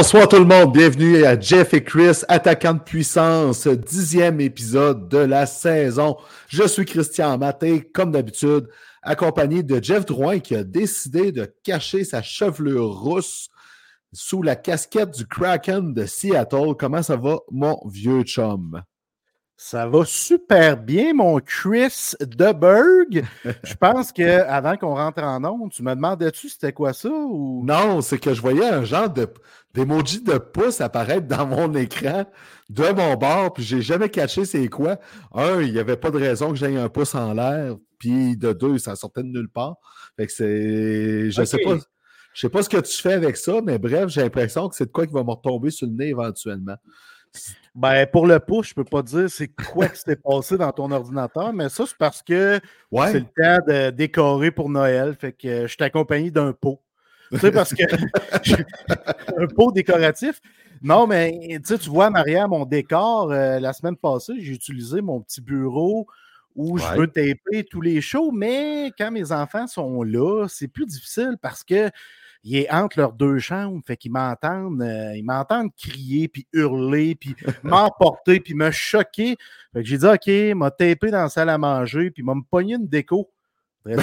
Bonsoir tout le monde, bienvenue à Jeff et Chris, attaquant de puissance, dixième épisode de la saison. Je suis Christian Maté, comme d'habitude, accompagné de Jeff Drouin qui a décidé de cacher sa chevelure rousse sous la casquette du Kraken de Seattle. Comment ça va, mon vieux chum? Ça va super bien, mon Chris Deberg. Je pense que avant qu'on rentre en onde, tu me demandais-tu c'était quoi ça ou? Non, c'est que je voyais un genre de d'emoji de pouce apparaître dans mon écran de mon bord, puis j'ai jamais caché c'est quoi. Un, il n'y avait pas de raison que j'aie un pouce en l'air, puis de deux, ça sortait de nulle part. Fait que c'est. Je sais pas. Je sais pas ce que tu fais avec ça, mais bref, j'ai l'impression que c'est de quoi qui va me retomber sur le nez éventuellement. Ben, pour le pouce, je peux pas dire c'est quoi qui s'est passé dans ton ordinateur, mais ça, c'est parce que c'est le temps de décorer pour Noël. Fait que je t'accompagne d'un pot. Tu sais, parce que un pot décoratif. Non, mais tu vois, arrière, mon décor, euh, la semaine passée, j'ai utilisé mon petit bureau où je veux taper tous les shows, mais quand mes enfants sont là, c'est plus difficile parce que il est entre leurs deux chambres, fait qu'ils m'entendent, euh, ils m'entendent crier, puis hurler, puis m'emporter, puis me choquer. Fait que j'ai dit, OK, m'a tapé dans la salle à manger, puis m'a me pogné une déco. Ben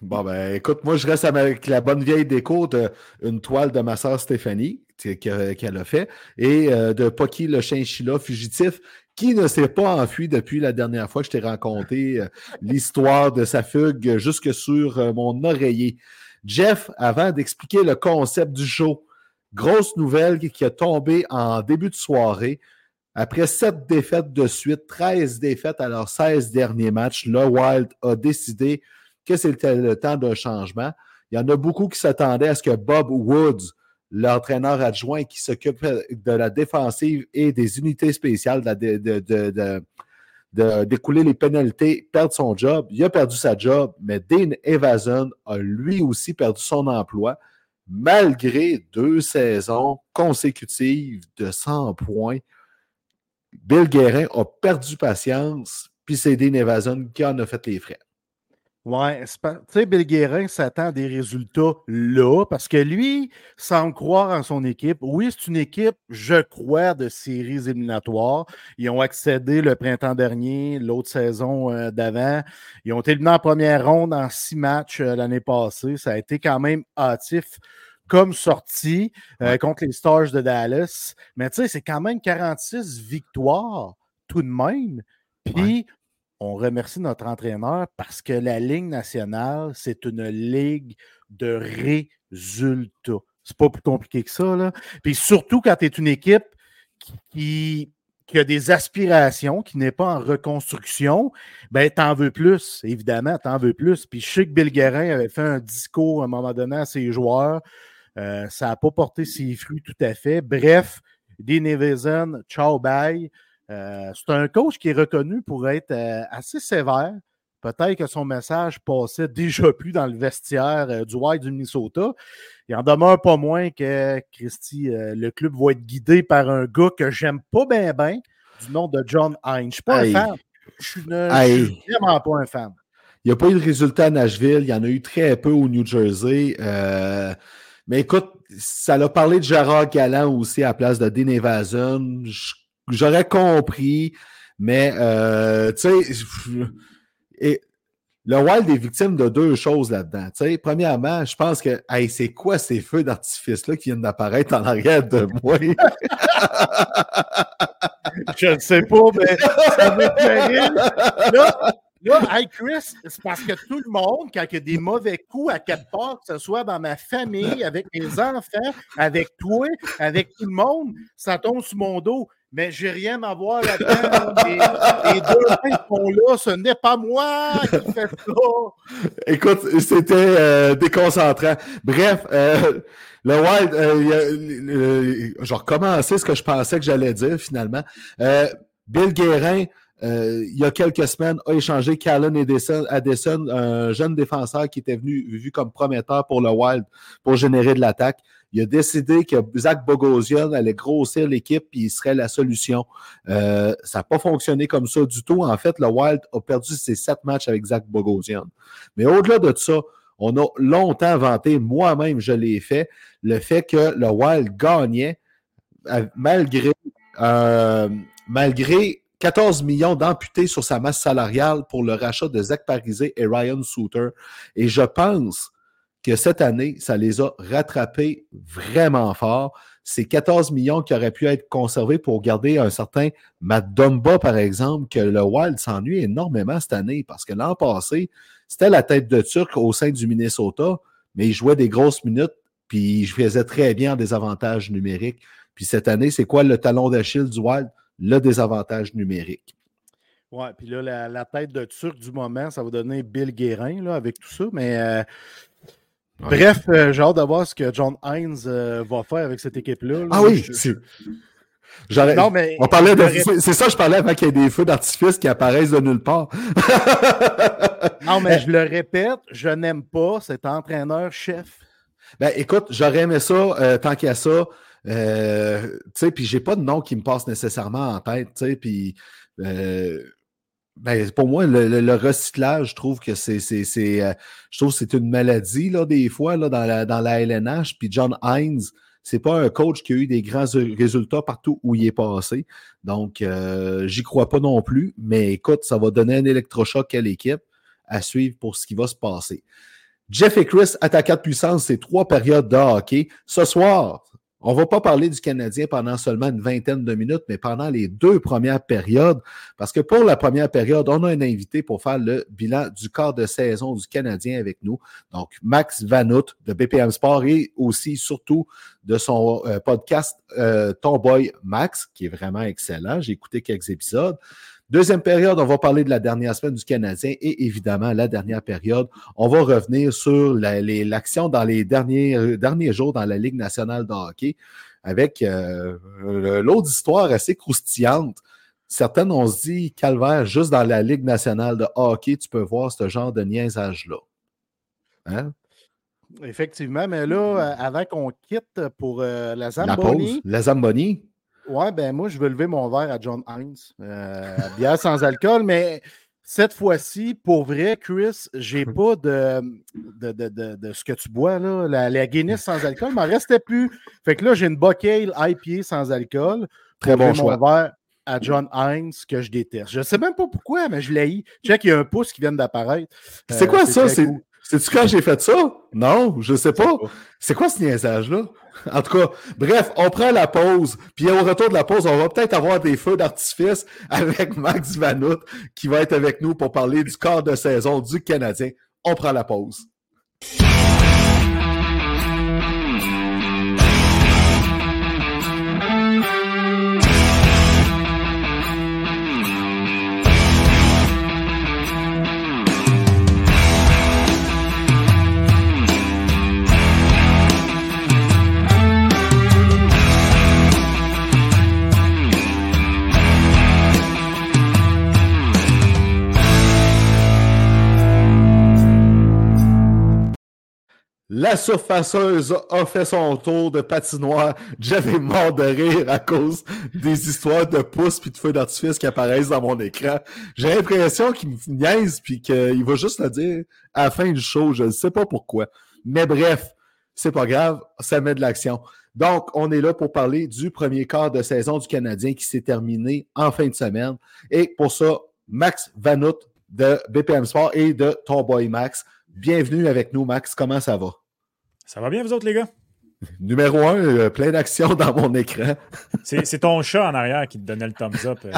bon, ben écoute, moi, je reste avec la bonne vieille déco d'une toile de ma soeur Stéphanie qu'elle a fait et euh, de Pocky le chinchilla fugitif qui ne s'est pas enfui depuis la dernière fois que je t'ai raconté euh, l'histoire de sa fugue jusque sur mon oreiller. Jeff, avant d'expliquer le concept du show, grosse nouvelle qui a tombé en début de soirée. Après sept défaites de suite, 13 défaites à leurs 16 derniers matchs, le Wild a décidé que c'était le temps d'un changement. Il y en a beaucoup qui s'attendaient à ce que Bob Woods, l'entraîneur adjoint qui s'occupe de la défensive et des unités spéciales de, d'écouler les pénalités, perdre son job. Il a perdu sa job, mais Dean Evason a lui aussi perdu son emploi, malgré deux saisons consécutives de 100 points. Bill Guérin a perdu patience, puis c'est Dean Evason qui en a fait les frais. Ouais, tu sais, Bill Guérin s'attend à des résultats là parce que lui semble croire en son équipe. Oui, c'est une équipe, je crois, de séries éliminatoires. Ils ont accédé le printemps dernier, l'autre saison euh, d'avant. Ils ont été éliminés en première ronde en six matchs euh, l'année passée. Ça a été quand même hâtif comme sortie euh, contre les Stars de Dallas. Mais tu sais, c'est quand même 46 victoires tout de même. Puis on remercie notre entraîneur parce que la Ligue nationale, c'est une ligue de résultats. C'est pas plus compliqué que ça. Là. Puis surtout quand tu es une équipe qui, qui, a des aspirations, qui n'est pas en reconstruction, ben t'en veux plus, évidemment, t'en veux plus. Puis je sais que Bill Guérin avait fait un discours à un moment donné à ses joueurs. Euh, ça n'a pas porté ses fruits tout à fait. Bref, Dean ciao, bye. Euh, c'est un coach qui est reconnu pour être euh, assez sévère. Peut-être que son message passait déjà plus dans le vestiaire euh, du White du Minnesota. Il en demeure pas moins que, Christy, le club va être guidé par un gars que j'aime pas bien, bien, du nom de John Hines. Je ne suis pas un fan. Je suis, vraiment pas un fan. Il n'y a pas eu de résultat à Nashville. Il y en a eu très peu au New Jersey. mais écoute, ça l'a parlé de Gérard Galland aussi à la place de Dean Evason j'aurais compris, mais euh, tu sais, le Wild est victime de deux choses là-dedans. premièrement, je pense que hey, c'est quoi ces feux d'artifice-là qui viennent d'apparaître en arrière de moi? je ne sais pas, mais ça me fait Là, Là, hey Chris, c'est parce que tout le monde, quand il y a des mauvais coups à quatre part, que ce soit dans ma famille, avec mes enfants, avec toi, avec tout le monde, ça tombe sur mon dos. Mais j'ai rien à voir là-dedans. les, deux mains sont là, ce n'est pas moi qui fais ça. Écoute, c'était euh, déconcentrant. Bref, euh, le Wild, euh, je vais recommencer ce que je pensais que j'allais dire finalement. Bill Guérin, euh, il y a quelques semaines, a échangé Callan Addison, un jeune défenseur qui était venu vu comme prometteur pour le Wild pour générer de l'attaque. Il a décidé que Zach Bogosian allait grossir l'équipe et il serait la solution. Euh, ça n'a pas fonctionné comme ça du tout. En fait, le Wild a perdu ses sept matchs avec Zach Bogosian. Mais au-delà de ça, on a longtemps vanté, moi-même je l'ai fait, le fait que le Wild gagnait euh, malgré, malgré 14 millions d'amputés sur sa masse salariale pour le rachat de Zach Parisé et Ryan Souter. Et je pense que cette année, ça les a rattrapés vraiment fort. Ces 14 millions qui auraient pu être conservés pour garder un certain Matt Dumba, par exemple, que le Wild s'ennuie énormément cette année parce que l'an passé, c'était la tête de Turc au sein du Minnesota, mais il jouait des grosses minutes puis il faisait très bien des avantages numériques. Puis cette année, c'est quoi le talon d'Achille du Wild? Le désavantage numérique. Oui, puis là, la, tête de Turc du moment, ça va donner Bill Guérin là, avec tout ça. Mais euh, bref, euh, j'ai hâte de voir ce que John Hines euh, va faire avec cette équipe-là. Ah oui, c'est. Non, mais on parlait de... C'est ça, je parlais avant qu'il y ait des feux d'artifice qui apparaissent de nulle part. non, mais je le répète, je n'aime pas cet entraîneur-chef. Ben, écoute, j'aurais aimé ça, tant qu'il y a ça, euh, tu sais, puis j'ai pas de nom qui me passe nécessairement en tête, tu sais, puis euh, ben, pour moi, le, recyclage, je trouve que c'est, euh, je trouve c'est une maladie, là, des fois, là, dans la, dans la LNH, puis John Hines, c'est pas un coach qui a eu des grands résultats partout où il est passé. Donc, j'y crois pas non plus. Mais écoute, ça va donner un électrochoc à l'équipe à suivre pour ce qui va se passer. Jeff et Chris, attaquant de puissance, c'est trois périodes de hockey. Ce soir, on ne va pas parler du Canadien pendant seulement une vingtaine de minutes, mais pendant les deux premières périodes, parce que pour la première période, on a un invité pour faire le bilan du quart de saison du Canadien avec nous. Donc, Max Vanout de BPM Sport et aussi, surtout, de son euh, podcast euh, Ton Boy Max, qui est vraiment excellent. J'ai écouté quelques épisodes. Deuxième période, on va parler de la dernière semaine du Canadien et évidemment, la dernière période, on va revenir sur l'action dans les derniers, derniers jours dans la Ligue nationale de hockey avec euh, l'autre histoire assez croustillante. Certaines, on se dit, calvaire, juste dans la Ligue nationale de hockey, tu peux voir ce genre de niaisage-là. Hein? Effectivement, mais là, avant qu'on quitte pour euh, la Zamboni. La pause, la Zamboni. Ouais, ben moi, je veux lever mon verre à John Hines. Euh, bière sans alcool, mais cette fois-ci, pour vrai, Chris, j'ai pas de de, de, de, ce que tu bois, là. La, Guinness sans alcool m'en restait plus. Fait que là, j'ai une Buckale IPA sans alcool. Très bon choix. mon verre à John Hines que je déteste. Je sais même pas pourquoi, mais je l'ai. Check, il y a un pouce qui vient d'apparaître. C'est quoi euh, ça? C'est c'est-tu quand j'ai fait ça? Non, je sais pas. C'est quoi ce niaisage-là? En tout cas, bref, on prend la pause, puis au retour de la pause, on va peut-être avoir des feux d'artifice avec Max Vanout qui va être avec nous pour parler du quart de saison du Canadien. On prend la pause. La surfaceuse a fait son tour de patinoire. J'avais mort de rire à cause des histoires de pouces puis de feux d'artifice qui apparaissent dans mon écran. J'ai l'impression qu'il me niaise puis qu'il va juste le dire à la fin du show. Je ne sais pas pourquoi. Mais bref, c'est pas grave, ça met de l'action. Donc, on est là pour parler du premier quart de saison du Canadien qui s'est terminé en fin de semaine. Et pour ça, Max Vanout de BPM Sport et de ton boy Max. Bienvenue avec nous, Max. Comment ça va? Ça va bien, vous autres, les gars? Numéro un, euh, plein d'actions dans mon écran. C'est ton chat en arrière qui te donnait le thumbs up, euh,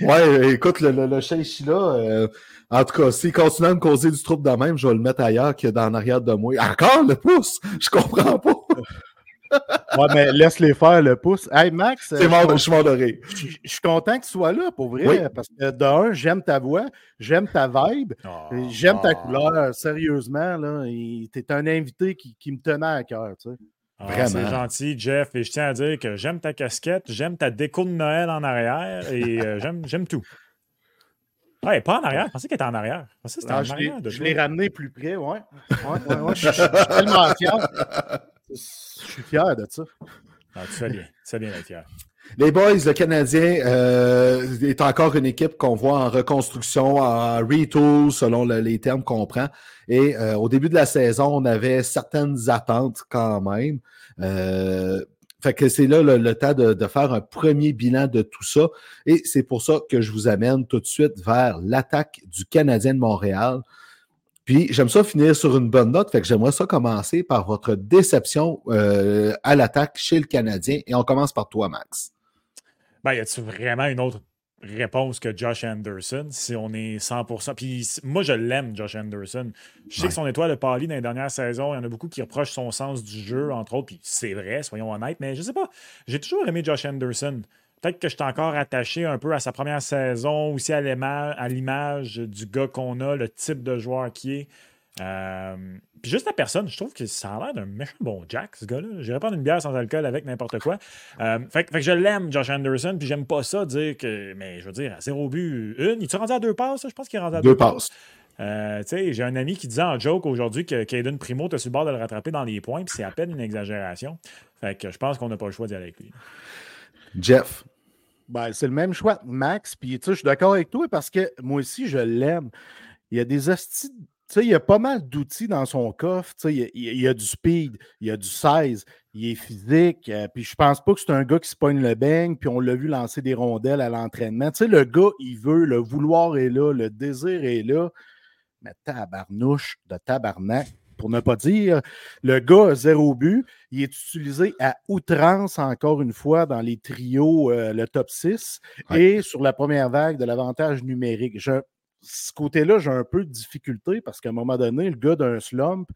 ouais, écoute, le, le, le chat là. Euh, en tout cas, s'il continue à me causer du trouble de même, je vais le mettre ailleurs que dans l'arrière de moi. Encore le pouce? Je comprends pas. Ouais, mais laisse-les faire le pouce. Hey, Max. C'est mort, je suis mort de rire. Je, suis content que tu sois là, pour vrai. Parce que d'un, j'aime ta voix, j'aime ta vibe, oh, j'aime ta oh. couleur. Sérieusement, là. Tu es un invité qui, qui, me tenait à cœur, tu sais. Ah, Vraiment. C'est gentil, Jeff. Et je tiens à dire que j'aime ta casquette, j'aime ta déco de Noël en arrière et euh, j'aime tout. Ouais, pas en arrière. Je pensais qu'elle était en arrière. Je, pensais que en arrière je l'ai ramené plus près, ouais. ouais, ouais, ouais je, je, suis tellement fier. Je suis fier de ça. Ah, tu fais bien. Tu fais bien d'être fier. Les boys, le Canadien euh, est encore une équipe qu'on voit en reconstruction, en retool, selon le, les termes qu'on prend. Et euh, au début de la saison, on avait certaines attentes quand même. Euh, fait que c'est là le, temps de, de, faire un premier bilan de tout ça. Et c'est pour ça que je vous amène tout de suite vers l'attaque du Canadien de Montréal. Puis j'aime ça finir sur une bonne note, fait que j'aimerais ça commencer par votre déception euh, à l'attaque chez le Canadien. Et on commence par toi, Max. Ben, y a-tu vraiment une autre réponse que Josh Anderson, si on est 100%. Puis moi, je l'aime, Josh Anderson. Je sais que son étoile de pâli dans les dernières saisons, il y en a beaucoup qui reprochent son sens du jeu, entre autres, puis c'est vrai, soyons honnêtes, mais je sais pas. J'ai toujours aimé Josh Anderson. Peut-être que je suis encore attaché un peu à sa première saison, aussi à l'image du gars qu'on a, le type de joueur qui est. Euh, puis juste la personne, je trouve que ça a l'air d'un méchant bon Jack, ce gars-là. J'irais prendre une bière sans alcool avec n'importe quoi. Euh, fait, que je l'aime, Josh Anderson, puis j'aime pas ça dire que. Mais je veux dire, à zéro but, une. Il est rendu à deux passes? Je pense qu'il est rendu à deux, deux passes. Euh, j'ai un ami qui disait en joke aujourd'hui que Caden Primo était sur le bord de le rattraper dans les points, puis c'est à peine une exagération. Fait que je pense qu'on n'a pas le choix d'y aller avec lui. Jeff. Ben, c'est le même choix, Max. Puis, je suis d'accord avec toi parce que moi aussi, je l'aime. Il y a des astuces sais, il y a pas mal d'outils dans son coffre. Tu sais, il, y a, du speed, il y a du size, il est physique. Euh, puis je pense pas que c'est un gars qui se pogne le bang, puis on l'a vu lancer des rondelles à l'entraînement. Tu sais, le gars, il veut, le vouloir est là, le désir est là. Mais tabarnouche de tabarnak, pour ne pas dire, le gars zéro but. Il est utilisé à outrance, encore une fois, dans les trios, euh, le top 6 et sur la première vague de l'avantage numérique. Je, ce côté-là, j'ai un peu de difficulté parce qu'à un moment donné, le gars d'un slump,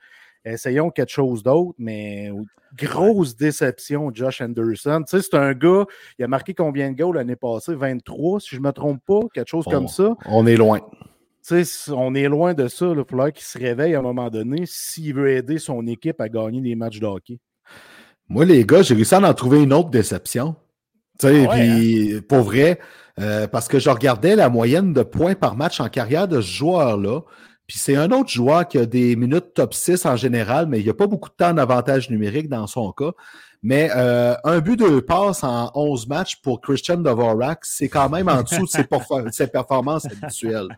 essayons quelque chose d'autre, mais grosse déception, Josh Anderson. Tu sais, c'est un gars, il a marqué combien de goals l'année passée? 23, si je ne me trompe pas, quelque chose comme ça. On est loin. Tu sais, on est loin de ça. Il faudrait qu'il se réveille à un moment donné s'il veut aider son équipe à gagner des matchs de hockey. Moi, les gars, j'ai réussi à en trouver une autre déception. Ah hein? pour vrai, euh, parce que je regardais la moyenne de points par match en carrière de ce joueur-là. Puis c'est un autre joueur qui a des minutes top 6 en général, mais il n'y a pas beaucoup de temps d'avantage numérique dans son cas. Mais euh, un but de passe en 11 matchs pour Christian Dvorak, c'est quand même en dessous de ses, performances habituelles.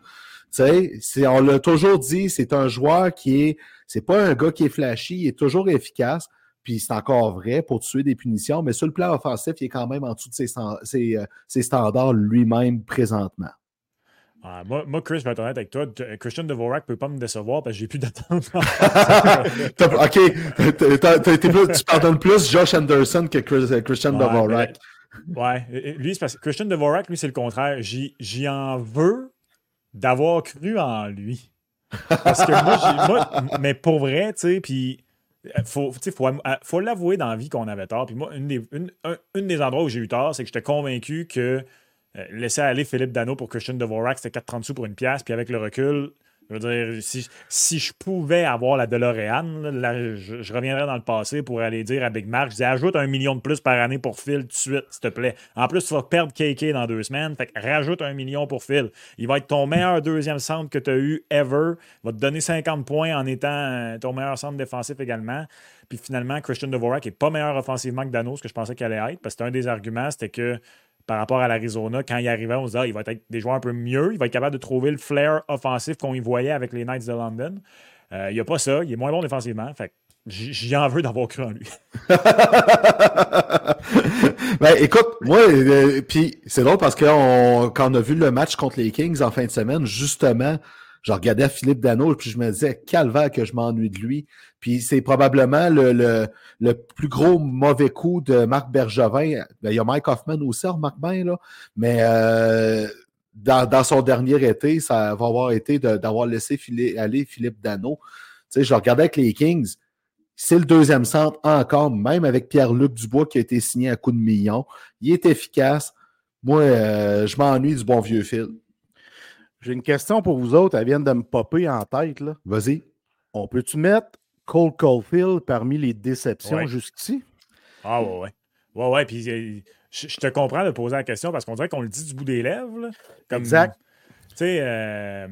Sais, on l'a toujours dit, c'est un joueur qui est, c'est pas un gars qui est flashy, il est toujours efficace. Puis c'est encore vrai pour tuer des punitions, mais sur le plan offensif, il est quand même en dessous de ses, euh, standards lui-même présentement. Ah, moi, moi, Chris, je vais être honnête avec toi. Christian Devorak ne peut pas me décevoir parce que j'ai plus d'attente. OK. tu pardonnes plus Josh Anderson que euh, Christian ouais, Devorak. ouais. Lui, c'est parce que Christian Devorak, lui, c'est le contraire. J'y en veux d'avoir cru en lui. Parce que moi, mais pour vrai, tu sais, puis il faut, faut, l'avouer dans la vie qu'on avait tort. Puis moi, une des, une, des endroits où j'ai eu tort, c'est que j'étais convaincu que euh, laisser aller Philippe Dano pour Christian Devorak, c'était 4,30 sous pour une pièce. Puis avec le recul, je veux dire, si, si je pouvais avoir la DeLorean, je, reviendrais dans le passé pour aller dire à Big Mark, je dis ajoute un million de plus par année pour Phil tout de suite, s'il te plaît. En plus, tu vas perdre KK dans deux semaines, fait que rajoute un million pour Phil. Il va être ton meilleur deuxième centre que tu as eu ever. Il va te donner 50 points en étant euh, ton meilleur centre défensif également. Puis finalement, Christian Devorak n'est pas meilleur offensivement que Dano, ce que je pensais qu'il allait être, parce que un des arguments, c'était que par rapport à l'Arizona. Quand il arrivait, on se disait ah, il va être des joueurs un peu mieux. Il va être capable de trouver le flair offensif qu'on y voyait avec les Knights de London. Euh, il n'y a pas ça. Il est moins bon défensivement. Fait j'y en veux d'avoir cru en lui. ben, écoute, moi, euh, puis c'est drôle parce que on- quand on a vu le match contre les Kings en fin de semaine, justement, je regardais Philippe Dano puis je me disais, calvaire que je m'ennuie de lui. Puis c'est probablement le, le, le plus gros mauvais coup de Marc Bergevin. Ben, il y a Mike Hoffman aussi, remarque bien, là. Mais euh, dans, dans son dernier été, ça va avoir été d'avoir laissé filer- aller Philippe Dano. Tu sais, je regardais avec les Kings. C'est le deuxième centre encore, même avec Pierre-Luc Dubois qui a été signé à coup de million. Il est efficace. Moi, euh, je m'ennuie du bon vieux Phil. J'ai une question pour vous autres. Elle vient de me popper en tête. Vas-y. On peut-tu mettre Cole Caulfield parmi les déceptions Ouais. jusqu'ici? Ah ouais, ouais. Ouais, ouais, puis euh, je, je te comprends de poser la question parce qu'on dirait qu'on le dit du bout des lèvres. là. Comme, Exact. Tu sais, euh,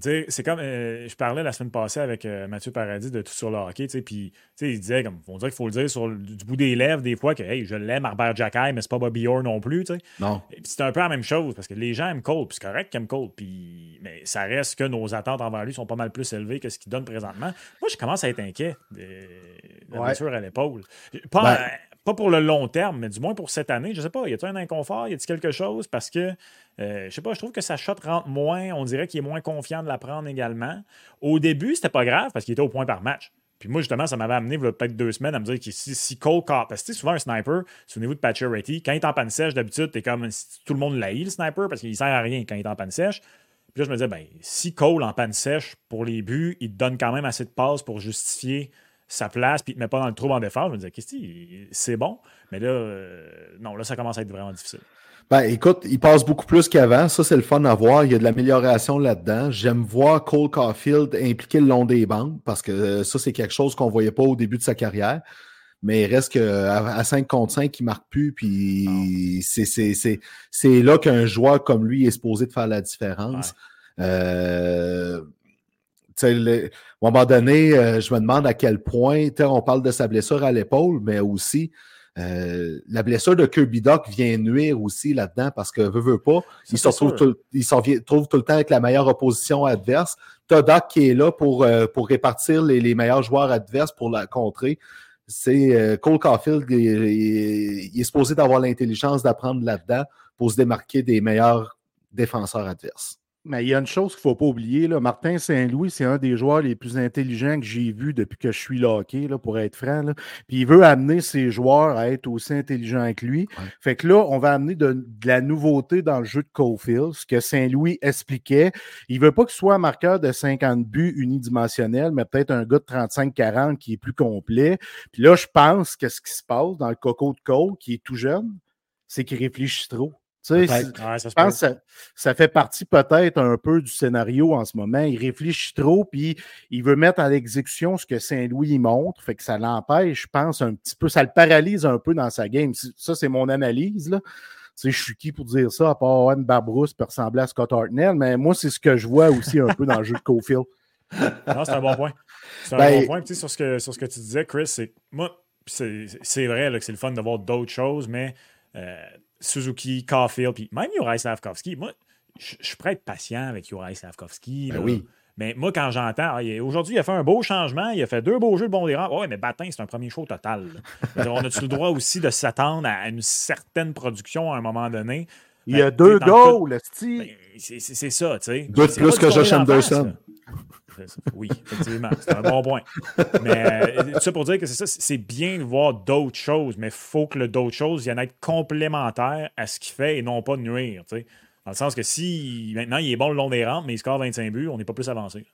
c'est comme. euh, je parlais la semaine passée avec euh, Mathieu Paradis de Tout sur le hockey, puis il disait, comme, on dirait qu'il faut le dire sur le- du bout des lèvres des fois que, hey, je l'aime, Arbert Jackay, mais c'est pas Bobby Orr non plus, tu sais. Non. C'est un peu la même chose parce que les gens aiment Cole, puis c'est correct qu'ils aiment Cole, puis mais ça reste que nos attentes envers lui sont pas mal plus élevées que ce qu'il donne présentement. Moi, je commence à être inquiet de de la Ouais. blessure à l'épaule. Pas, Ben- pas pour le long terme, mais du moins pour cette année. Je sais pas, y a-t-il un inconfort, y a-t-il quelque chose? Parce que euh, je sais pas, je trouve que sa shot rentre moins, on dirait qu'il est moins confiant de la prendre également. Au début, c'était pas grave parce qu'il était au point par match. Puis moi, justement, ça m'avait amené peut-être deux semaines à me dire que si, Cole Car- parce que souvent un sniper, souvenez-vous de Pacioretty, quand il est en panne sèche, d'habitude, t'es comme tout le monde l'haït, le sniper, parce qu'il sert à rien quand il est en panne sèche. Puis là, je me disais, ben, si Cole en panne sèche pour les buts, il te donne quand même assez de passes pour justifier sa place, puis il te met pas dans le trou en défense. Je me disais, qu'est-ce que c'est? bon. Mais là, euh, non, là, ça commence à être vraiment difficile. Ben, écoute, il passe beaucoup plus qu'avant. Ça, c'est le fun à voir. Il y a de l'amélioration là-dedans. J'aime voir Cole Caulfield impliqué le long des bandes parce que euh, ça, c'est quelque chose qu'on ne voyait pas au début de sa carrière. Mais il reste qu'à à 5 contre 5, il ne marque plus. Puis c'est- là qu'un joueur comme lui est supposé de faire la différence. Euh, le- à un moment donné, euh, je me demande à quel point, on parle de sa blessure à l'épaule, mais aussi euh, la blessure de Kirby Doc vient nuire aussi là-dedans parce que veut, veut pas, il se, retrouve tout, il trouve tout le temps avec la meilleure opposition adverse. T'as Doc qui est là pour, euh, pour répartir les, les meilleurs joueurs adverses pour la contrer. C'est Cole Caulfield, il, il- il est supposé d'avoir l'intelligence d'apprendre là-dedans pour se démarquer des meilleurs défenseurs adverses. Mais il y a une chose qu'il ne faut pas oublier. Là. Martin Saint-Louis, c'est un des joueurs les plus intelligents que j'ai vus depuis que je suis là, hockey, là, pour être franc. là. Puis il veut amener ses joueurs à être aussi intelligents que lui. Ouais. Fait que là, on va amener de, de la nouveauté dans le jeu de Caulfield, ce que Saint-Louis expliquait. Il veut pas qu'il soit un marqueur de 50 buts unidimensionnel, mais peut-être un gars de 35-40 qui est plus complet. Puis là, je pense que ce qui se passe dans le coco de Cole, qui est tout jeune, c'est qu'il réfléchit trop. Tu sais, Ouais, je pense que ça, ça fait partie peut-être un peu du scénario en ce moment. Il réfléchit trop, puis il veut mettre à l'exécution ce que Saint-Louis montre. Fait que ça l'empêche, je pense, un petit peu, ça le paralyse un peu dans sa game. Ça, c'est mon analyse. Là. Tu sais, je suis qui pour dire ça, à part Owen Barbrousse peut ressembler à Scott Hartnell, mais moi, c'est ce que je vois aussi un peu dans le jeu de Cofield. Non, c'est un bon point. C'est un Ben- bon point. Tu sais, sur, ce que, sur ce que tu disais, Chris, c'est moi, c'est c'est vrai là, que c'est le fun de voir d'autres choses, mais euh, Suzuki, Caulfield, puis même Juraj Slavkovski, moi, je suis prêt à être patient avec Juraj Slavkovski. Ben oui. Mais moi, quand j'entends, ah, aujourd'hui, il a fait un beau changement, il a fait deux beaux jeux de bon des rangs. Ouais, mais Batin, c'est un premier show total. On a-tu le droit aussi de s'attendre à une certaine production à un moment donné? Il y a Ben, deux dans le goals, esti. Ben, c'est ça, tu sais. Deux plus que Josh Anderson. Ça. Oui, effectivement, c'est un bon point. Mais euh, tout ça pour dire que c'est ça, c'est bien de voir d'autres choses, mais il faut que le d'autres choses viennent être complémentaires à ce qu'il fait et non pas nuire, tu sais. Dans le sens que si maintenant il est bon le long des rampes, mais il score 25 buts, on n'est pas plus avancé.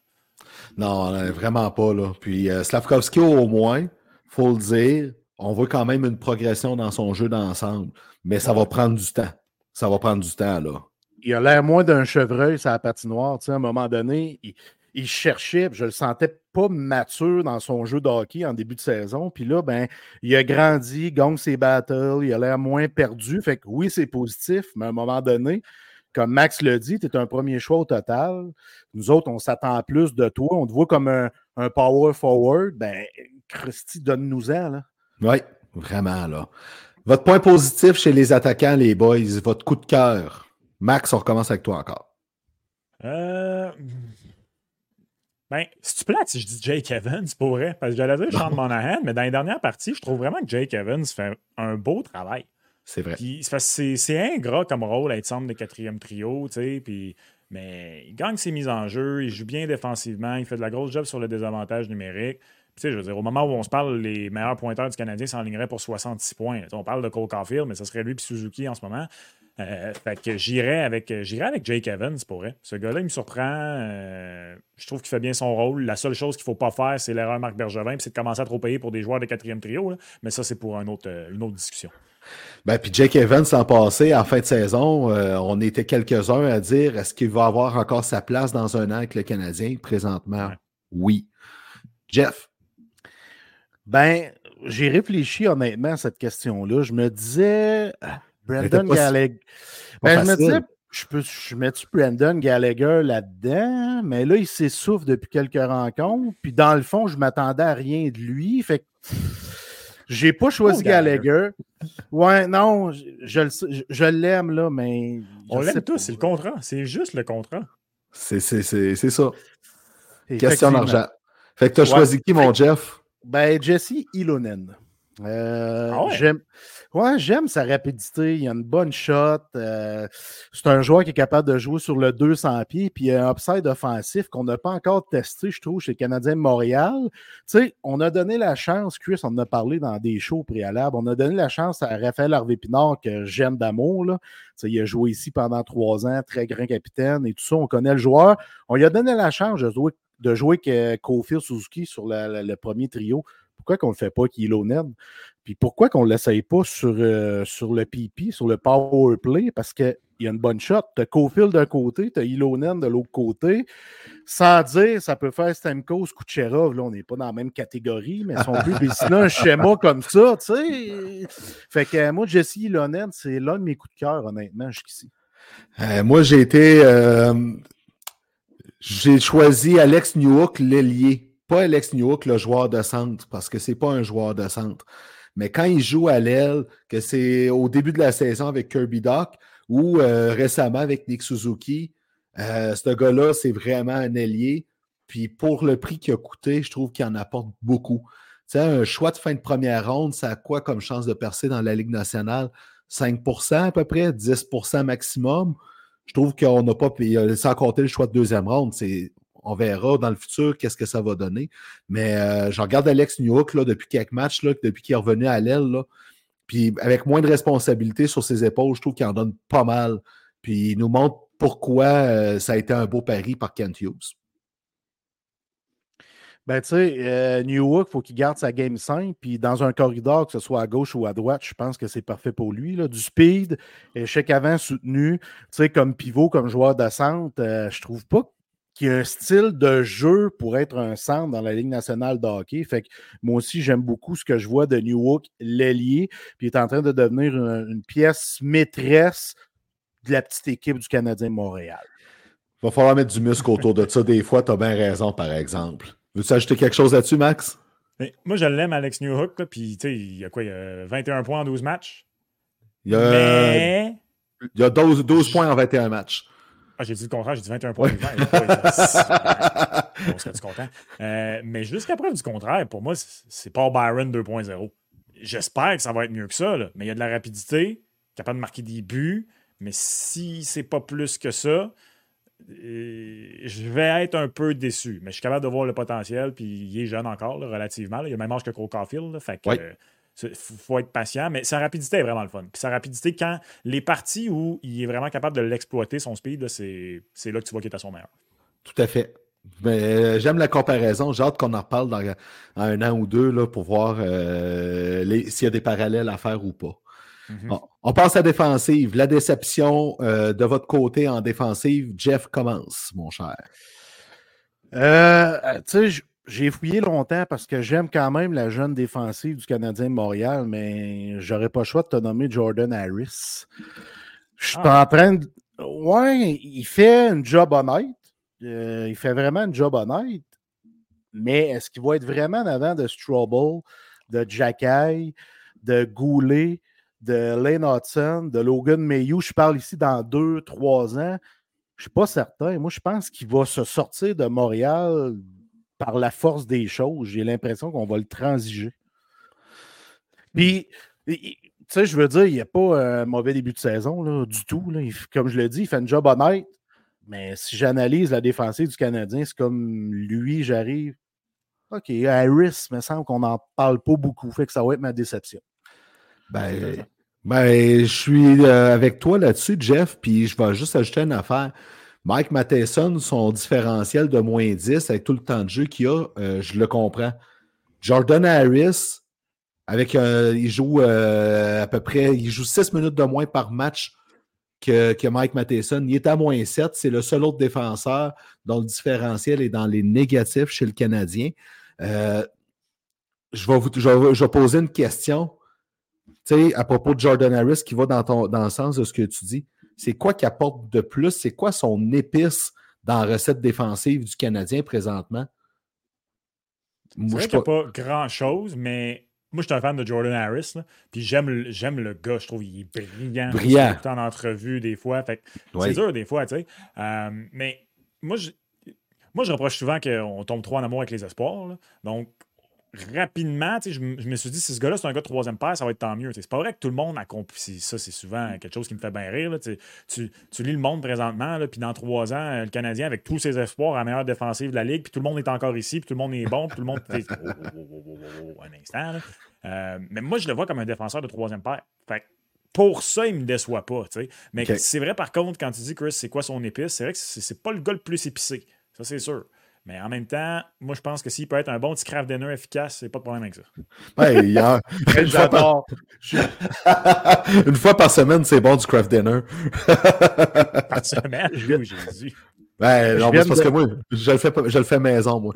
Non, euh, vraiment pas. Là. Puis euh, Slavkovski, au moins, faut le dire, on voit quand même une progression dans son jeu d'ensemble. Mais ça va prendre du temps. Ça va prendre du temps, là. il a l'air moins d'un chevreuil sur la patinoire. Tu sais, à un moment donné, il, il cherchait, je le sentais pas mature dans son jeu de hockey en début de saison. Puis là, ben, il a grandi, gagne ses battles, il a l'air moins perdu. Fait que oui, c'est positif, mais à un moment donné, comme Max le dit, tu es un premier choix au total. Nous autres, on s'attend plus de toi. On te voit comme un, un power forward. Ben, Christy, donne-nous-en, là. Oui, vraiment, là. Votre point positif chez les attaquants, les boys, votre coup de cœur. Max, on recommence avec toi encore. Euh, Ben, si tu plates, si je dis Jake Evans, pour vrai. Parce que j'allais dire Sean Monahan, mais dans les dernières parties, je trouve vraiment que Jake Evans fait un beau travail. C'est vrai. C'est ingrat comme rôle à être centre de quatrième trio, tu sais. Puis, mais il gagne ses mises en jeu, il joue bien défensivement, il fait de la grosse job sur le désavantage numérique. Tu sais, je veux dire, au moment où on se parle, les meilleurs pointeurs du Canadien s'enligneraient pour 66 points. Tu sais, On parle de Cole Caulfield, mais ce serait lui et Suzuki en ce moment. Euh, fait que j'irais avec, j'irais avec Jake Evans, pour vrai. Ce gars-là, il me surprend. euh, je trouve qu'il fait bien son rôle. La seule chose qu'il ne faut pas faire, c'est l'erreur Marc Bergevin, puis c'est de commencer à trop payer pour des joueurs de quatrième trio. là. Mais ça, c'est pour un autre, euh, une autre discussion. Ben, puis Jake Evans, l'an passé, en fin de saison, euh, on était quelques-uns à dire est-ce qu'il va avoir encore sa place dans un an avec le Canadien? Présentement, Ouais. oui. Jeff, Ben, j'ai réfléchi honnêtement à cette question-là. Je me disais, Brandon Gallagher. Ben, je me disais, je peux je mets-tu Brandon Gallagher là-dedans? Mais là, il s'essouffle depuis quelques rencontres. Puis dans le fond, je m'attendais à rien de lui. Fait que j'ai pas choisi Oh, Gallagher. Ouais, non, je, je l'aime, là, mais. On l'aime tous, c'est le contrat. C'est juste le contrat. c'est c'est- c'est- c'est ça. Question d'argent. Fait que tu as Ouais. choisi qui, mon Jeff? Ben, Jesse Ilonen. Euh, Ah ouais? J'aime ouais, sa rapidité. Il a une bonne shot. euh, c'est un joueur qui est capable de jouer sur le 200 pieds. Puis il y a un upside offensif qu'on n'a pas encore testé, je trouve, chez le Canadien de Montréal. Tu sais, on a donné la chance, Chris, on en a parlé dans des shows préalables. On a donné la chance à Raphaël Harvey-Pinard, que j'aime d'amour. là. Tu sais, il a joué ici pendant trois ans, très grand capitaine et tout ça. On connaît le joueur. On lui a donné la chance de jouer, de jouer avec Kofield Suzuki sur la- la- le premier trio. Pourquoi qu'on ne le fait pas Kilonen? Puis pourquoi qu'on ne l'essaye pas sur, euh, sur le PP, sur le power play? Parce qu'il y a une bonne shot. Tu as Cofield d'un côté, tu as Ilonen de l'autre côté. Sans dire, ça peut faire Stamkos, Kucherov. Là, on n'est pas dans la même catégorie, mais si on peut dessiner un schéma comme ça, tu sais. Fait que moi, Jesse Ilonen, c'est l'un de mes coups de cœur, honnêtement, jusqu'ici. Euh, moi, j'ai été. euh, j'ai choisi Alex Newhook, l'ailier. Pas Alex Newhook, le joueur de centre, parce que c'est pas un joueur de centre. Mais quand il joue à l'aile, que c'est au début de la saison avec Kirby Doc ou euh, récemment avec Nick Suzuki, euh, ce gars-là, c'est vraiment un ailier. Puis pour le prix qu'il a coûté, je trouve qu'il en apporte beaucoup. Tu sais, un choix de fin de première ronde, ça a quoi comme chance de percer dans la Ligue nationale? 5% à peu près, 10% maximum? Je trouve qu'on n'a pas sans compter le choix de deuxième ronde. C'est, on verra dans le futur qu'est-ce que ça va donner. Mais euh, je regarde Alex Newhook là, depuis quelques matchs, là, depuis qu'il est revenu à l'aile. Puis avec moins de responsabilités sur ses épaules, je trouve qu'il en donne pas mal. Puis il nous montre pourquoi euh, ça a été un beau pari par Kent Hughes. Ben, tu sais, euh, Newhook, il faut qu'il garde sa game 5. Puis dans un corridor, que ce soit à gauche ou à droite, je pense que c'est parfait pour lui. Du speed, échec avant soutenu, tu sais, comme pivot, comme joueur de centre, euh, je trouve pas qu'il y a un style de jeu pour être un centre dans la Ligue nationale de hockey. Fait que moi aussi, j'aime beaucoup ce que je vois de Newhook, l'ailier. Puis il est en train de devenir une, une pièce maîtresse de la petite équipe du Canadien Montréal. Il va falloir mettre du muscle autour de ça. Des fois, tu as bien raison, par exemple. Veux-tu ajouter quelque chose là-dessus, Max? Mais moi, je l'aime, Alex Newhook. Puis, tu sais, il y a quoi? Il y a 21 points en 12 matchs? Il y a, Mais. il y a 12, 12 points en 21 matchs. Ah, j'ai dit le contraire, j'ai dit 21 points. en 12 matchs. On serait-tu content? Euh, mais jusqu'à preuve du contraire, pour moi, c'est- pas Byron 2.0. J'espère que ça va être mieux que ça, là. mais il y a de la rapidité, capable de marquer des buts, mais si c'est pas plus que ça, je vais être un peu déçu. Mais je suis capable de voir le potentiel, puis il est jeune encore, là, relativement. là. Il a le même âge que Cole Caulfield, là, fait que, euh, il faut être patient, mais sa rapidité est vraiment le fun. Puis sa rapidité, quand les parties où il est vraiment capable de l'exploiter, son speed, c'est là que tu vois qu'il est à son meilleur. Tout à fait. Mais euh, j'aime la comparaison. J'ai hâte qu'on en reparle dans, dans un an ou deux là, pour voir euh, s'il y a des parallèles à faire ou pas. Mhm. Bon, on passe à défensive. La déception euh, de votre côté en défensive. Jeff commence, mon cher. Euh, tu sais, j'ai fouillé longtemps parce que j'aime quand même la jeune défensive du Canadien de Montréal, mais j'aurais pas le choix de te nommer Jordan Harris. Je suis Ah. en train de. Ouais, il fait un job honnête. Euh, il fait vraiment un job honnête. Mais est-ce qu'il va être vraiment en avant de Strobel, de Jacky, de Goulet, de Lane Hudson, de Logan Mayhew? Je parle ici dans deux, trois ans. Je ne suis pas certain. Moi, je pense qu'il va se sortir de Montréal par la force des choses, j'ai l'impression qu'on va le transiger. Puis, tu sais, je veux dire, il n'y a pas un mauvais début de saison là, du tout. Comme je l'ai dit, il fait un job honnête. Mais si j'analyse la défensive du Canadien, c'est comme lui, j'arrive. OK, Harris, il me semble qu'on n'en parle pas beaucoup. Fait que ça va être ma déception. Ben, ben je suis euh, avec toi là-dessus, Jeff, puis je vais juste ajouter une affaire. Mike Matheson, son différentiel de moins 10 avec tout le temps de jeu qu'il a, euh, je le comprends. Jordan Harris, avec il joue euh, à peu près, il joue 6 minutes de moins par match que, Mike Matheson. Il est à moins 7. C'est le seul autre défenseur dont le différentiel est dans les négatifs chez le Canadien. Euh, je, vais vous, je, poser une question à propos de Jordan Harris qui va dans, ton, dans le sens de ce que tu dis. C'est quoi qui apporte de plus? C'est quoi son épice dans la recette défensive du Canadien présentement? Moi, je ne pas grand-chose, mais moi, je suis un fan de Jordan Harris. puis j'aime, le gars. Je trouve qu'il est brillant. Brillant. en entrevue des fois. Fait C'est dur des fois, tu sais. Euh, mais moi, je, moi, je reproche souvent qu'on tombe trop en amour avec les espoirs. Donc, rapidement, je, je, me suis dit, si ce gars-là, c'est un gars de troisième paire, ça va être tant mieux. C'est pas vrai que tout le monde a compris. Ça, c'est souvent quelque chose qui me fait bien rire. tu, lis le monde présentement, puis dans trois ans, le Canadien, avec tous ses espoirs, la meilleure défensive de la Ligue, puis tout le monde est encore ici, puis tout le monde est bon, puis tout le monde. un instant. Euh, mais moi, je le vois comme un défenseur de troisième paire. Fait pour ça, il me déçoit pas. Mais c'est vrai, par contre, quand tu dis, Chris, c'est quoi son épice, c'est vrai que c'est pas le gars le plus épicé. Ça, c'est sûr. Mais en même temps, moi, je pense que s'il peut être un bon petit craft dinner efficace, c'est pas de problème avec ça. Ouais, hier, une, fois par... une fois par semaine, c'est bon du craft dinner. par semaine, je Jésus. Ben, non, c'est parce que moi, je le fais, je le fais maison, moi.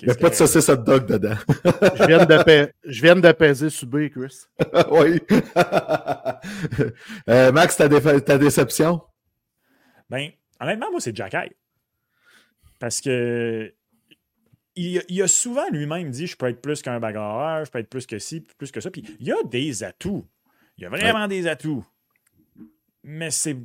Il n'y a pas de saucisse hot dog dedans. je, viens de je viens d'apaiser subir, Chris. oui. Euh, Max, ta, ta déception? Ben, honnêtement, moi, c'est Jack parce que il, a souvent lui-même dit je peux être plus qu'un bagarreur, je peux être plus que ci, plus que ça. Puis il y a des atouts. Il y a vraiment des atouts. Mais c'est.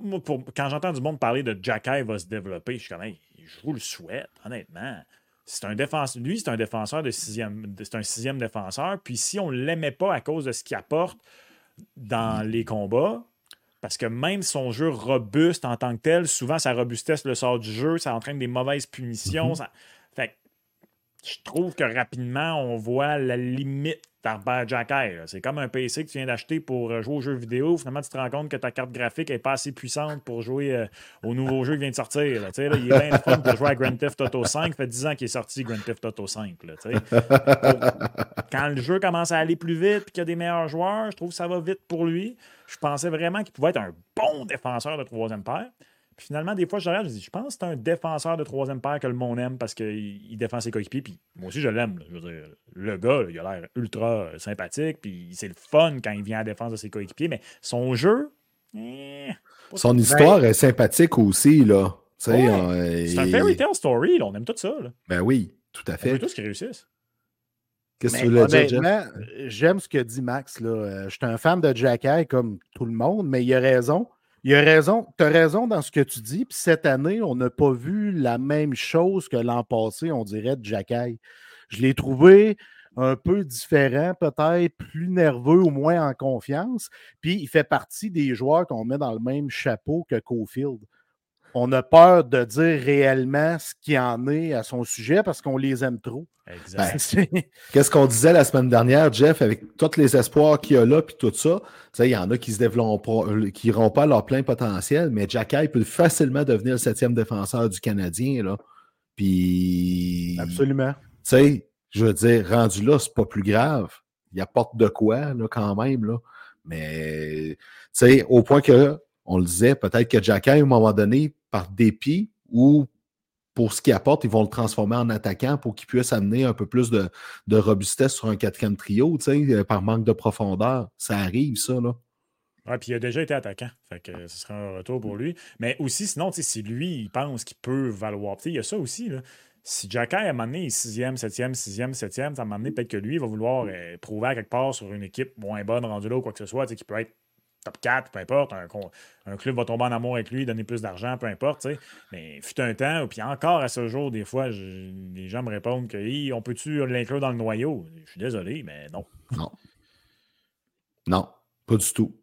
moi, pour, quand j'entends du monde parler de Jacky va se développer, je suis comme je vous le souhaite, honnêtement. C'est un défenseur. Lui, c'est un défenseur de sixième. C'est un sixième défenseur. Puis si on ne l'aimait pas à cause de ce qu'il apporte dans les combats, parce que même son jeu robuste en tant que tel, souvent sa robustesse le sort du jeu, ça entraîne des mauvaises punitions. Mhm. Fait je trouve que rapidement, on voit la limite d'Arbert Jacky. C'est comme un PC que tu viens d'acheter pour euh, jouer aux jeux vidéo. Finalement, tu te rends compte que ta carte graphique n'est pas assez puissante pour jouer euh, au nouveau jeu qui vient de sortir. il est bien fun de jouer à Grand Theft Auto 5. Ça fait 10 ans qu'il est sorti Grand Theft Auto 5. Quand le jeu commence à aller plus vite et qu'il y a des meilleurs joueurs, je trouve que ça va vite pour lui. Je pensais vraiment qu'il pouvait être un bon défenseur de troisième paire. Puis finalement, des fois, je regarde, je dis, je pense que c'est un défenseur de troisième paire que le monde aime parce qu'il défend ses coéquipiers. Puis moi aussi, je l'aime. le gars, il a l'air ultra sympathique. Puis c'est le fun quand il vient à la défense de ses coéquipiers. Mais son jeu. Eh, son histoire est sympathique aussi, là. c'est un fairy tale story, on aime tout ça. Ben oui, tout à fait. On veut tous qu'ils réussissent. Qu'est-ce que tu voulais dire, Jeff? J'aime ce que dit Max. Là. Euh, je suis un fan de Jack comme tout le monde, mais il a raison. Il a raison. Tu as raison dans ce que tu dis. Cette année, on n'a pas vu la même chose que l'an passé, on dirait, de Jack Je l'ai trouvé un peu différent, peut-être plus nerveux, ou moins en confiance. Puis il fait partie des joueurs qu'on met dans le même chapeau que Cofield on a peur de dire réellement ce qu'il en est à son sujet parce qu'on les aime trop. Ben, qu'est-ce qu'on disait la semaine dernière, Jeff, avec tous les espoirs qu'il y a là, puis tout ça? Il y en a qui se développent pas, euh, qui n'iront pas leur plein potentiel, mais Jack peut facilement devenir le septième défenseur du Canadien. Là. Puis. Absolument. Tu sais, je veux dire, rendu là, c'est pas plus grave. Il apporte de quoi, là, quand même, là. Mais, tu sais, au point que, on le disait, peut-être que Jack à un moment donné, par dépit ou pour ce qu'il apporte, ils vont le transformer en attaquant pour qu'il puisse amener un peu plus de, robustesse sur un quatrième trio, euh, par manque de profondeur. Ça arrive, ça, là. Oui, puis il a déjà été attaquant. Fait que ce sera un retour pour lui. Mais aussi, sinon, si lui, il pense qu'il peut valoir. Il y a ça aussi. Là. Si Jacky, à un moment donné, est sixième, septième, sixième, septième, moment donné, peut-être que lui, il va vouloir euh, prouver à quelque part sur une équipe moins bonne rendue là ou quoi que ce soit, qu'il peut être top 4, peu importe. Un, club va tomber en amour avec lui, donner plus d'argent, peu importe. tu sais. Mais fut un temps, puis encore à ce jour, des fois, je- les gens me répondent que Hey, on peut-tu l'inclure dans le noyau? Je suis désolé, mais non. Non. Non, pas du tout.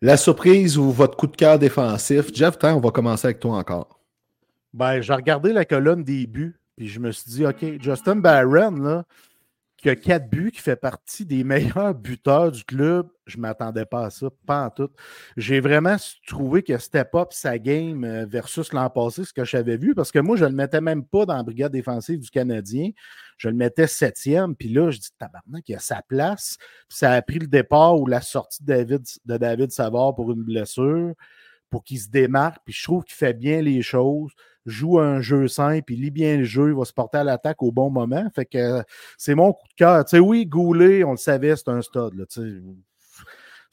La surprise ou votre coup de cœur défensif. Jeff, tiens, on va commencer avec toi encore. Ben, j'ai regardé la colonne des buts, puis je me suis dit, OK, Justin Barron, là, qui a quatre buts, qui fait partie des meilleurs buteurs du club, je ne m'attendais pas à ça, pas en tout. J'ai vraiment trouvé que step up sa game euh, versus l'an passé, ce que j'avais vu, parce que moi, je ne le mettais même pas dans la brigade défensive du Canadien. Je le mettais septième, puis là, je dis, tabarnak, il a sa place. Puis ça a pris le départ ou la sortie de David, de David Savard pour une blessure, pour qu'il se démarque, puis je trouve qu'il fait bien les choses joue un jeu simple, il lit bien le jeu, il va se porter à l'attaque au bon moment. Fait que euh, c'est mon coup de cœur. Tu sais, oui, Goulet, on le savait, c'est un stud. Là.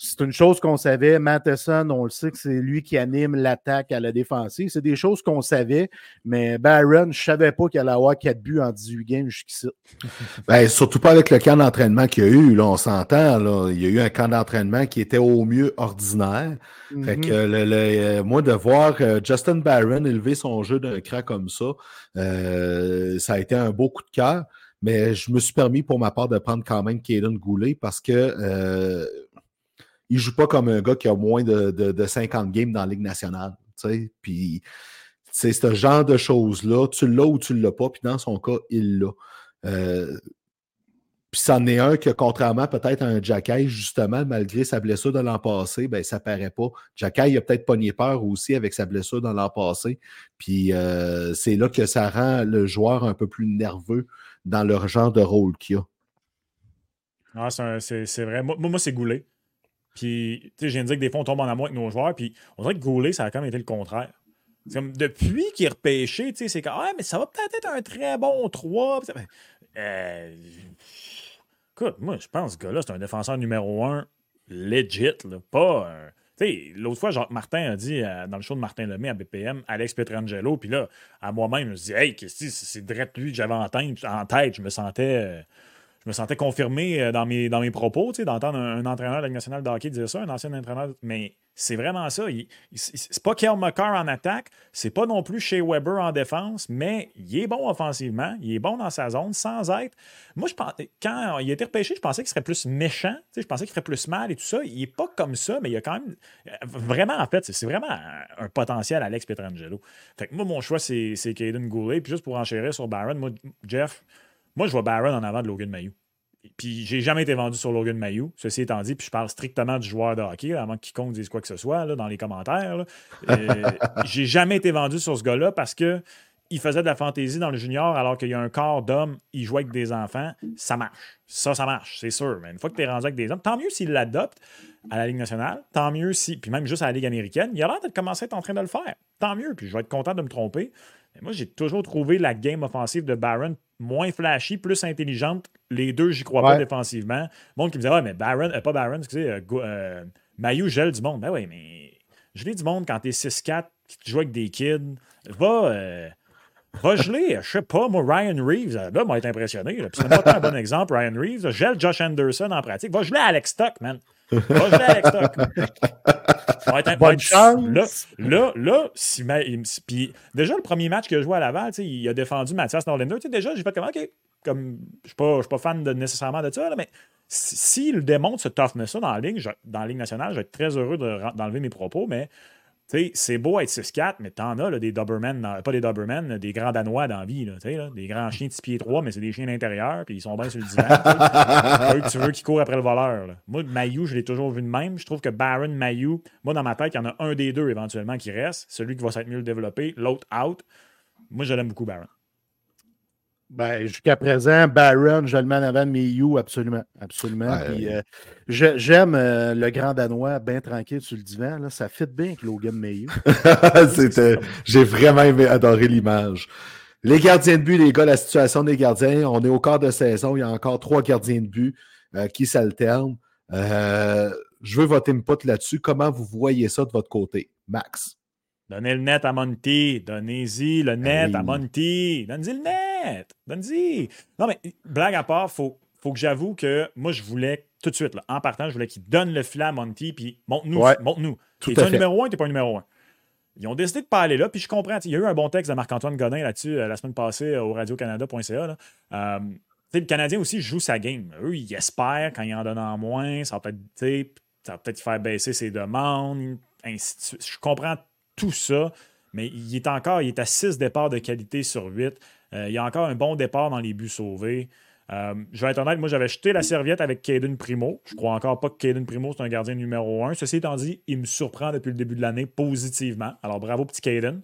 C'est une chose qu'on savait. Matheson, on le sait que c'est lui qui anime l'attaque à la défensive. C'est des choses qu'on savait, mais Barron, je ne savais pas qu'il allait avoir 4 buts en 18 games jusqu'ici. Ben, surtout pas avec le camp d'entraînement qu'il y a eu, là, on s'entend. Là. Il y a eu un camp d'entraînement qui était au mieux ordinaire. Fait Mhm. que le- le- euh, moi, de voir euh, Justin Barron élever son jeu d'un cran comme ça, euh, ça a été un beau coup de cœur. Mais je me suis permis pour ma part de prendre quand même Kaden Goulet parce que euh, il joue pas comme un gars qui a moins de, de- de 50 games dans la Ligue nationale. Puis c'est ce genre de choses-là. Tu l'as ou tu ne l'as pas. Puis dans son cas, il l'a. Euh, puis c'en est un que, contrairement peut-être à un Jacky, justement, malgré sa blessure de l'an passé, ben, ça paraît pas. Jacky a peut-être pogné peur aussi avec sa blessure de l'an passé. Puis euh, c'est là que ça rend le joueur un peu plus nerveux dans le genre de rôle qu'il a. Ah, c'est vrai. Moi, moi, c'est Goulet. Puis, tu sais, je viens que des fois, on tombe en amour avec nos joueurs. Puis, on dirait que Goulet, ça a quand même été le contraire. C'est comme depuis qu'il est repêché, tu sais, c'est comme, ah, mais ça va peut-être être un très bon 3. Puis ça- Euh, écoute, moi, je pense que gars-là, c'est un défenseur numéro un legit, là, pas. Tu sais, l'autre fois, Jacques Martin a dit euh, dans le show de Martin Lemay à BPM, Alex Petrangelo, puis là, à moi-même, je me suis dit, hey, c'est direct lui que j'avais en tête, en tête. Je me sentais. euh, je me sentais confirmé euh, dans mes, dans mes propos, d'entendre un, entraîneur de la nationale dire ça, un ancien entraîneur. Mais c'est vraiment ça. C'est pas Kel McCarr en attaque, c'est pas non plus Shea Weber en défense, mais il est bon offensivement, il est bon dans sa zone sans être. Moi, je pense, quand il a été repêché, je pensais qu'il serait plus méchant, je pensais qu'il ferait plus mal et tout ça. Il est pas comme ça, mais il a quand même. Vraiment, en fait, c'est- vraiment un, potentiel Alex Petrangelo. Fait que moi, mon choix, c'est c'est Caden Goulet. Puis juste pour enchérir sur Barron, moi, Jeff, moi, je vois Barron en avant de Logan Mayou. Puis j'ai jamais été vendu sur Logan Mayou, ceci étant dit, puis je parle strictement du joueur de hockey, là, avant que quiconque dise quoi que ce soit là, dans les commentaires. Euh, j'ai jamais été vendu sur ce gars-là parce que il faisait de la fantaisie dans le junior alors qu'il y a un corps d'homme, il jouait avec des enfants. Ça marche. Ça, ça marche, c'est sûr. Mais une fois que tu es rendu avec des hommes, tant mieux s'il l'adopte à la Ligue nationale, tant mieux si, puis même juste à la Ligue américaine, il a l'air de commencer à être en train de le faire. Tant mieux, puis je vais être content de me tromper. Mais moi, j'ai toujours trouvé la game offensive de Barron moins flashy, plus intelligente. Les deux, j'y crois pas défensivement. Monde qui me disait, ouais, mais Barron, euh, pas Barron, excusez, euh, euh, Mayu gèle du monde. Ben oui, mais geler du monde quand t'es 6-4, que tu joues avec des kids, va. euh, Va geler, je sais pas, moi, Ryan Reeves, euh, là, m'a été impressionné. c'est pas un bon exemple, Ryan Reeves. Gèle Josh Anderson en pratique. Va geler Alex Stock, man. Ça va être un- Bonne chance. Là, là, là, si ma- si- déjà, le premier match qu'il a joué à Laval, il a défendu Mathias Norlander. Déjà, j'ai fait comme, OK, comme, je suis pas, je suis pas fan de, nécessairement de ça, là, mais si- s'il démontre ce toughness-là dans la je- dans la Ligue nationale, je vais être très heureux de d'enlever mes propos, mais c'est beau être 6-4, mais t'en as là, des Doberman, dans- pas des Doberman, des grands Danois dans la vie. Là, là, des grands chiens de 6 pieds 3, mais c'est des chiens d'intérieur, puis ils sont bien sur le divan. eux que tu veux qui courent après le voleur. là. Moi, Mayu, je l'ai toujours vu de même. Je trouve que Baron, Mayu, moi, dans ma tête, il y en a un des deux éventuellement qui reste. Celui qui va s'être mieux développé, l'autre out. Moi, je l'aime beaucoup, Baron. Ben, jusqu'à présent, Barron, je le mets en avant de Miyu, absolument. Absolument. Ouais, Puis, ouais. euh, je- J'aime euh, le grand Danois bien tranquille sur le divan. Là. Ça fit bien avec Logan Mayu. C'était- J'ai vraiment aimé- adoré l'image. Les gardiens de but, les gars, la situation des gardiens, on est au quart de saison, il y a encore trois gardiens de but euh, qui s'alternent. Euh, je veux votre input là-dessus. Comment vous voyez ça de votre côté? Max? Donnez le net à Monty. Donnez-y le net Hey. à Monty. Donnez-y le net. Donnez-y. Non, mais blague à part, faut. faut que j'avoue que moi, je voulais tout de suite, là, en partant, je voulais qu'il donne le filet à Monty, puis. Ouais. Montre-nous. Tout T'es un numéro un, t'es pas un numéro un. Ils ont décidé de pas aller là, puis je comprends. Il y a eu un bon texte de Marc-Antoine Godin là-dessus euh, la semaine passée euh, au radiocanada.ca. Euh, le Canadien aussi joue sa game. Eux, ils espèrent quand ils en donnent en moins, ça va peut-être peut-être faire baisser ses demandes, ainsi de suite. Je comprends tout ça, mais il est encore, il est à 6 départs de qualité sur 8. Euh, il y a encore un bon départ dans les buts sauvés. Euh, je vais être honnête, moi j'avais jeté la serviette avec Caden Primo. Je crois encore pas que Caden Primo c'est un gardien numéro un. Ceci étant dit, il me surprend depuis le début de l'année positivement. Alors bravo petit Caden.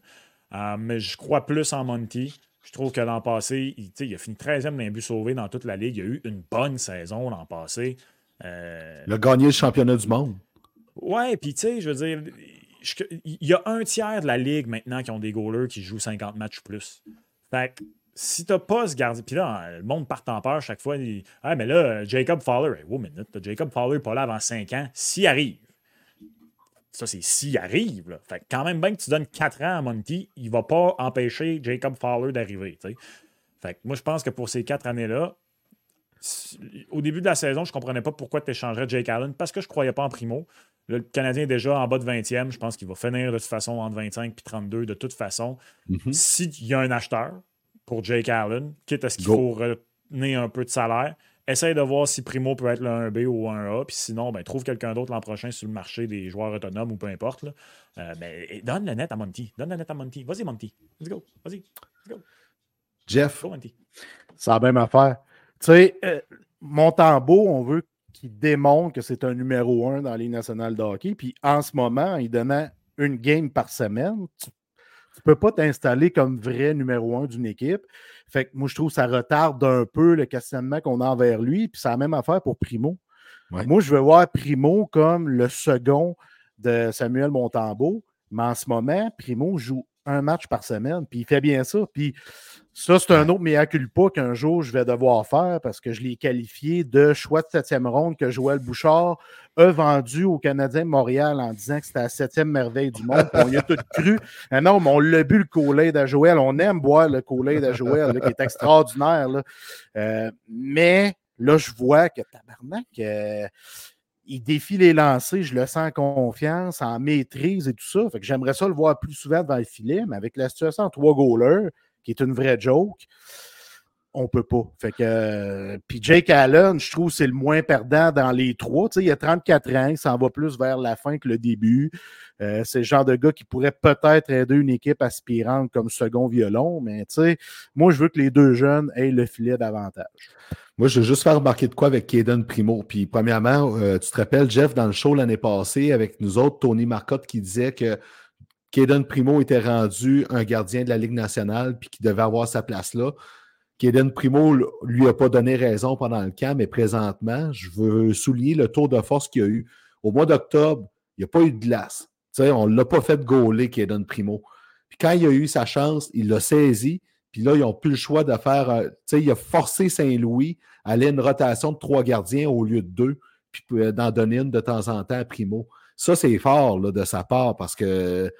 Euh, mais je crois plus en Monty. Je trouve que l'an passé, il, il a fini 13e dans les buts sauvés dans toute la ligue. Il a eu une bonne saison l'an passé. Euh, Il a gagné le championnat du monde. Ouais, puis tu sais, je veux dire, je- il y a un tiers de la ligue maintenant qui ont des goalers qui jouent 50 matchs ou plus. Fait que si t'as pas ce gardien, puis là, le monde part en peur chaque fois. Ah, mais là, Jacob Fowler, hey, wow, minute, Jacob Fowler n'est pas là avant 5 ans. S'il arrive, ça c'est s'il arrive. Là. Fait que quand même, bien que tu donnes 4 ans à Monty, il va pas empêcher Jacob Fowler d'arriver. Fait que moi, je pense que pour ces 4 années-là, au début de la saison, je comprenais pas pourquoi tu échangerais Jake Allen parce que je croyais pas en Primo. Là, le Canadien est déjà en bas de 20e. Je pense qu'il va finir de toute façon entre 25 et 32 de toute façon. Mhm. S'il y a un acheteur pour Jake Allen, quitte à ce qu'il Go. faut retenir un peu de salaire, essaye de voir si Primo peut être le 1B ou 1A. Puis sinon, ben, trouve quelqu'un d'autre l'an prochain sur le marché des joueurs autonomes ou peu importe. Là. Euh, ben, donne le net à Monty. Donne le net à Monty. Vas-y, Monty. Let's go. Vas-y. Jeff, Go, Monty. C'est la même affaire. Tu sais, euh, Montembeau, on veut qu'il démontre que c'est un numéro un dans la Ligue nationale de hockey. Puis en ce moment, il donnant une game par semaine, tu ne peux pas t'installer comme vrai numéro un d'une équipe. Fait que moi, je trouve que ça retarde un peu le questionnement qu'on a envers lui. Puis c'est la même affaire pour Primo. Ouais. Moi, je veux voir Primo comme le second de Samuel Montembeau. Mais en ce moment, Primo joue un match par semaine, puis il fait bien ça. Puis ça, c'est un autre mea culpa qu'un jour je vais devoir faire parce que je l'ai qualifié de choix de septième ronde que Joël Bouchard a vendu au Canadien de Montréal en disant que c'était la septième merveille du monde. on y a tout cru. Ah non, mais on l'a bu le Kool-Aid à Joël. On aime boire le Kool-Aid à Joël, là, qui est extraordinaire. là. Euh, mais là, je vois que tabarnak, euh, il défie les lancers, je le sens en confiance, en maîtrise et tout ça. Fait que j'aimerais ça le voir plus souvent devant le filet, mais avec la situation en trois goalers, qui est une vraie joke, on peut pas. Fait que euh, puis Jake Allen, je trouve c'est le moins perdant dans les trois. Tu sais, il a 34 ans, il s'en va plus vers la fin que le début. Euh, c'est le genre de gars qui pourrait peut-être aider une équipe aspirante comme second violon, mais tu sais, moi je veux que les deux jeunes aient le filet davantage. moi, je veux juste faire remarquer de quoi avec Caden Primo. Puis, premièrement, euh, tu te rappelles, Jeff, dans le show l'année passée, avec nous autres, Tony Marcotte qui disait que Caden Primo était rendu un gardien de la Ligue nationale puis qu'il devait avoir sa place là. Caden Primo lui a pas donné raison pendant le camp, mais présentement, je veux souligner le tour de force qu'il y a eu. Au mois d'octobre, il n'y a pas eu de glace. Tu sais, on ne l'a pas fait gauler, Caden Primo. Puis quand il a eu sa chance, il l'a saisi. Puis là, ils n'ont plus le choix de faire. il a forcé Saint-Louis à aller une rotation de trois gardiens au lieu de deux, puis euh, d'en donner une de temps en temps à Primo. Ça, c'est fort de sa part parce que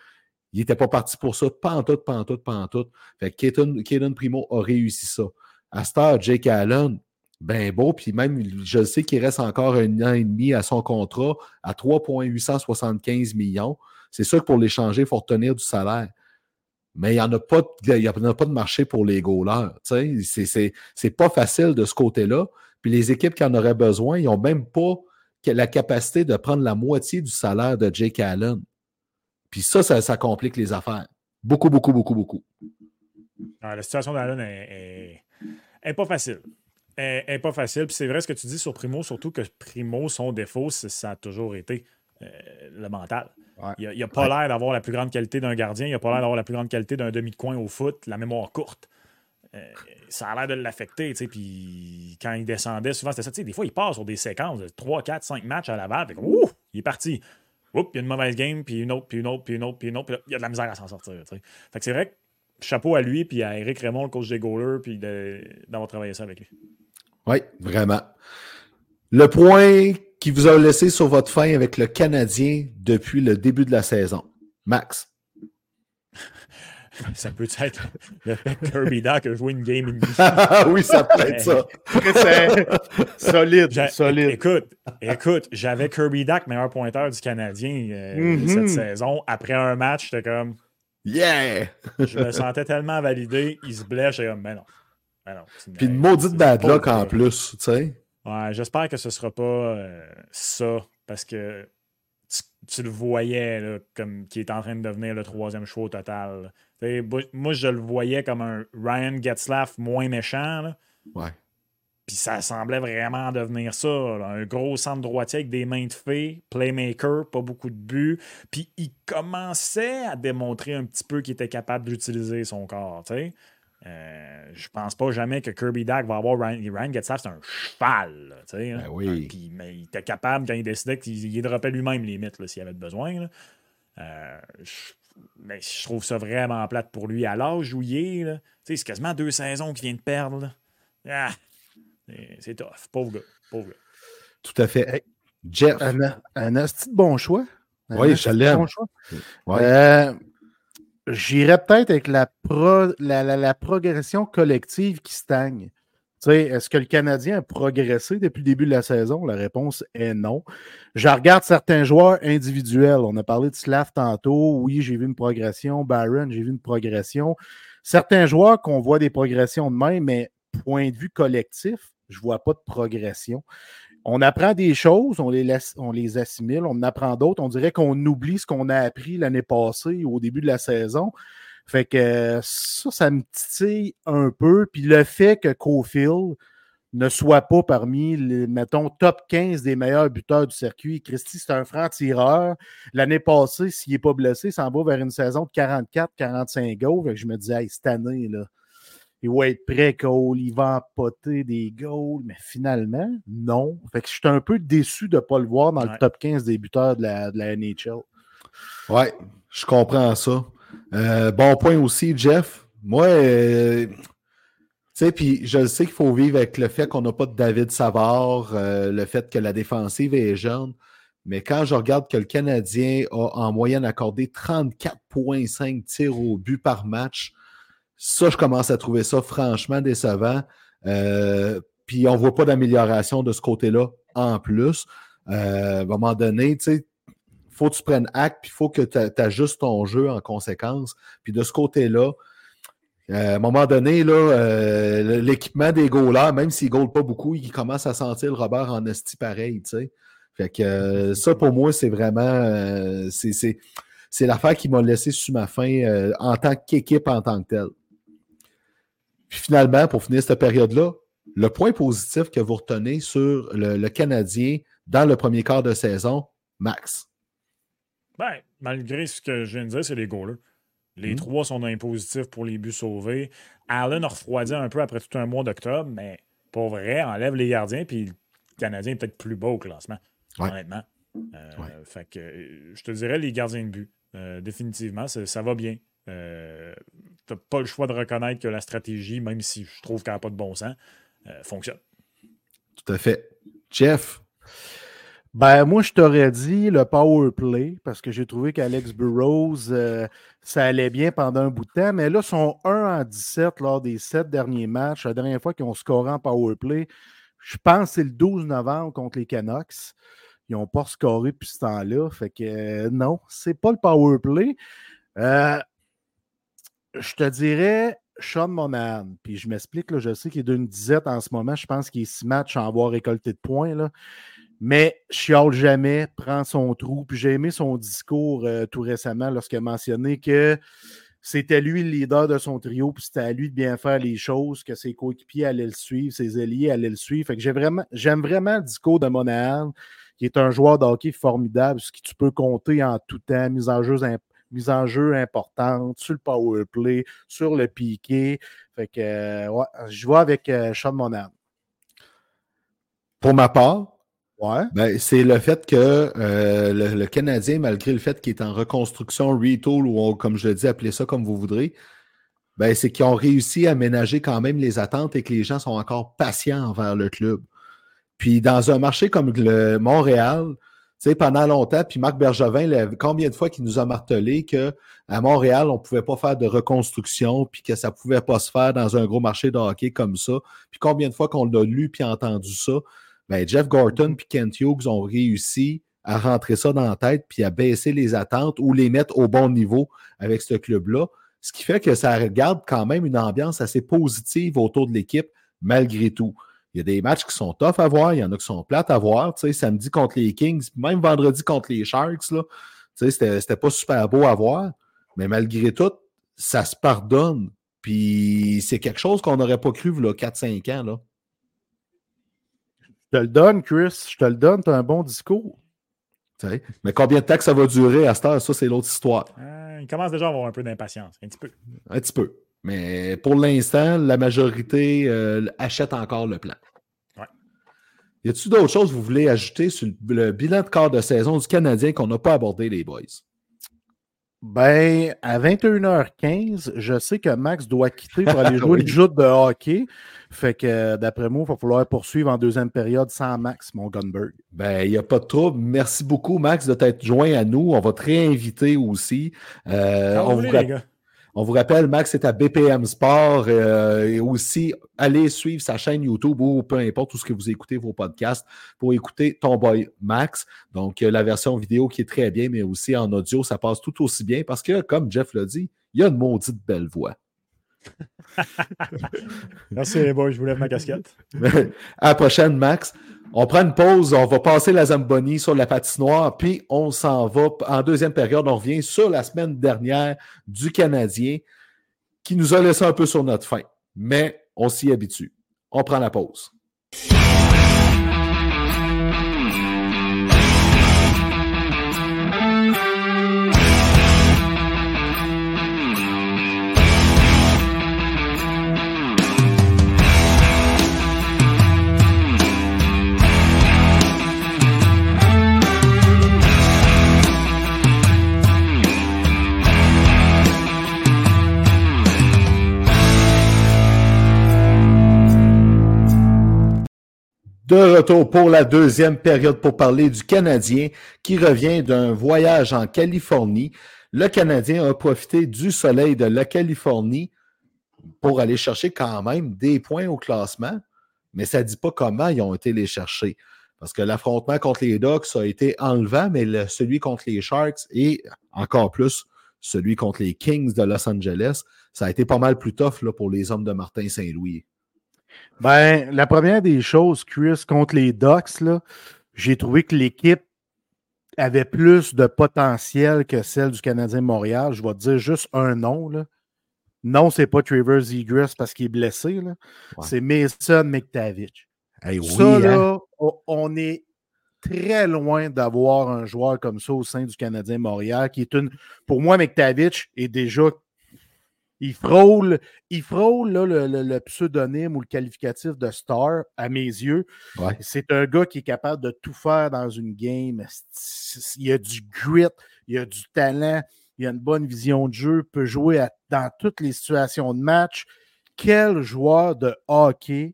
il n'était pas parti pour ça, pantoute, pantoute, pantoute. Fait que Caden, Caden Primo a réussi ça. À cette Jake Allen, ben beau, puis même, je sais qu'il reste encore un an et demi à son contrat à 3,875 millions. C'est sûr que pour l'échanger, il faut retenir du salaire. Mais il n'y en, a pas de- marché pour les goalers. C'est- pas facile de ce côté-là. Puis les équipes qui en auraient besoin, ils n'ont même pas la capacité de prendre la moitié du salaire de Jake Allen. Puis ça, ça, ça complique les affaires. Beaucoup, beaucoup, beaucoup, beaucoup. Ah, la situation d'Allen est, est- est pas facile. Elle est pas facile. Puis c'est vrai ce que tu dis sur Primo, surtout que Primo, son défaut, ça a toujours été euh, le mental. Ouais. Il n'a pas l'air d'avoir la plus grande qualité d'un gardien, il n'a pas l'air d'avoir la plus grande qualité d'un demi de coin au foot, la mémoire courte. Euh, ça a l'air de l'affecter, tu sais, puis quand il descendait, souvent c'était ça, tu sais, des fois il part sur des séquences de 3, 4, 5 matchs à puis comme, ouh, il est parti. Oups, il y a une mauvaise game, puis une autre, puis une autre, puis une autre, puis une autre, puis il y a de la misère à s'en sortir. Fait que c'est vrai que chapeau à lui, puis à Eric Raymond, le coach des goalers, puis d'avoir travaillé ça avec lui. Oui, vraiment. Le point qui vous a laissé sur votre fin avec le Canadien depuis le début de la saison. Max. Ça peut être le fait que Kirby Doc a joué une game et demie. Ah oui, ça peut être ça. C'est solide, J'a- solide. Écoute, écoute, j'avais Kirby Doc, meilleur pointeur du Canadien euh, Mhm. cette saison. Après un match, j'étais comme. Yeah! Je me sentais tellement validé, il se blesse, j'étais comme, mais non. Ben non, Puis une maudite bad luck en plus, tu sais. Ouais, j'espère que ce sera pas euh, ça, parce que tu, le voyais là, comme qui est en train de devenir le troisième choix au total. moi- je le voyais comme un Ryan Getzlaff moins méchant. là. Ouais. Puis ça semblait vraiment devenir ça. là. Un gros centre droitier avec des mains de fée, playmaker, pas beaucoup de buts. Puis il commençait à démontrer un petit peu qu'il était capable d'utiliser son corps. Euh, je pense pas jamais que Kirby Dak va avoir Ryan, Ryan Getzlaff, c'est un cheval. là, tu sais, hein. Ben oui. Puis, mais il était capable, quand il décidait qu'il il droppait lui-même les là, s'il avait besoin. là. Euh, je- mais je trouve ça vraiment plate pour lui. À l'âge où il est, là, tu sais, c'est quasiment deux saisons qu'il vient de perdre. Ah, c'est- tough. Pauvre gars. Pauvre gars. Tout à fait. Jeff. Un, un asti de bon choix? Un Oui, je l'aime. bon choix? Ouais. Euh, J'irais peut-être avec la, pro- la, la- progression collective qui stagne. Est-ce que le Canadien a progressé depuis le début de la saison? La réponse est non. Je regarde certains joueurs individuels. On a parlé de Slav tantôt. Oui, j'ai vu une progression. Byron, j'ai vu une progression. Certains joueurs qu'on voit des progressions de mais point de vue collectif, je ne vois pas de progression. On apprend des choses, on les, assimile, on en apprend d'autres. On dirait qu'on oublie ce qu'on a appris l'année passée au début de la saison. Fait que ça, ça me titille un peu. Puis le fait que Cofield ne soit pas parmi les, mettons, top 15 des meilleurs buteurs du circuit. Christy, c'est un franc-tireur. L'année passée, s'il n'est pas blessé, s'en va vers une saison de 44-45 goals. Je me disais, hey, cette année, là, il va être prêt, Cole, il va empoter des goals. Mais finalement, non. Fait que je suis un peu déçu de ne pas le voir dans Ouais. le top 15 des buteurs de la, de la NHL. Ouais, je comprends ça. Euh, bon point aussi, Jeff. Moi, euh, tu sais, puis je sais qu'il faut vivre avec le fait qu'on n'a pas de David Savard, euh, le fait que la défensive est jeune. Mais quand je regarde que le Canadien a en moyenne accordé 34,5 tirs au but par match, ça, je commence à trouver ça franchement décevant. Euh, puis on ne voit pas d'amélioration de ce côté-là en plus. Euh, à un moment donné, tu sais, faut que tu prennes acte, puis il faut que tu ajustes ton jeu en conséquence. Puis de ce côté-là, euh, à un moment donné, l'équipement des goalers, même s'ils ne pas beaucoup, ils commencent à sentir le Robert en esti pareil, tu sais. Ça, pour moi, c'est vraiment c'est- l'affaire qui m'a laissé sur ma euh, en tant qu'équipe en tant que telle. Puis finalement, pour finir cette période-là, le point positif que vous retenez sur le, le Canadien dans le premier quart de saison, Max? Ben, malgré ce que je viens de dire, c'est les goalers. Les Mhm. trois sont dans les positifs pour les buts sauvés. Allen a refroidi un peu après tout un mois d'octobre, mais pour vrai, enlève les gardiens, puis le Canadien est peut-être plus bas au classement, Ouais. honnêtement. Euh, Ouais. Fait que euh, je te dirais les gardiens de but. Euh, définitivement, ça, ça va bien. Euh, T'as pas le choix de reconnaître que la stratégie, même si je trouve qu'elle n'a pas de bon sens, euh, fonctionne. Tout à fait. Jeff, Ben, moi, je t'aurais dit le power play parce que j'ai trouvé qu'Alex Burrows, euh, ça allait bien pendant un bout de temps, mais là, son 1 en 17 lors des sept derniers matchs, la dernière fois qu'ils ont scoré en power play, je pense que c'est le 12 novembre contre les Canucks. Ils n'ont pas scoré depuis ce temps-là. Fait que euh, non, c'est pas le power play. Euh, je te dirais Sean Monahan. Puis je m'explique, là, je sais qu'il est d'une disette en ce moment. Je pense qu'il est six matchs sans avoir récolté de points. Là. Mais chiale jamais, prend son trou. Puis j'ai aimé son discours euh, tout récemment lorsqu'il a mentionné que c'était lui le leader de son trio, puis c'était à lui de bien faire les choses, que ses coéquipiers allaient le suivre, ses alliés allaient le suivre. Fait que j'aime vraiment le discours de Monahan, qui est un joueur de hockey formidable, sur qui tu peux compter en tout temps, mise en jeu, mise en jeu importante, sur le power play, sur le piqué. Fait que, euh, ouais, je vois avec euh, Sean Monahan. pour ma part, Ouais. ben, c'est le fait que euh, le, le Canadien, malgré le fait qu'il est en reconstruction, retool, ou on- comme je le dis, appelez ça comme vous voudrez, ben, c'est qu'ils ont réussi à ménager quand même les attentes et que les gens sont encore patients envers le club. Puis dans un marché comme le Montréal, tu Tu sais, pendant longtemps, puis Marc Bergevin, là, combien de fois qu'il nous a martelé qu'à Montréal, on pouvait pas faire de reconstruction, puis que ça pouvait pas se faire dans un gros marché de hockey comme ça. Puis combien de fois qu'on l'a lu puis entendu ça? Ben, Jeff Gorton puis Kent Hughes ont réussi à rentrer ça dans la tête puis à baisser les attentes ou les mettre au bon niveau avec ce club-là. Ce qui fait que ça regarde quand même une ambiance assez positive autour de l'équipe malgré tout. Il y a des matchs qui sont tough à voir, il y en a qui sont plates à voir. Tu sais, samedi contre les Kings, même vendredi contre les Sharks, là, tu sais, c'était, c'était pas super beau à voir. Mais malgré tout, ça se pardonne. Puis c'est quelque chose qu'on n'aurait pas cru là, 4-5 ans. Là. Je te le donne, Chris. Je te le donne. Tu as un bon discours. Tu sais. Mais combien de temps que ça va durer à cette heure, ça, c'est l'autre histoire. Euh, il commence déjà à avoir un peu d'impatience. Un petit peu. Un petit peu. Mais pour l'instant, la majorité euh, achète encore le plan. Ouais. Y a-t-il d'autres choses que vous voulez ajouter sur le, le bilan de quart de saison du Canadien qu'on n'a pas abordé, les boys? Ben, à 21h15, je sais que Max doit quitter pour aller jouer Oui. le jeu de hockey. Fait que, d'après moi, il va falloir poursuivre en deuxième période sans Max, mon Gunberg. Ben, il n'y a pas de trouble. Merci beaucoup, Max, de t'être joint à nous. On va te réinviter aussi. Euh, on, vous voulez, les gars. On vous rappelle, Max est à BPM Sport euh, et aussi allez suivre sa chaîne YouTube ou peu importe où ce que vous écoutez vos podcasts pour écouter ton boy Max. Donc, euh, la version vidéo qui est très bien, mais aussi en audio, ça passe tout aussi bien parce que, comme Jeff l'a dit, il y a une maudite belle voix. Merci, les. Je vous lève ma casquette. à la prochaine, Max. On prend une pause, on va passer la Zamboni sur la patinoire, puis on s'en va en deuxième période. On revient sur la semaine dernière du Canadien qui nous a laissé un peu sur notre faim. Mais on s'y habitue. On prend la pause. Retour pour la deuxième période pour parler du Canadien qui revient d'un voyage en Californie. Le Canadien a profité du soleil de la Californie pour aller chercher quand même des points au classement, mais ça ne dit pas comment ils ont été les chercher. Parce que l'affrontement contre les Ducks a été enlevant, mais celui contre les Sharks et encore plus celui contre les Kings de Los Angeles, ça a été pas mal plus tough pour les hommes de Martin Saint-Louis. Ben, la première des choses, Chris, contre les Ducks, j'ai trouvé que l'équipe avait plus de potentiel que celle du Canadien de Montréal. Je vais te dire juste un nom. Là. Non, c'est pas Trevor Zegras parce qu'il est blessé. Ouais. C'est Mason McTavish. Hey, oui, ça, hein? là, on est très loin d'avoir un joueur comme ça au sein du Canadien Montréal, qui est une. Pour moi, McTavish est déjà. Il frôle, il frôle là, le, le- le pseudonyme ou le qualificatif de star, à mes yeux. Ouais. C'est un gars qui est capable de tout faire dans une game. Il a du grit, il a du talent, il a une bonne vision de jeu, peut jouer à- dans toutes les situations de match. Quel joueur de hockey!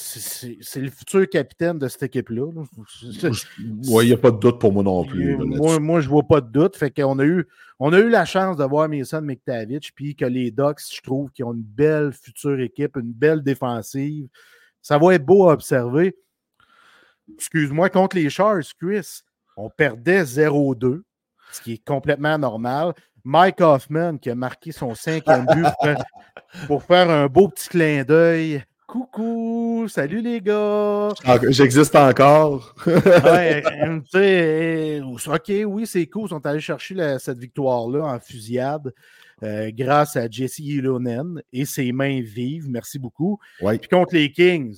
C'est- le futur capitaine de cette équipe-là. Oui, il n'y a pas de doute pour moi non plus. Là, moi, moi, je vois pas de doute. Fait qu'on a eu, on a eu la chance de voir Mason McTavish, puis que les Ducks, je trouve, qui ont une belle future équipe, une belle défensive. Ça va être beau à observer. Excuse-moi, contre les Sharks, Chris, on perdait 0-2, ce qui est complètement normal. Mike Hoffman, qui a marqué son cinquième but pour faire un beau petit clin d'œil. Coucou, salut les gars. Ah, J'existe encore. Ouais, euh, sais, euh, OK, oui, c'est cool. Ils sont allés chercher la- cette victoire-là en fusillade euh, grâce à Jesse Ilonen et ses mains vives. Merci beaucoup. Ouais. Puis contre les Kings,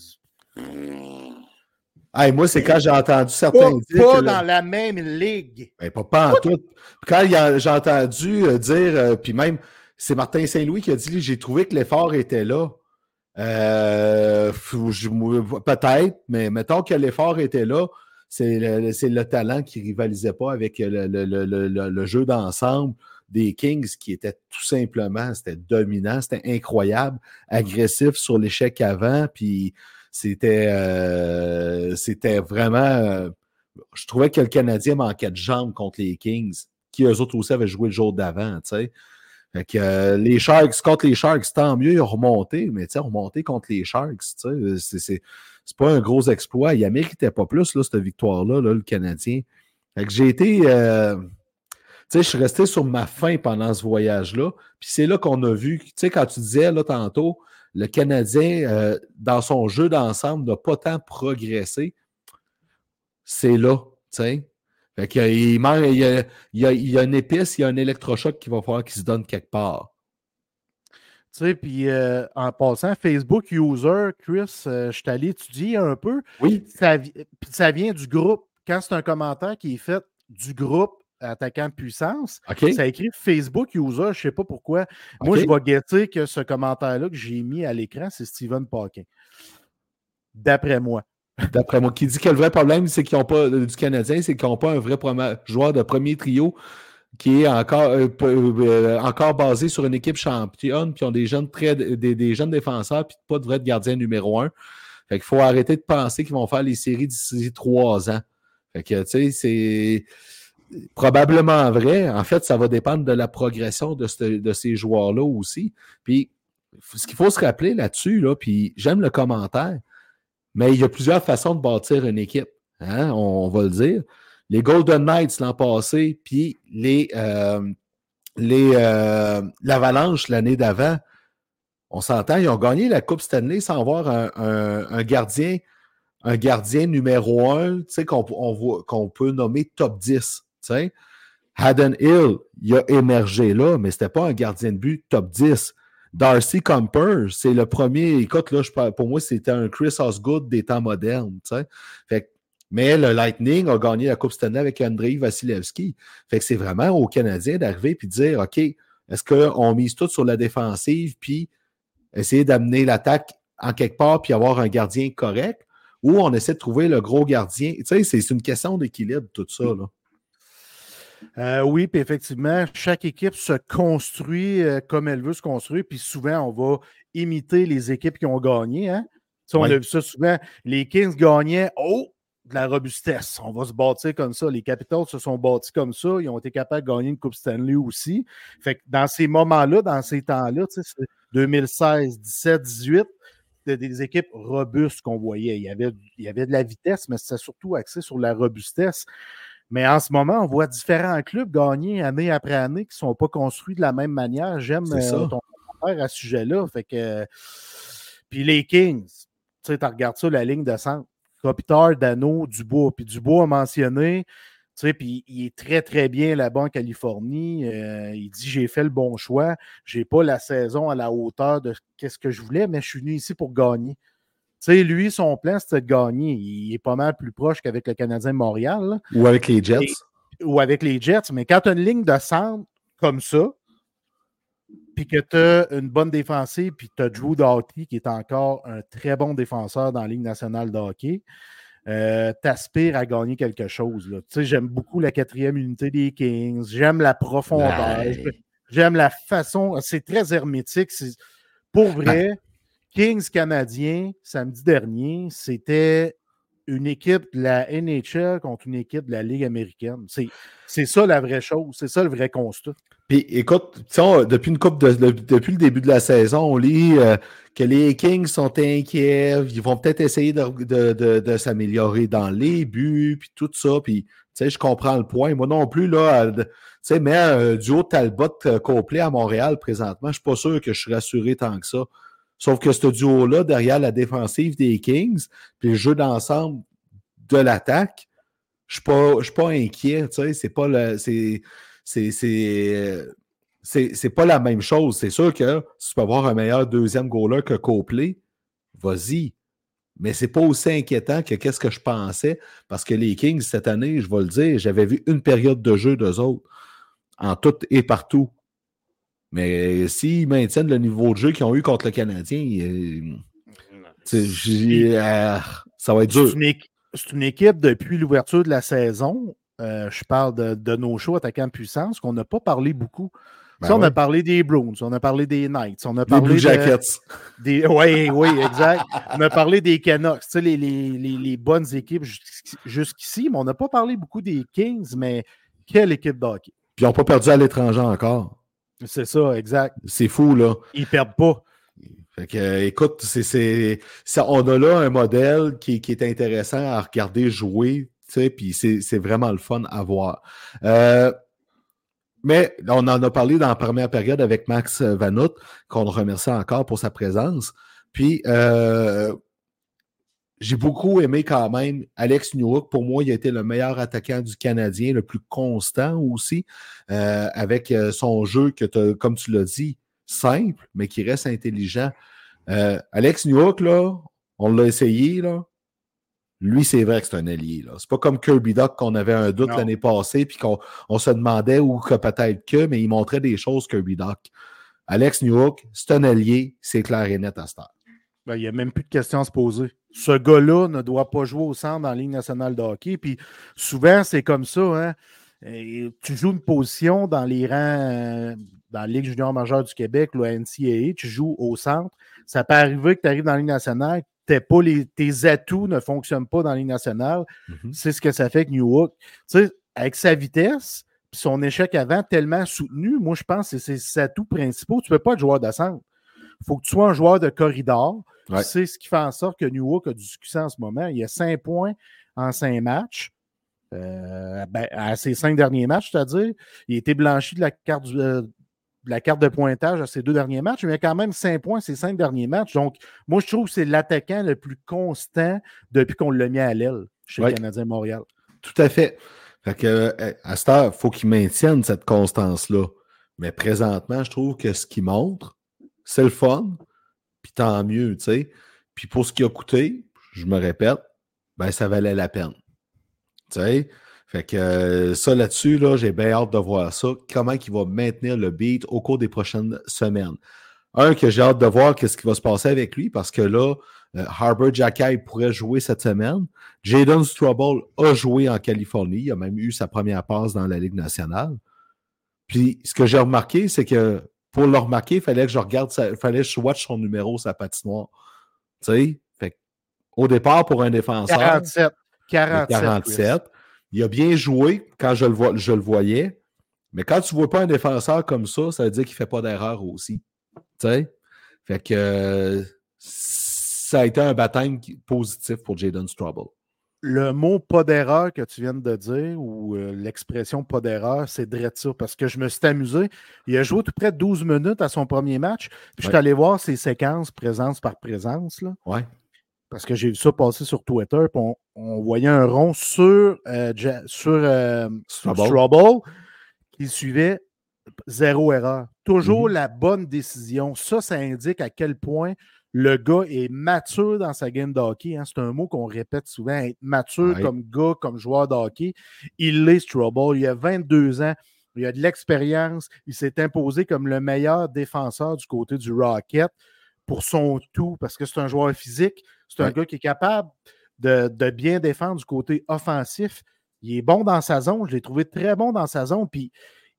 Hey, moi, c'est quand j'ai entendu pas, certains dire. pas que le- dans la même ligue. Ben, pas, pas en tout. Quand j'ai entendu dire, euh, puis même, c'est Martin Saint-Louis qui a dit j'ai trouvé que l'effort était là. Euh, Peut-être, mais mettons que l'effort était là. C'est le, talent qui rivalisait pas avec le, jeu d'ensemble des Kings qui était tout simplement, c'était dominant, c'était incroyable, agressif sur l'échec avant, puis c'était euh, vraiment euh, je trouvais que le Canadien manquait de jambes contre les Kings, qui eux autres aussi avaient joué le jour d'avant, tu sais. Fait que euh, les Sharks, contre les Sharks, tant mieux, ils ont remonté, mais tu remonté contre les Sharks, sais, c'est, pas un gros exploit. Il méritait pas plus, là, cette victoire-là, là, le Canadien. Fait que j'ai été. Euh, tu sais, je suis resté sur ma faim pendant ce voyage-là. Puis c'est là qu'on a vu, tu sais, quand tu disais là tantôt, le Canadien, euh, dans son jeu d'ensemble, n'a pas tant progressé. C'est là, tu sais. Fait qu'il il, il, y a, il, y a, il y a une épice, il y a un électrochoc qui va falloir qu'il se donne quelque part. Tu sais, puis euh, en passant, Facebook User, Chris, euh, je suis allé étudier un peu. Oui. Ça, ça vient du groupe. Quand c'est un commentaire qui est fait du groupe attaquant puissance, ça écrit Facebook User, je ne sais pas pourquoi. Moi, je vais guetter que ce commentaire-là que j'ai mis à l'écran, c'est Steven Parkin. D'après moi. D'après moi, qui dit que le vrai problème, c'est qu'ils n'ont pas du Canadien, c'est qu'ils n'ont pas un vrai joueur de premier trio qui est encore, euh, euh, basé sur une équipe championne, puis ont des jeunes, très, des, jeunes défenseurs, puis pas de vrai gardien numéro un. Fait qu'il faut arrêter de penser qu'ils vont faire les séries d'ici trois ans. Fait que, tu sais, c'est probablement vrai. En fait, ça va dépendre de la progression de, de ces joueurs-là aussi. Puis, ce qu'il faut se rappeler là-dessus, là, puis j'aime le commentaire, mais il y a plusieurs façons de bâtir une équipe. Hein, on va le dire les Golden Knights l'an passé, puis les, euh, les euh, l'Avalanche l'année d'avant, on s'entend, ils ont gagné la Coupe Stanley sans avoir un, gardien, un gardien numéro un, qu'on qu'on peut nommer top 10. sais. Haddon Hill, il a émergé là, mais ce n'était pas un gardien de but top 10. Darcy Comper, c'est le premier. Écoute, pour moi, c'était un Chris Osgood des temps modernes. Mais le Lightning a gagné la Coupe Stanley avec Andrei Vasilevski. Fait c'est vraiment aux Canadiens d'arriver et de dire OK, est-ce qu'on mise tout sur la défensive puis essayer d'amener l'attaque en quelque part puis avoir un gardien correct ou on essaie de trouver le gros gardien? C'est une question d'équilibre, tout ça. Là. Euh, oui, puis effectivement, chaque équipe se construit euh, comme elle veut se construire, puis souvent, on va imiter les équipes qui ont gagné. Hein? on a vu ça souvent. Les Kings gagnaient. Oh, de la robustesse. On va se bâtir comme ça. Les Capitals se sont bâtis comme ça. Ils ont été capables de gagner une Coupe Stanley aussi. Fait que dans ces moments-là, dans ces temps-là, 2016, 17, 18, c'était des équipes robustes qu'on voyait. Il y, avait, il y avait de la vitesse, mais c'était surtout axé sur la robustesse. Mais en ce moment, on voit différents clubs gagner année après année qui ne sont pas construits de la même manière. J'aime euh, ton commentaire à ce sujet-là. Fait que. Puis les Kings, tu sais, tu regardes ça, la ligne de centre. Kopitar, Dano, Dubois. Puis Dubois a mentionné, tu sais, puis il est très, très bien là-bas en Californie. Euh, il dit J'ai fait le bon choix. J'ai pas la saison à la hauteur de ce que je voulais, mais je suis venu ici pour gagner. Sais, lui, son plan, c'était de gagner. Il est pas mal plus proche qu'avec le Canadien de Montréal. Ou avec les Jets. ou avec les Jets. Mais quand tu as une ligne de centre comme ça, puis que tu as une bonne défensive, puis tu as Drew Doughty, qui est encore un très bon défenseur dans la Ligue nationale de hockey, euh, tu aspires à gagner quelque chose. Tu sais, j'aime beaucoup la quatrième unité des Kings, j'aime la profondeur, j'aime la façon, c'est très hermétique. Pour vrai, Kings canadien, samedi dernier, c'était une équipe de la NHL contre une équipe de la Ligue américaine. C'est ça la vraie chose, c'est ça le vrai constat. Puis écoute, depuis le début de la saison, on lit euh, que les Kings sont inquiets, ils vont peut-être essayer de, s'améliorer dans les buts, puis tout ça. Puis, je comprends le point. Moi non plus, là, tu sais, mais un duo Talbot euh, complet à Montréal présentement, je suis pas sûr que je suis rassuré tant que ça. Sauf que ce duo-là, derrière la défensive des Kings, puis le jeu d'ensemble de l'attaque, je ne suis pas inquiet. C'est pas le. C'est pas la même chose. C'est sûr que si tu peux avoir un meilleur deuxième goaler que Copley, vas-y. Mais c'est pas aussi inquiétant que qu'est-ce que je pensais, parce que les Kings, cette année, je vais le dire, j'avais vu une période de jeu d'eux autres, en tout et partout. Mais s'ils maintiennent le niveau de jeu qu'ils ont eu contre le Canadien, euh, euh, ça va être dur. C'est une, équipe depuis l'ouverture de la saison. Euh, je parle de, nos choix attaquants puissance, qu'on n'a pas parlé beaucoup. Ben Ça, on a parlé des Bruins, on a parlé des Knights, on a parlé Blue de- Jackets. des. Oui, oui, exact. on a parlé des Canucks, les, les- les- les bonnes équipes jusqu'ici- jusqu'ici, mais on n'a pas parlé beaucoup des Kings, mais quelle équipe de hockey. Puis ils n'ont pas perdu à l'étranger encore. C'est ça, exact. C'est fou, là. Ils perdent pas. Fait que, euh, écoute, c'est, c'est- ça- on a là un modèle qui, qui est intéressant à regarder jouer, tu sais, puis c'est, c'est vraiment le fun à voir. Euh, mais on en a parlé dans la première période avec Max Vanout, qu'on remercie encore pour sa présence. Puis, euh, j'ai beaucoup aimé quand même Alex Newhook. Pour moi, il a été le meilleur attaquant du Canadien, le plus constant aussi, euh, avec euh, son jeu que, comme tu l'as dit, simple, mais qui reste intelligent. Euh, Alex Newhook, là, on l'a essayé, là. Lui, c'est vrai que c'est un allié. là. C'est pas comme Kirby Doc qu'on avait un doute Non. l'année passée, puis qu'on on se demandait ou que peut-être que, mais il montrait des choses, Kirby Doc. Alex Newhook, c'est un allié, c'est clair et net à cette heure. Ben, il n'y a même plus de questions à se poser. Ce gars-là ne doit pas jouer au centre dans la Ligue nationale de hockey. Puis souvent, c'est comme ça. Hein? Et tu joues une position dans les rangs, euh, dans la Ligue junior majeure du Québec, le NCAA, tu joues au centre. Ça peut arriver que tu arrives dans la Ligue nationale, t'es pas les, tes atouts ne fonctionnent pas dans la Ligue nationale. C'est ce que ça fait que New York. Tu sais, avec sa vitesse, son échec avant tellement soutenu, moi, je pense que c'est ses atouts principaux. Tu ne peux pas être joueur de centre. Il faut que tu sois un joueur de corridor. Ouais. C'est ce qui fait en sorte que New York a du succès en ce moment. Il y a cinq points en cinq matchs. Euh, ben, à ses cinq derniers matchs, c'est-à-dire, il a été blanchi de la carte, du- euh, de la carte de pointage à ses deux derniers matchs, mais il a quand même cinq points ces cinq derniers matchs. Donc, moi, je trouve que c'est l'attaquant le plus constant depuis qu'on l'a mis à l'aile chez Ouais. le Canadien Montréal. Tout à fait. Fait que, euh, à cette heure, il faut qu'il maintienne cette constance-là. Mais présentement, je trouve que ce qu'il montre, c'est le fun. Puis tant mieux, tu sais. Puis pour ce qui a coûté, je me répète, ben ça valait la peine. Tu sais? Fait que euh, ça là-dessus, là, j'ai bien hâte de voir ça. Comment il va maintenir le beat au cours des prochaines semaines? Un, que j'ai hâte de voir qu'est-ce qui va se passer avec lui, parce que là, euh, Harbour Jackay pourrait jouer cette semaine. Jaden Strubble a joué en Californie. Il a même eu sa première passe dans la Ligue nationale. Puis, ce que j'ai remarqué, c'est que pour le remarquer, il fallait que je regarde, il fallait que je watch son numéro, sa patinoire. Tu sais? Fait au départ, pour un défenseur, 47. il a 47. Chris. 47. Il a bien joué quand je le, vois, je le voyais. Mais quand tu ne vois pas un défenseur comme ça, ça veut dire qu'il ne fait pas d'erreur aussi. Tu sais? Fait que ça a été un baptême positif pour Jaden Strubble. Le mot pas d'erreur que tu viens de dire, ou euh, l'expression pas d'erreur, c'est de ça, parce que je me suis amusé. Il a joué tout près de 12 minutes à son premier match. Puis je suis allé voir ses séquences présence par présence, là, Ouais. parce que j'ai vu ça passer sur Twitter. Puis on, on voyait un rond sur, euh, sur euh, qui suivait zéro erreur. Toujours Mhm. la bonne décision. Ça, ça indique à quel point le gars est mature dans sa game de hockey. hein. C'est un mot qu'on répète souvent, être mature Ouais. comme gars, comme joueur de hockey. Il l'est, Strubble. Il a 22 ans. Il a de l'expérience. Il s'est imposé comme le meilleur défenseur du côté du Rocket pour son tout, parce que c'est un joueur physique. C'est un gars qui est capable de, de bien défendre du côté offensif. Il est bon dans sa zone. Je l'ai trouvé très bon dans sa zone. Puis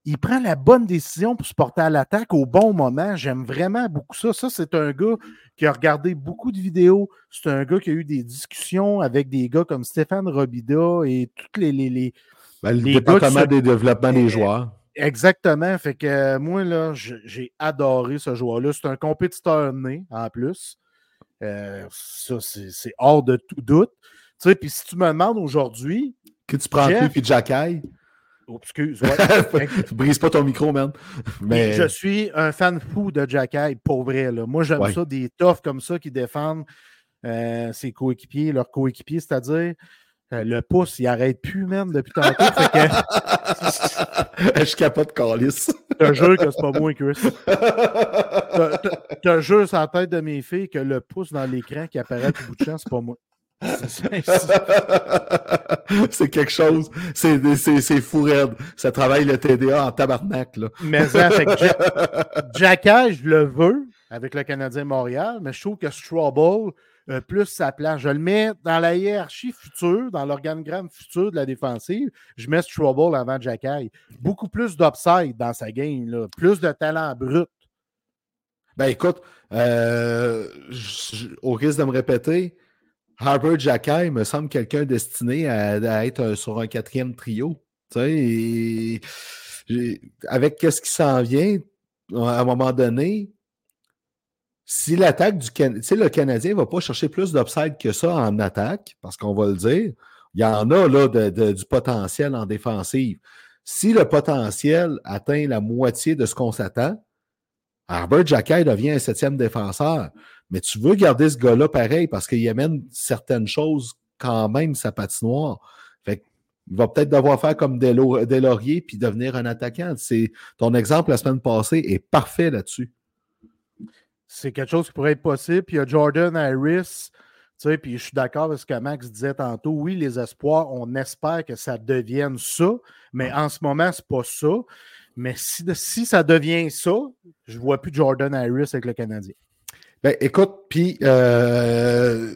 il prend la bonne décision pour se porter à l'attaque au bon moment. J'aime vraiment beaucoup ça. Ça, c'est un gars qui a regardé beaucoup de vidéos. C'est un gars qui a eu des discussions avec des gars comme Stéphane Robida et toutes les. les, les- Ben, le Les gars département qui se- des développements des Euh, joueurs. Exactement. Fait que euh, moi, là, j'ai adoré ce joueur-là. C'est un compétiteur né, en plus. Euh, ça, c'est hors de tout doute. Tu sais, puis si tu me demandes aujourd'hui, Que tu prends Jeff- puis Jackay. Oh, excuse, ouais, Brise pas ton micro, man. Mais Je suis un fan fou de Jacky, pour vrai. Là. Moi, j'aime Ouais. ça, des toughs comme ça qui défendent euh, ses coéquipiers, leurs coéquipiers, c'est-à-dire euh, le pouce, il arrête plus, même, depuis tantôt. fait que je capote Calis. je te jure que c'est pas moi, Chris. Te- Je te jure sur la tête de mes filles que le pouce dans l'écran qui apparaît tout bout de champ, c'est pas moi. C'est- quelque chose. C'est fou raide. Ça travaille le TDA en tabarnak, là. Mais ça, fait que Ja- Jacky, je le veux avec le Canadien Montréal, mais je trouve que Strawball, euh, plus sa place. Je le mets dans la hiérarchie future, dans l'organigramme futur de la défensive. Je mets Trouble avant Jacky. Beaucoup plus d'upside dans sa game, là. plus de talent brut. Ben écoute, euh, au risque de me répéter, Harvard Jacky me semble quelqu'un destiné à, être un- sur un quatrième trio. Et- avec qu'est-ce qui s'en vient, à un moment donné, si l'attaque du Can- tu sais, le Canadien ne va pas chercher plus d'upside que ça en attaque, parce qu'on va le dire, il y en a là de- du potentiel en défensive. Si le potentiel atteint la moitié de ce qu'on s'attend, Herbert Jacquet devient un septième défenseur. Mais tu veux garder ce gars-là pareil parce qu'il amène certaines choses quand même sa patinoire. Fait il va peut-être devoir faire comme Delo- Deslauriers puis devenir un attaquant. C'est, ton exemple la semaine passée est parfait là-dessus. C'est quelque chose qui pourrait être possible. Puis il y a Jordan Harris. Tu sais, puis je suis d'accord avec ce que Max disait tantôt. Oui, les espoirs, on espère que ça devienne ça, mais en ce moment, c'est pas ça. Mais si, si ça devient ça, je vois plus Jordan Harris avec le Canadien. Ben, écoute, puis euh,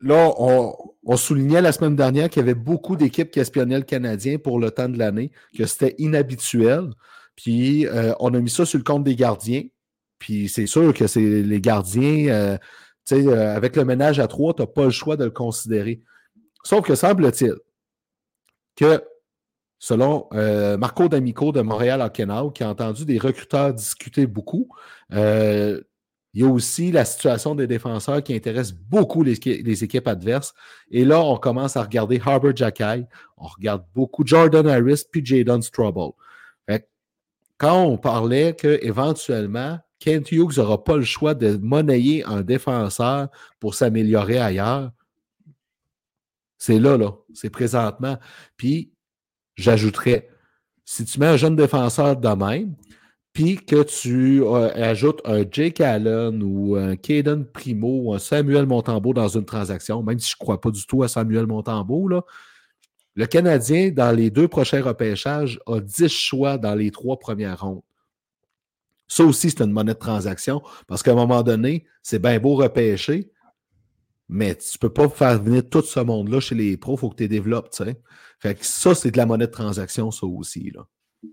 là, on, soulignait la semaine dernière qu'il y avait beaucoup d'équipes qui espionnaient le Canadien pour le temps de l'année, que c'était inhabituel. Puis euh, on a mis ça sur le compte des gardiens. Puis c'est sûr que c'est les gardiens, euh, tu sais, euh, avec le ménage à trois, tu n'as pas le choix de le considérer. Sauf que semble-t-il que, selon Marco D'Amico de Montréal Hockenau, qui a entendu des recruteurs discuter beaucoup, il y a aussi la situation des défenseurs qui intéresse beaucoup les, équipes adverses. Et là, on commence à regarder Harbour Jacky, on regarde beaucoup Jordan Harris puis Jadon que quand on parlait qu'éventuellement, Kent Hughes n'aura pas le choix de monnayer un défenseur pour s'améliorer ailleurs, c'est là, là. C'est présentement. Puis, j'ajouterais, si tu mets un jeune défenseur de même, puis que tu euh, ajoutes un Jake Allen ou un Caden Primo ou un Samuel Montembeau dans une transaction, même si je ne crois pas du tout à Samuel Montembeau, là, le Canadien, dans les deux prochains repêchages, a 10 choix dans les trois premières rondes. Ça aussi, c'est une monnaie de transaction parce qu'à un moment donné, c'est bien beau repêcher, mais tu ne peux pas faire venir tout ce monde-là chez les pros, il faut que tu les développes. tu sais. Fait que ça, c'est de la monnaie de transaction, ça aussi. Là.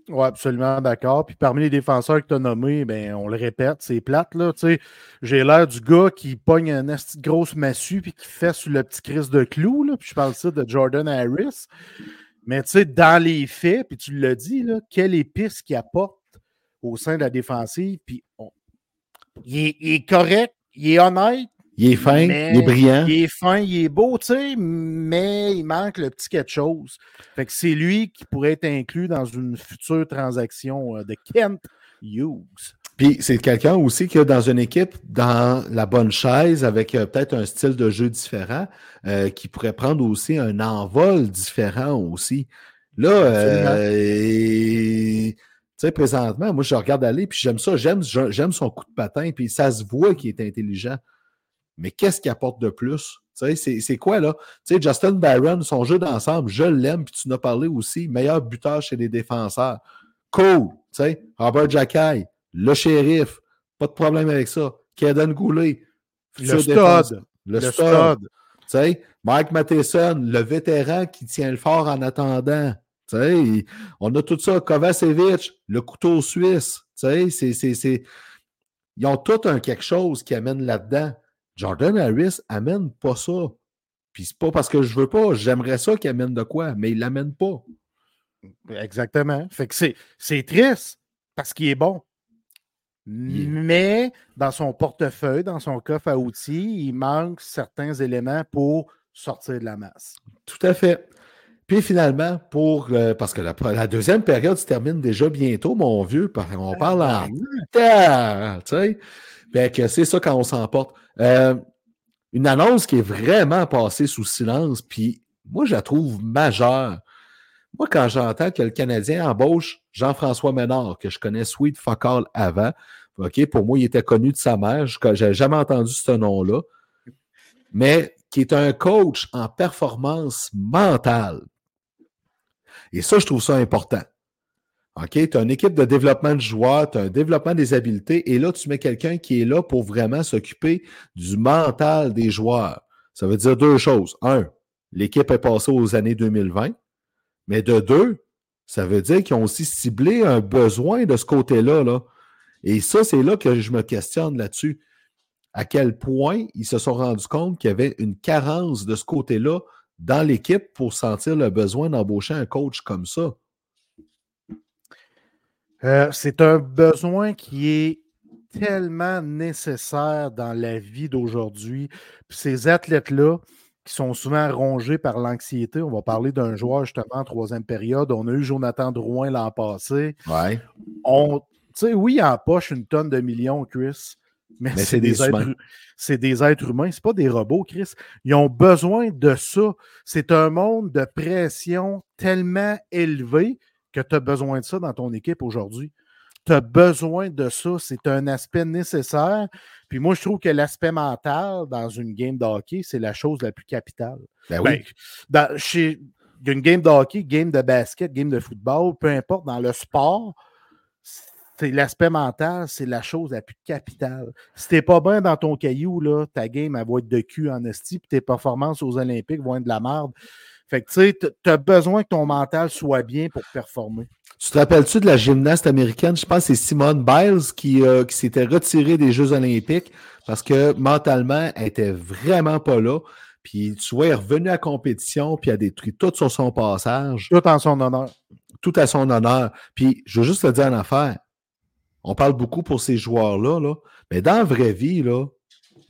Oui, absolument d'accord. Puis parmi les défenseurs que tu as nommés, ben, on le répète, c'est plate. J'ai l'air du gars qui pogne une grosse massue puis qui fait sur le petit Chris de clou. Là, puis je parle ça de Jordan Harris. Mais dans les faits, puis tu l'as dit, là, quelle épice qu'il apporte au sein de la défensive. Puis il est correct, il est honnête, Il est fin, Mais il est brillant. il est fin, il est beau, tu sais, mais il manque le petit quelque chose. Fait que c'est lui qui pourrait être inclus dans une future transaction euh, de Kent Hughes. Puis c'est quelqu'un aussi qui est dans une équipe dans la bonne chaise avec euh, peut-être un style de jeu différent euh, qui pourrait prendre aussi un envol différent aussi. Là, euh, tu sais, présentement, moi, je regarde aller, puis j'aime ça, j'aime, j'aime son coup de patin, puis ça se voit qu'il est intelligent. Mais qu'est-ce qu'il apporte de plus? Tu sais, c'est, c'est quoi, là? Tu sais, Justin Barron, son jeu d'ensemble, je l'aime, puis tu en as parlé aussi, meilleur buteur chez les défenseurs. Cool, tu sais, Robert Jacky, le shérif, pas de problème avec ça. Kaden Goulet, Le stud. Le, Le stud. stud. Tu sais, Mike Matheson, le vétéran qui tient le fort en attendant. Tu sais, on a tout ça. Kovacevic, le couteau suisse. Tu sais, c'est, c'est, c'est... Ils ont tout un quelque chose qui amène là-dedans. Jordan Harris amène pas ça. Puis c'est pas parce que je veux pas. J'aimerais ça qu'il amène de quoi, mais il l'amène pas. Exactement. Fait que c'est, triste parce qu'il est bon. Mais dans son portefeuille, dans son coffre à outils, il manque certains éléments pour sortir de la masse. Tout à fait. Puis finalement, pour euh, parce que la, la deuxième période se termine déjà bientôt, mon vieux, parce qu'on parle en temps, tu sais. Fait que c'est ça quand on s'emporte. Euh, une annonce qui est vraiment passée sous silence, puis moi, je la trouve majeure. Moi, quand j'entends que le Canadien embauche Jean-François Ménard, que je connais Sweet Fuck All avant, OK, pour moi, il était connu de sa mère, je n'avais jamais entendu ce nom-là, mais qui est un coach en performance mentale. Et ça, je trouve ça important. OK? Tu as une équipe de développement de joueurs, tu as un développement des habiletés, et là, tu mets quelqu'un qui est là pour vraiment s'occuper du mental des joueurs. Ça veut dire deux choses. Un, l'équipe est passée aux années 2020, mais de deux, ça veut dire qu'ils ont aussi ciblé un besoin de ce côté-là. Là. Et ça, c'est là que je me questionne là-dessus. À quel point ils se sont rendus compte qu'il y avait une carence de ce côté-là dans l'équipe pour sentir le besoin d'embaucher un coach comme ça? Euh, c'est un besoin qui est tellement nécessaire dans la vie d'aujourd'hui. Ces athlètes-là, qui sont souvent rongés par l'anxiété. On va parler d'un joueur justement en troisième période. On a eu Jonathan Drouin l'an passé. Ouais. On, oui, en poche une tonne de millions, Chris. Mais, Mais c'est des, des êtres, humains. c'est des êtres humains, c'est pas des robots, Chris. Ils ont besoin de ça. C'est un monde de pression tellement élevé que tu as besoin de ça dans ton équipe aujourd'hui. Tu as besoin de ça. C'est un aspect nécessaire. Puis moi, je trouve que l'aspect mental dans une game de hockey, c'est la chose la plus capitale. Ben Ben, oui. dans- chez une game de hockey, game de basket, game de football, peu importe, dans le sport, c'est l'aspect mental, c'est la chose la plus capitale. Si t'es pas bien dans ton caillou, là, ta game, elle va être de cul en esti, puis tes performances aux Olympiques vont être de la merde. Fait que, tu sais, t- t'as besoin que ton mental soit bien pour performer. Tu te rappelles-tu de la gymnaste américaine? Je pense que c'est Simone Biles qui, euh, qui s'était retirée des Jeux olympiques parce que mentalement, elle était vraiment pas là. Puis tu vois, elle est revenue à la compétition, puis elle a détruit tout sur son passage, Tout en son honneur. tout à son honneur. Puis je veux juste te dire une affaire. On parle beaucoup pour ces joueurs-là, là, mais dans la vraie vie, là,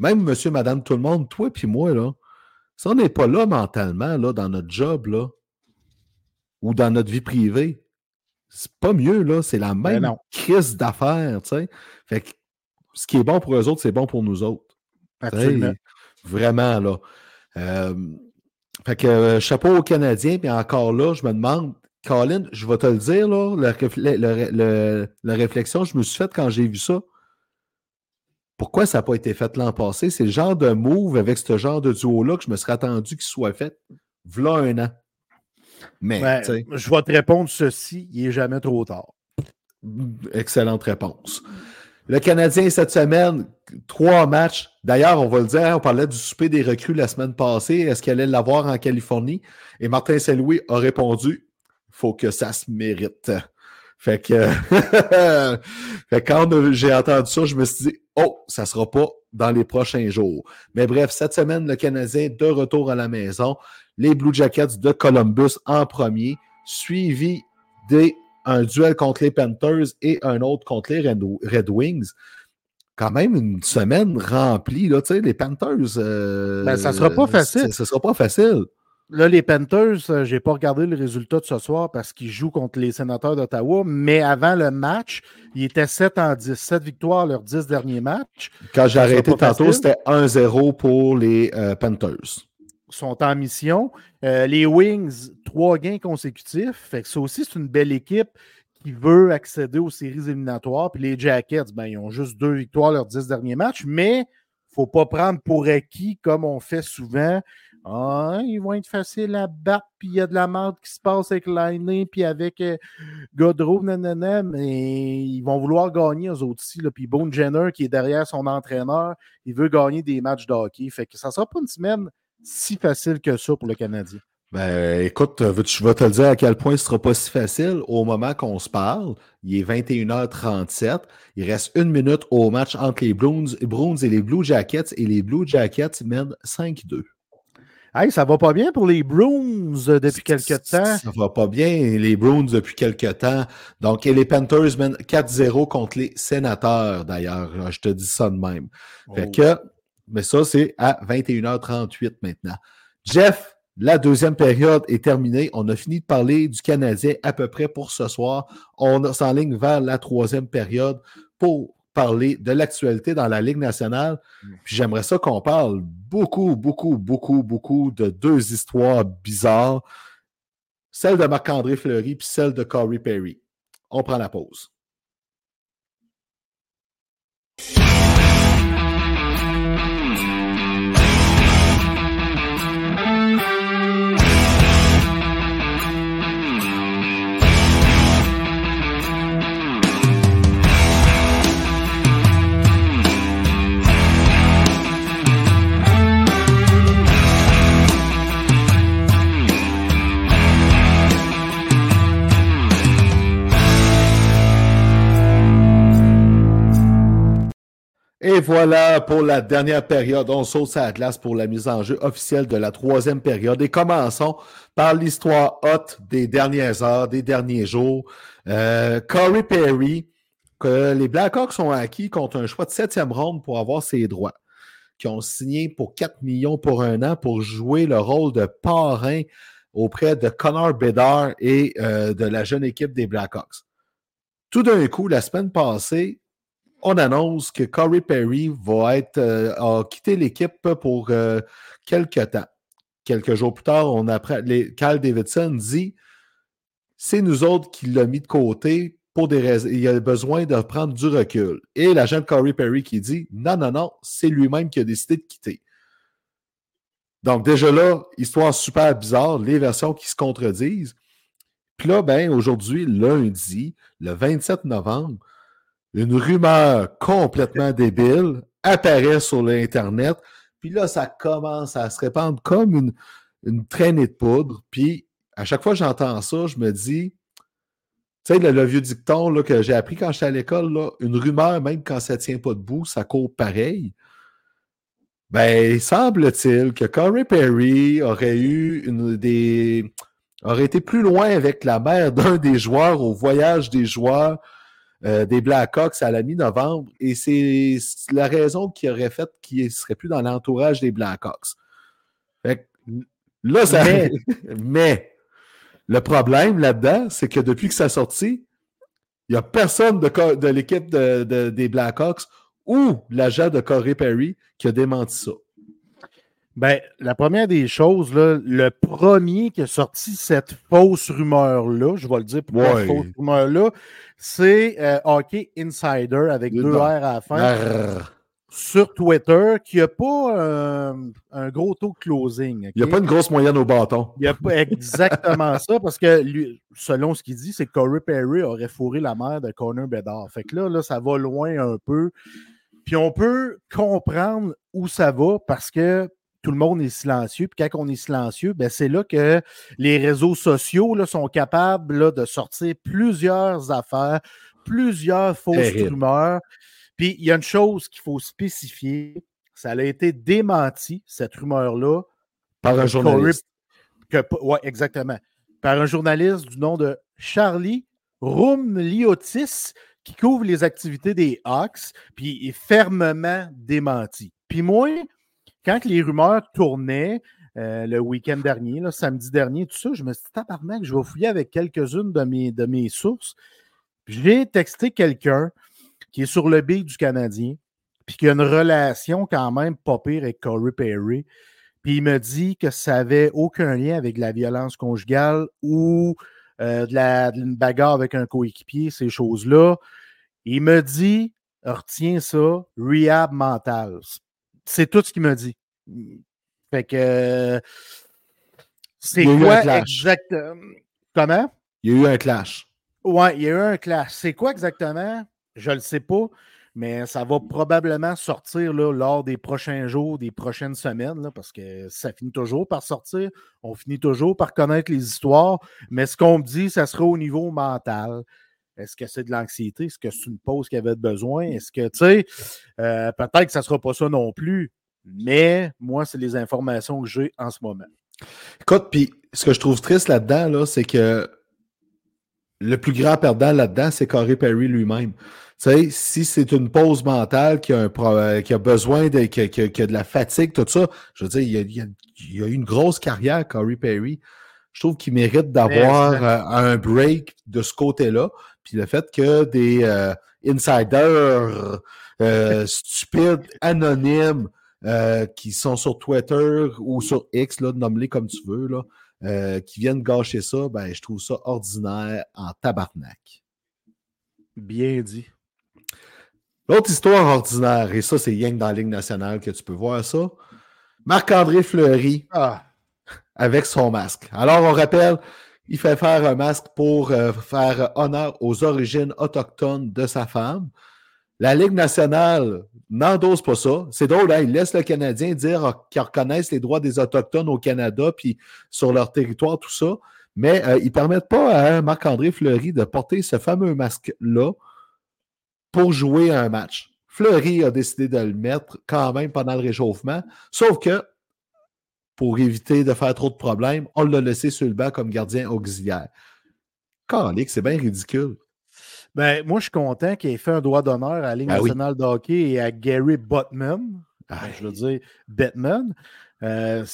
même monsieur, madame, tout le monde, toi puis moi, là, si on n'est pas là mentalement, là, dans notre job, là, ou dans notre vie privée, c'est pas mieux, là. C'est la Ben même crise d'affaires, tu sais. Fait que ce qui est bon pour eux autres, c'est bon pour nous autres. Absolument. Vraiment, là. Euh, fait que euh, chapeau aux Canadiens, puis encore là, je me demande, Colin, je vais te le dire, là, la, le- le- la réflexion que je me suis faite quand j'ai vu ça. Pourquoi ça n'a pas été fait l'an passé? C'est le genre de move avec ce genre de duo-là que je me serais attendu qu'il soit fait v'là un an. Mais, Ben, je vais te répondre ceci, il n'est jamais trop tard. Excellente réponse. Le Canadien, cette semaine, trois matchs. D'ailleurs, on va le dire, on parlait du souper des recrues la semaine passée. Est-ce qu'elle allait l'avoir en Californie? Et Martin Saint-Louis a répondu faut que ça se mérite. Fait que, fait que quand j'ai entendu ça, je me suis dit oh, ça sera pas dans les prochains jours. Mais bref, cette semaine, le Canadien de retour à la maison. Les Blue Jackets de Columbus en premier, suivi des un duel contre les Panthers et un autre contre les Red, Wings. Quand même une semaine remplie, là, tu sais, les Panthers. euh, Ben, ça sera pas facile. Ça sera pas facile. Là, les Panthers, euh, j'ai pas regardé le résultat de ce soir parce qu'ils jouent contre les sénateurs d'Ottawa, mais avant le match, ils étaient 7 en 10. 7 victoires leurs 10 derniers matchs. Quand j'ai arrêté tantôt, c'était 1-0 pour les euh, Panthers. sont en mission. Euh, les Wings, trois gains consécutifs. Fait que ça aussi, c'est une belle équipe qui veut accéder aux séries éliminatoires. Puis les Jackets, ben, ils ont juste deux victoires leurs dix derniers matchs, mais il ne faut pas prendre pour acquis, comme on fait souvent. Ah, ils vont être faciles à battre, puis il y a de la merde qui se passe avec Lainé, puis avec euh, Godreau, nanana, mais ils vont vouloir gagner eux aussi. Puis Bone Jenner, qui est derrière son entraîneur, il veut gagner des matchs de hockey. Fait que ça ne sera pas une semaine si facile que ça pour le Canadien. Ben, écoute, euh, je vais te le dire à quel point ce sera pas si facile. Au moment qu'on se parle, il est 21h37. Il reste une minute au match entre les Bruins et les Blue Jackets et les Blue Jackets mènent 5-2. Hey, ça va pas bien pour les Bruins euh, depuis quelques temps. Ça va pas bien, les Bruins depuis quelques temps. Donc, et les Panthers mènent 4-0 contre les Sénateurs, d'ailleurs. Je te dis ça de même. Fait Oh. que, mais ça, c'est à 21h38 maintenant. Jeff, la deuxième période est terminée. On a fini de parler du Canadien à peu près pour ce soir. On s'enligne vers la troisième période pour parler de l'actualité dans la Ligue nationale. Puis j'aimerais ça qu'on parle beaucoup, beaucoup, beaucoup, beaucoup de deux histoires bizarres. Celle de Marc-André Fleury puis celle de Corey Perry. On prend la pause. Et voilà pour la dernière période. On saute à la pour la mise en jeu officielle de la troisième période. Et commençons par l'histoire haute des dernières heures, des derniers jours. Euh, Corey Perry, que les Blackhawks ont acquis contre un choix de septième ronde pour avoir ses droits, qui ont signé pour 4 millions pour un an pour jouer le rôle de parrain auprès de Connor Bedard et euh, de la jeune équipe des Blackhawks. Tout d'un coup, la semaine passée, on annonce que Corey Perry va être, euh, l'équipe pour euh, quelques temps. Quelques jours plus tard, on apprend, les, Davidson dit c'est nous autres qui l'a mis de côté pour des raisons. Il a besoin de prendre du recul. Et l'agent Corey Perry qui dit non, non, non, c'est lui-même qui a décidé de quitter. Donc, déjà là, histoire super bizarre, les versions qui se contredisent. Puis là, ben, aujourd'hui, lundi, le 27 novembre, une rumeur complètement débile apparaît sur l'Internet. Puis là, ça commence à se répandre comme une, traînée de poudre. Puis à chaque fois que j'entends ça, je me dis, tu sais, le, vieux dicton que j'ai appris quand j'étais à l'école, une rumeur, même quand ça ne tient pas debout, ça court pareil. Ben, semble-t-il que Corey Perry aurait eu une des. aurait été plus loin avec la mère d'un des joueurs au voyage des joueurs euh, des Blackhawks à la mi-novembre. Et c'est la raison qui aurait fait qu'il ne serait plus dans l'entourage des Blackhawks. Fait là, ça. Mais, mais le problème là-dedans, c'est que depuis que ça a sorti, il n'y a personne de, de l'équipe de, des Blackhawks ou l'agent de Corey Perry qui a démenti ça. Ben, la première des choses, là, le premier qui a sorti cette fausse rumeur-là, je vais le dire pourquoi cette fausse rumeur-là, c'est euh, Hockey Insider avec deux R à la fin. Sur Twitter, qui n'a pas euh, un gros taux de closing. Il n'y a pas une grosse moyenne au bâton. Il n'y a pas exactement ça, parce que lui, selon ce qu'il dit, c'est que Corey Perry aurait fourré la mère de Connor Bedard. Fait que là, là, ça va loin un peu. Puis on peut comprendre où ça va parce que tout le monde est silencieux. Puis quand on est silencieux, ben c'est là que les réseaux sociaux là, sont capables de sortir plusieurs affaires, plusieurs fausses rumeurs. Puis il y a une chose qu'il faut spécifier. Ça a été démenti, cette rumeur-là. Par un journaliste. Oui, exactement. Par un journaliste du nom de Charlie Rumliotis, qui couvre les activités des Hawks, puis est fermement démenti. Puis moi, quand les rumeurs tournaient euh, le week-end dernier, samedi dernier, tout ça, je me suis dit, tabarnak, je vais fouiller avec quelques-unes de mes, de mes sources. J'ai texté quelqu'un qui est sur le billet du Canadien, puis qui a une relation quand même pas pire avec Corey Perry. Puis il me dit que ça n'avait aucun lien avec la violence conjugale ou euh, de la, d'une bagarre avec un coéquipier, ces choses-là. Il me dit, retiens ça, rehab mental. Tout ce qu'il me dit. Fait que. C'est quoi exactement? Comment? Il y a eu un clash. Ouais, il y a eu un clash. C'est quoi exactement? Je ne le sais pas, mais ça va probablement sortir là, lors des prochains jours, des prochaines semaines, parce que ça finit toujours par sortir. On finit toujours par connaître les histoires. Mais ce qu'on me dit, ça sera au niveau mental. Est-ce que c'est de l'anxiété? Est-ce que c'est une pause qu'il avait besoin? Est-ce que, tu sais, euh, peut-être que ça ne sera pas ça non plus, mais moi, c'est les informations que j'ai en ce moment. Écoute, puis ce que je trouve triste là-dedans, là, c'est que le plus grand perdant là-dedans, c'est Corey Perry lui-même. Tu sais, si c'est une pause mentale qui a, un euh, qui a besoin de, qui a, de la fatigue, tout ça, je veux dire, il y a, il a eu une grosse carrière, Corey Perry. Je trouve qu'il mérite d'avoir euh, un break de ce côté-là. Puis le fait que des euh, insiders euh, stupides, anonymes, euh, qui sont sur Twitter ou sur X, là, nomme-les comme tu veux, là, qui viennent gâcher ça, ben, je trouve ça ordinaire en tabarnak. Bien dit. L'autre histoire ordinaire, et ça, c'est Yang dans la Ligue nationale que tu peux voir ça. Marc-André Fleury ah. avec son masque. Alors, on rappelle, il fait faire un masque pour euh, faire honneur aux origines autochtones de sa femme. La Ligue nationale n'endosse pas ça. C'est drôle, hein? il laisse le Canadien dire qu'ils reconnaissent les droits des Autochtones au Canada puis sur leur territoire, tout ça. Mais euh, ils ne permettent pas à Marc-André Fleury de porter ce fameux masque-là pour jouer un match. Fleury a décidé de le mettre quand même pendant le réchauffement. Sauf que, pour éviter de faire trop de problèmes, on l'a laissé sur le banc comme gardien auxiliaire. Calique, c'est bien ridicule. Ben, moi, je suis content qu'il ait fait un droit d'honneur à la Ligue Ben oui. de hockey et à Gary Butman. Ah, Ben, je veux dire, Batman. Euh,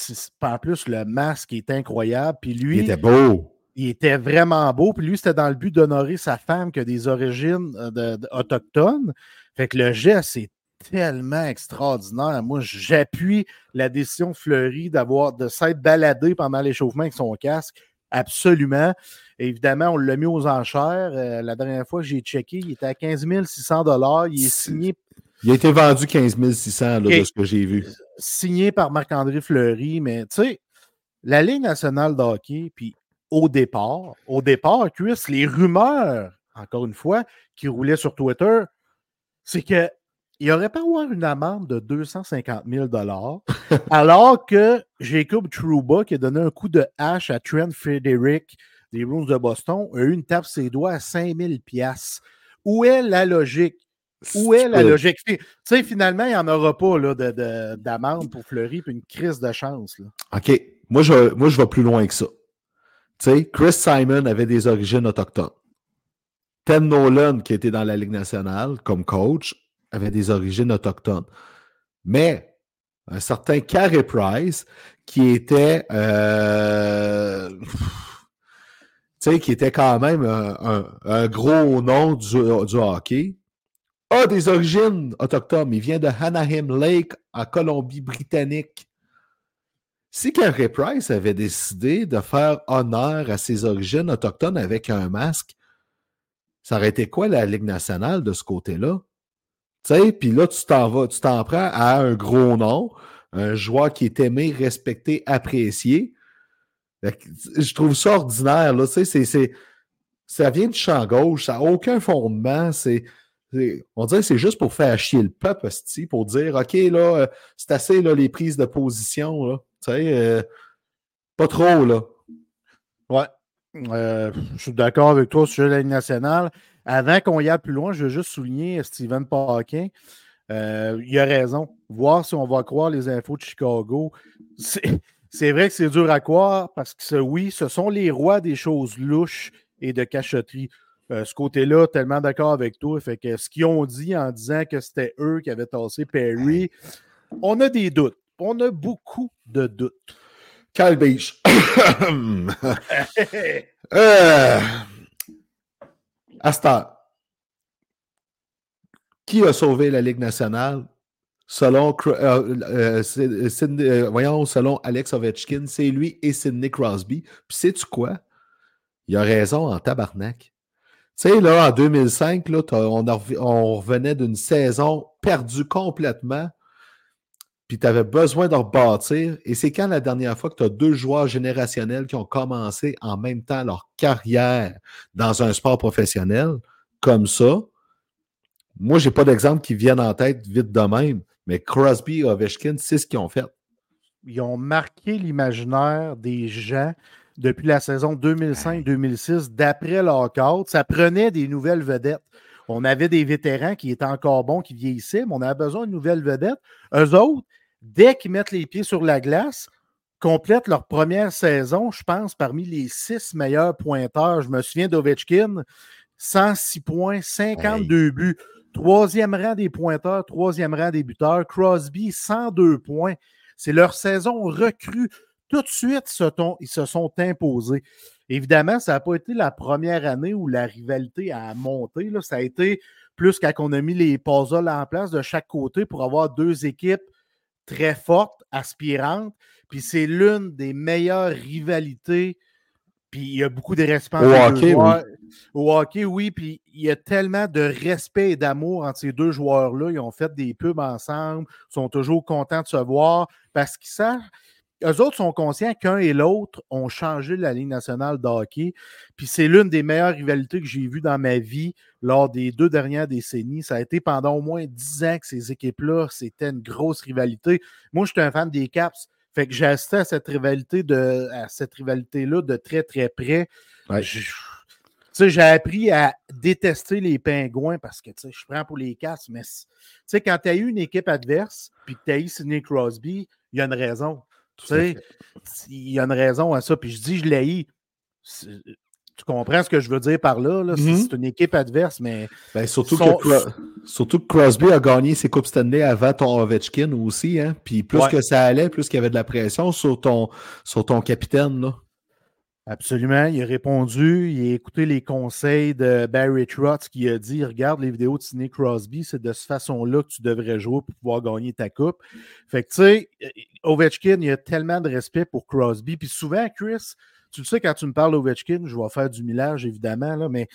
en plus, le masque est incroyable. Puis lui, il était beau. il était vraiment beau. Puis lui, c'était dans le but d'honorer sa femme qui a des origines euh, de- de- autochtones. Fait que le geste est tellement extraordinaire. Moi, j'appuie la décision de Fleury d'avoir de s'être baladé pendant l'échauffement avec son casque. Absolument. Évidemment, on l'a mis aux enchères. Euh, la dernière fois que j'ai checké, il était à 15 600 Il est signé Il a été vendu 15 600 là, de ce que j'ai vu. signé par Marc-André Fleury, mais tu sais, la Ligue nationale de hockey, puis au départ, au départ, Chris, les rumeurs, encore une fois, qui roulaient sur Twitter, c'est que il aurait pas avoir une amende de 250 000 alors que Jacob Trouba, qui a donné un coup de hache à Trent Frederick des Bruins de Boston, a eu une tape ses doigts à 5 000 Où est la logique? Où est la logique? Tu sais, finalement, il n'y en aura pas là, de- de- d'amende pour Fleury puis une crise de chance. là. OK. Moi, je, moi, je vais plus loin que ça. Tu sais, Chris Simon avait des origines autochtones. Ted Nolan, qui était dans la Ligue nationale comme coach, avait des origines autochtones. Mais un certain Carey Price, qui était, euh, qui était quand même un, gros nom du, hockey, a des origines autochtones. Il vient de Anaheim Lake, en Colombie-Britannique. Si Carey Price avait décidé de faire honneur à ses origines autochtones avec un masque, ça aurait été quoi la Ligue nationale de ce côté-là? Sais, puis là, tu t'en vas, tu t'en prends à un gros nom, un joueur qui est aimé, respecté, apprécié. Je trouve ça ordinaire, là. Ça vient du champ gauche, ça n'a aucun fondement. C'est, on dirait que c'est juste pour faire chier le peuple, pour dire, OK, là, euh, c'est assez, là, les prises de position, là. Euh, pas trop, là. Ouais. Euh, je suis d'accord avec toi sur la Ligue nationale. Avant qu'on y aille plus loin, je veux juste souligner Steven Paquin. Euh, il a raison. Voir si on va croire les infos de Chicago. C'est vrai que c'est dur à croire parce que oui, ce sont les rois des choses louches et de cachotterie. Euh, ce côté-là, tellement d'accord avec toi. Fait que ce qu'ils ont dit en disant que c'était eux qui avaient tassé Perry, on a des doutes. On a beaucoup de doutes. Kyle Astor. Qui a sauvé la Ligue nationale? Euh, euh, euh, selon Alex Ovechkin, c'est lui et Sidney Crosby. Puis sais-tu quoi? Il a raison en tabarnak. Tu sais, là, en 2005, là, on revenait d'une saison perdue complètement puis tu avais besoin de rebâtir. Et c'est quand la dernière fois que tu as deux joueurs générationnels qui ont commencé en même temps leur carrière dans un sport professionnel comme ça? Moi, j'ai pas d'exemple qui viennent en tête vite de même, mais Crosby et Ovechkin, c'est ce qu'ils ont fait. ils ont marqué l'imaginaire des gens depuis la saison 2005-2006, d'après lockout. Ça prenait des nouvelles vedettes. On avait des vétérans qui étaient encore bons, qui vieillissaient, mais on avait besoin de nouvelles vedettes. Eux autres, dès qu'ils mettent les pieds sur la glace, complètent leur première saison, je pense, parmi les six meilleurs pointeurs. Je me souviens d'Ovechkin, 106 points, 52 buts. Troisième rang des pointeurs, troisième rang des buteurs. Crosby, 102 points. C'est leur saison recrue. Tout de suite, ils se sont imposés. Évidemment, ça n'a pas été la première année où la rivalité a monté. là. Ça a été plus quand on a mis les puzzles en place de chaque côté pour avoir deux équipes très fortes, aspirantes. Puis c'est l'une des meilleures rivalités. Puis il y a beaucoup de respect Au hockey, oui. joueurs. Au hockey, oui. Puis il y a tellement de respect et d'amour entre ces deux joueurs-là. Ils ont fait des pubs ensemble, sont toujours contents de se voir parce qu'ils savent. Eux autres sont conscients qu'un et l'autre ont changé la Ligue nationale de hockey. Puis c'est l'une des meilleures rivalités que j'ai vues dans ma vie lors des deux dernières décennies. Ça a été pendant au moins dix ans que ces équipes-là, c'était une grosse rivalité. Moi, je suis un fan des Caps. Fait que j'ai assisté à cette rivalité de à cette rivalité-là de très très près. Ouais. J'ai appris à détester les pingouins parce que, je prends pour les casses, mais, quand tu as eu une équipe adverse, puis que tu as eu Sidney Crosby, il y a une raison. Tu sais, il y a une raison à ça. Puis je dis, je l'ai eu. Tu comprends ce que je veux dire par là? là? Mhm. C'est une équipe adverse, mais. Ben, surtout, Son- que surtout que Crosby a gagné ses Coupes Stanley avant ton Ovechkin aussi. Hein? Puis plus Ouais. que ça allait, plus qu'il y avait de la pression sur ton, sur ton capitaine. Là. Absolument. Il a répondu, il a écouté les conseils de Barry Trotz qui a dit Regarde les vidéos de Sidney Crosby, c'est de cette façon-là que tu devrais jouer pour pouvoir gagner ta coupe. Fait que, tu sais, Ovechkin, il a tellement de respect pour Crosby. Puis souvent, Chris, tu le sais, quand tu me parles d'Ovechkin, je vais faire du millage, évidemment, là, mais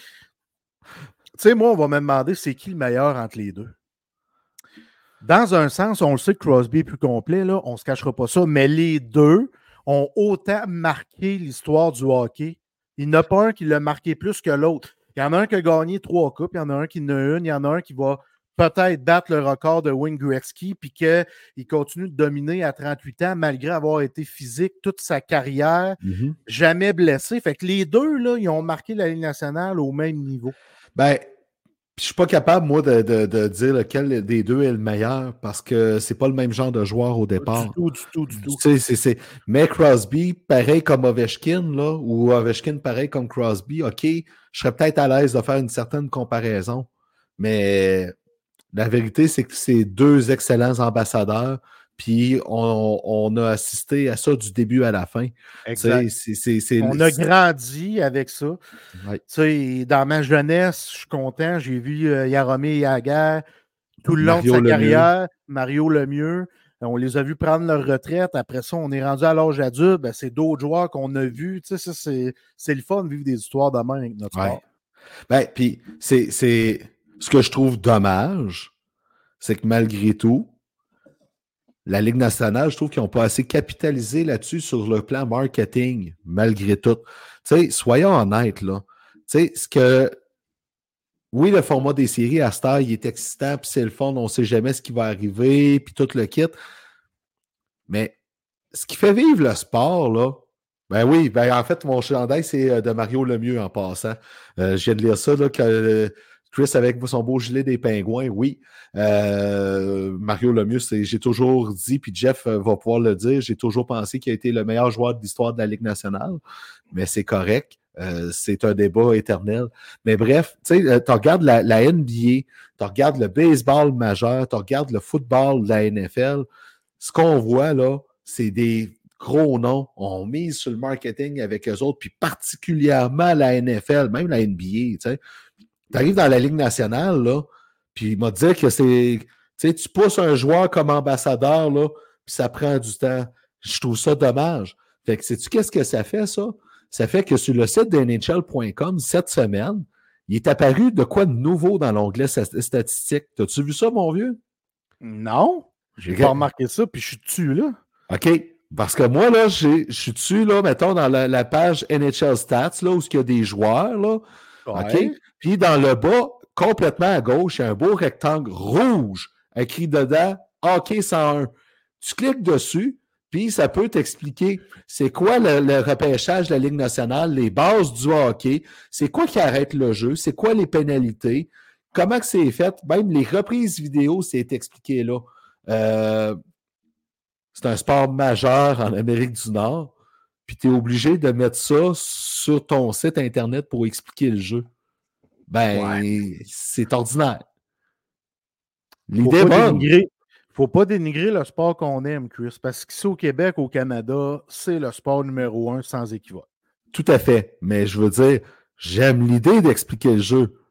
tu sais, moi, on va me demander c'est qui le meilleur entre les deux? Dans un sens, on le sait que Crosby est plus complet, là, on ne se cachera pas ça, mais les deux ont autant marqué l'histoire du hockey. Il n'y en a pas un qui l'a marqué plus que l'autre. Il y en a un qui a gagné trois coupes, il y en a un qui en a une, il y en a un qui va peut-être battre le record de Wayne Gretzky, puis qu'il continue de dominer à 38 ans malgré avoir été physique toute sa carrière, jamais blessé. Fait que les deux, là, ils ont marqué la Ligue nationale au même niveau. Ben, je suis pas capable, moi, de, de- de dire lequel des deux est le meilleur parce que c'est pas le même genre de joueur au départ. Du tout, du tout, du tout. Tu sais, c'est- c'est- Mais Crosby, pareil comme Ovechkin, là, ou Ovechkin, pareil comme Crosby, OK, je serais peut-être à l'aise de faire une certaine comparaison, mais la vérité, c'est que c'est deux excellents ambassadeurs, puis on, on a assisté à ça du début à la fin. Exact. On a grandi avec ça. Ouais. Dans ma jeunesse, je suis content. J'ai vu euh, Yaromir Yaguer tout le long Mario de sa Lemieux. carrière, Mario Lemieux. On les a vus prendre leur retraite. Après ça, on est rendu à l'âge adulte. Ben, c'est d'autres joueurs qu'on a vus. C'est, c'est le fun de vivre des histoires de même avec notre Ouais. Ben, puis c'est, c'est ce que je trouve dommage, c'est que malgré tout, la Ligue nationale, je trouve qu'ils n'ont pas assez capitalisé là-dessus sur le plan marketing, malgré tout. Tu sais, soyons honnêtes, là. Tu sais, ce que. Oui, le format des séries à Star, il est excitant, puis c'est le fun, on ne sait jamais ce qui va arriver, puis tout le kit. Mais ce qui fait vivre le sport, là, ben oui, ben en fait, mon chandail, c'est euh, de Mario Lemieux en passant. Euh, je viens de lire ça, là, que euh, Chris avec son beau gilet des pingouins, oui. Euh, Mario Lemieux, j'ai toujours dit, puis Jeff euh, va pouvoir le dire, j'ai toujours pensé qu'il a été le meilleur joueur de l'histoire de la Ligue nationale, mais c'est correct. Euh, c'est un débat éternel. Mais bref, tu sais, tu regardes la, la NBA, tu regardes le baseball majeur, tu regardes le football de la NFL, ce qu'on voit là, c'est des gros noms. On mise sur le marketing avec eux autres, puis particulièrement la NFL, même la NBA. Tu sais. Tu arrives dans la Ligue nationale, là, puis il m'a dit que c'est. Tu sais, tu pousses un joueur comme ambassadeur, là, puis ça prend du temps. Je trouve ça dommage. Fait que sais-tu qu'est-ce que ça fait, ça? Ça fait que sur le site de NHL.com, cette semaine, il est apparu de quoi de nouveau dans l'onglet sta- statistique. T'as-tu vu ça, mon vieux? Non, j'ai pas remarqué ça, puis je suis dessus, là. OK. Parce que moi, là, je suis dessus, là, mettons, dans la, la page NHL Stats, là, où il y a des joueurs, là. OK? Puis dans le bas, complètement à gauche, il y a un beau rectangle rouge écrit dedans Hockey 101. Tu cliques dessus, puis ça peut t'expliquer c'est quoi le, le repêchage de la Ligue nationale, les bases du hockey, c'est quoi qui arrête le jeu, c'est quoi les pénalités, comment que c'est fait, même les reprises vidéo, c'est expliqué là. Euh, c'est un sport majeur en Amérique du Nord, puis tu es obligé de mettre ça sur ton site Internet pour expliquer le jeu. Ben, c'est ordinaire. Faut L'idée pas dénigrer- faut pas dénigrer le sport qu'on aime, Chris, parce qu'ici au Québec, au Canada, c'est le sport numéro un sans équivoque. Tout à fait. Mais je veux dire, j'aime l'idée d'expliquer le jeu.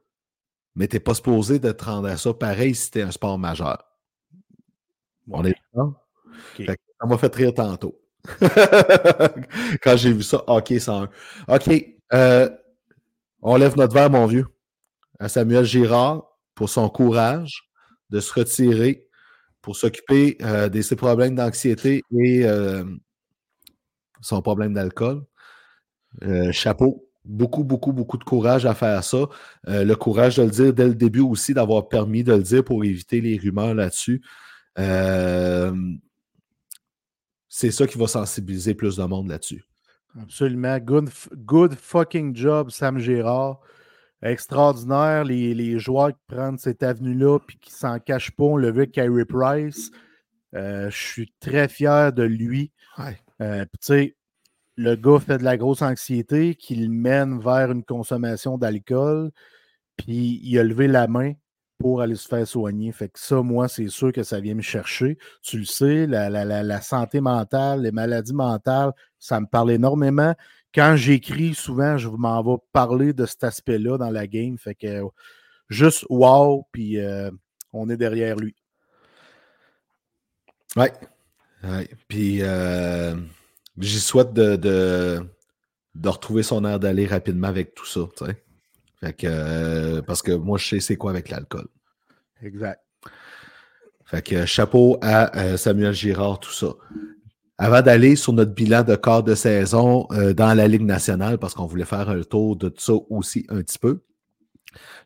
Mais tu n'es pas supposé de te rendre à ça pareil si tu es un sport majeur. On est Ça m'a fait rire tantôt. Quand j'ai vu ça, OK 101. OK. euh, on lève notre verre, mon vieux, à Samuel Girard pour son courage de se retirer, pour s'occuper euh, de ses problèmes d'anxiété et euh, son problème d'alcool. Chapeau. Beaucoup, beaucoup, beaucoup de courage à faire ça. Le courage de le dire dès le début aussi, d'avoir permis de le dire pour éviter les rumeurs là-dessus. C'est ça qui va sensibiliser plus de monde là-dessus. Absolument. Good, fucking job, Sam Gérard. extraordinaire. Les, les joueurs qui prennent cette avenue-là puis qui s'en cachent pas, on l'a vu avec Kyrie Price. Euh, je suis très fier de lui. Ouais. Euh, puis tu sais, le gars fait de la grosse anxiété qui le mène vers une consommation d'alcool, puis il a levé la main pour aller se faire soigner. Fait que ça, moi, c'est sûr que ça vient me chercher. Tu le sais, la, la- la- santé mentale, les maladies mentales, ça me parle énormément. Quand j'écris, souvent, je m'en vais parler de cet aspect-là dans la game. Fait que juste wow, puis euh, on est derrière lui. Ouais. Puis euh, j'y souhaite de, de, retrouver son air d'aller rapidement avec tout ça. Fait que, euh, parce que moi, je sais c'est quoi avec l'alcool. Exact. Fait que chapeau à euh, Samuel Girard, tout ça. Avant d'aller sur notre bilan de quart de saison euh, dans la Ligue nationale, parce qu'on voulait faire un tour de tout ça aussi un petit peu,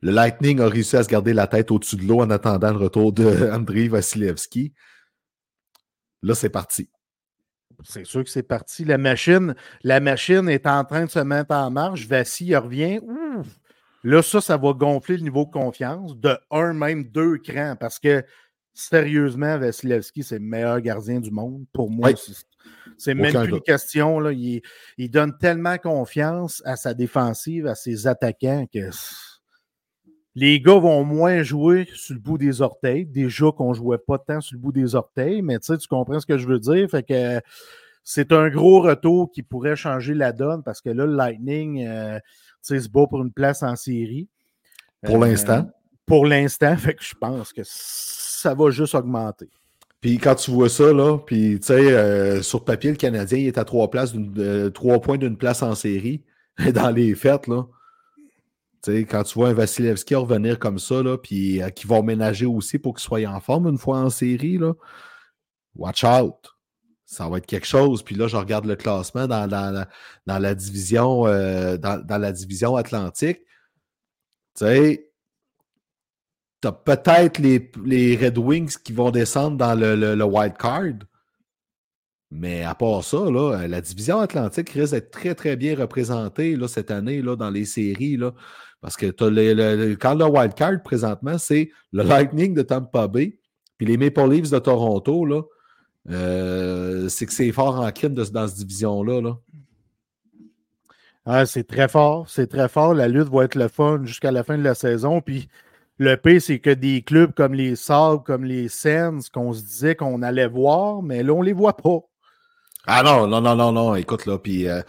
le Lightning a réussi à se garder la tête au-dessus de l'eau en attendant le retour de Andrei Vasilevski. Là, c'est parti. C'est sûr que c'est parti. La machine, la machine est en train de se mettre en marche. Vassi, il revient. Ouh! Là, ça, ça va gonfler le niveau de confiance de un, même deux crans. Parce que, sérieusement, Vasilevski, c'est le meilleur gardien du monde. Pour moi, Oui. c'est- même plus une question. Là. Il, il donne tellement confiance à sa défensive, à ses attaquants que les gars vont moins jouer sur le bout des orteils. Déjà qu'on ne jouait pas tant sur le bout des orteils, mais tu sais, tu comprends ce que je veux dire. Fait que c'est un gros retour qui pourrait changer la donne parce que là, le Lightning euh, sais, se bat pour une place en série. Pour Euh, l'instant. Pour l'instant, fait que je pense que ça va juste augmenter. Puis quand tu vois ça, là, puis tu sais, euh, sur papier, le Canadien il est à trois, places euh, trois points d'une place en série. Dans les fêtes, là. Tu sais, quand tu vois un Vasilevski revenir comme ça, là, puis euh, qui va ménager aussi pour qu'il soit en forme une fois en série, là, watch out. Ça va être quelque chose. Puis là, je regarde le classement dans, dans la- division euh, dans, la division Atlantique. Tu sais, t'as peut-être les, les Red Wings qui vont descendre dans le, le, wild card. Mais à part ça, là, la division Atlantique risque d'être très, très bien représentée là, cette année là, dans les séries. Là, parce que le- le- quand le wild card présentement, c'est le Lightning de Tampa Bay, puis les Maple Leafs de Toronto. Là, euh, c'est que c'est fort en de- dans cette division-là. Là. Ah, c'est très fort, c'est très fort. La lutte va être le fun jusqu'à la fin de la saison. Puis le pire, c'est que des clubs comme les Sabres, comme les Sens, qu'on se disait qu'on allait voir, mais là, on les voit pas. Ah non, non, non, non, non. Écoute, là, puis euh,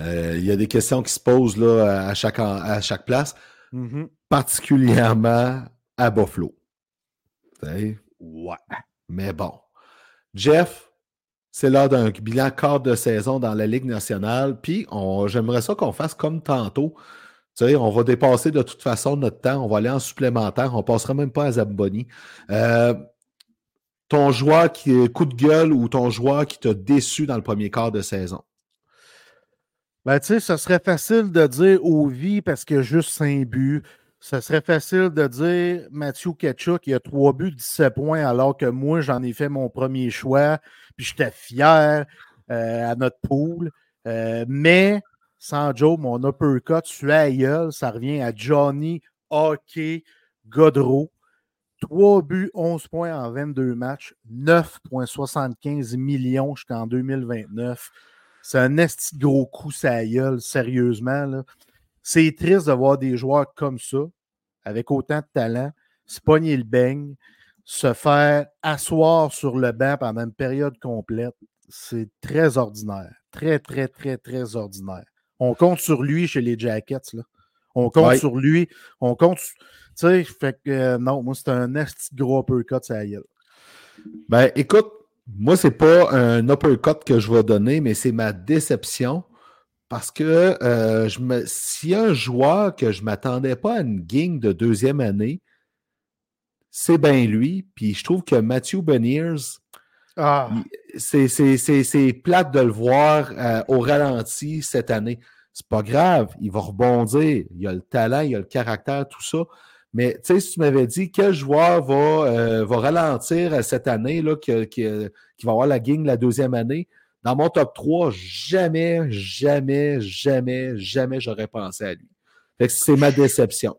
euh, il y a des questions qui se posent là, à, chaque, à chaque place, Mhm. particulièrement à Buffalo. Ouais. Mais bon. Jeff, c'est l'heure d'un bilan quart de saison dans la Ligue nationale. Puis j'aimerais ça qu'on fasse comme tantôt. On va dépasser de toute façon notre temps. On va aller en supplémentaire. On ne passera même pas à Zamboni. Euh, ton joueur qui est coup de gueule ou ton joueur qui t'a déçu dans le premier quart de saison? Ben, tu sais, ça serait facile de dire Ovi parce qu'il y a juste 5 buts. Ça serait facile de dire Mathieu Ketchuk, il a 3 buts, 17 points, alors que moi, j'en ai fait mon premier choix. Puis j'étais fier euh, à notre pool. Euh, mais, sans Joe, mon uppercut sur la gueule, ça revient à Johnny Hockey Godreau. 3 buts, 11 points en 22 matchs, 9,75 millions jusqu'en 2029. C'est un esti gros coup, ça gueule, sérieusement. là. C'est triste de voir des joueurs comme ça, avec autant de talent, se pogner le beigne, se faire asseoir sur le banc pendant une période complète. C'est très ordinaire. Très, très, très, très ordinaire. On compte sur lui chez les Jackets. Là. On compte Ouais. sur lui. On compte. Tu sais, fait que euh, non, moi, c'est un de gros uppercut, ça gueule. Ben, écoute, moi, c'est pas un uppercut que je vais donner, mais c'est ma déception. Parce que euh, je me... s'il y a un joueur que je ne m'attendais pas à une game de deuxième année, c'est bien lui. Puis je trouve que Matthew Beniers, Ah, c'est, c'est, c'est, c'est plate de le voir euh, au ralenti cette année. C'est pas grave, il va rebondir. Il a le talent, il a le caractère, tout ça. Mais tu sais, si tu m'avais dit quel joueur va, euh, va ralentir cette année, là, que- qui va avoir la game la deuxième année, dans mon top 3, jamais, jamais, jamais, jamais j'aurais pensé à lui. Fait que c'est ma déception.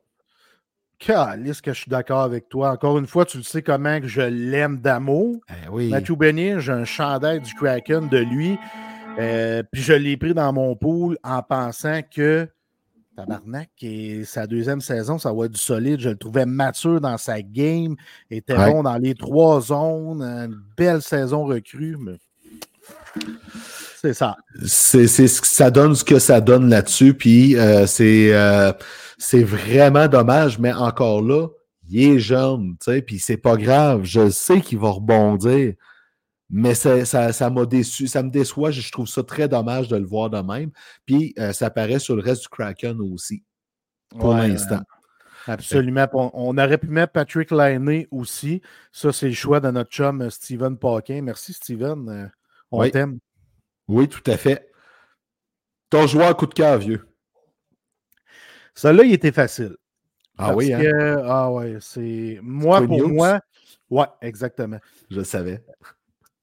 Calice que je suis d'accord avec toi. Encore une fois, tu le sais comment que je l'aime d'amour. Eh oui. Matthew Benny, j'ai un chandail du Kraken de lui. Euh, puis je l'ai pris dans mon pool en pensant que Tabarnak, et sa deuxième saison, ça va être du solide. Je le trouvais mature dans sa game, était Ouais. bon dans les trois zones, une belle saison recrue. mais C'est ça. c'est ça donne ce que ça donne là-dessus. Puis euh, c'est euh, c'est vraiment dommage, mais encore là, il est jeune, tu sais, puis c'est pas grave. Je sais qu'il va rebondir. Mais ça, ça, ça m'a déçu, ça me déçoit. Je trouve ça très dommage de le voir de même. Puis euh, ça paraît sur le reste du Kraken aussi, pour Ouais, l'instant. Absolument. On, on aurait pu mettre Patrick Lainé aussi. Ça, c'est le choix de notre chum Steven Paquin. Merci, Steven. On Oui. t'aime. Oui, tout à fait. Ton joueur coup de cœur, vieux. Celui-là, il était facile. Ah oui, hein? que- ah ouais, c'est. Moi, pour moi. Ouais, exactement. Je le savais.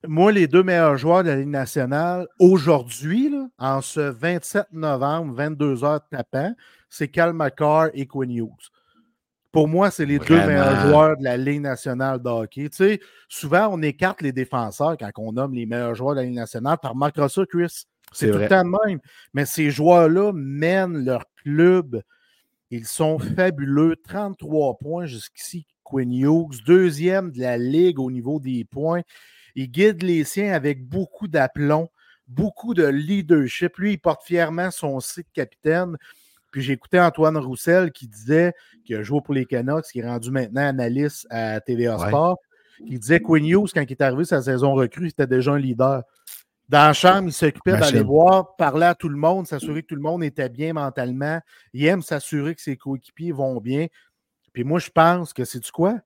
Moi, les deux meilleurs joueurs de la Ligue nationale aujourd'hui, en ce 27 novembre, 22h tapant, c'est Cal McCarr et Quinn Hughes. Pour moi, c'est les deux meilleurs joueurs de la Ligue nationale de hockey. Tu sais, souvent, on écarte les défenseurs quand on nomme les meilleurs joueurs de la Ligue nationale. Tu remarqueras ça, Chris. C'est tout le temps de même. Mais ces joueurs-là mènent leur club. Ils sont fabuleux. 33 points jusqu'ici, Quinn Hughes. Deuxième de la Ligue au niveau des points. Il guide les siens avec beaucoup d'aplomb, beaucoup de leadership. Lui, il porte fièrement son site capitaine. Puis j'ai écouté Antoine Roussel qui disait qu'il a joué pour les Canucks, qui est rendu maintenant analyste à TVA Ouais. Sport, qui disait Quinn Hughes, quand il est arrivé sa saison recrue, c'était déjà un leader. Dans la chambre, il s'occupait d'aller voir, parler à tout le monde, s'assurer que tout le monde était bien mentalement. Il aime s'assurer que ses coéquipiers vont bien. Puis moi, je pense que c'est du quoi?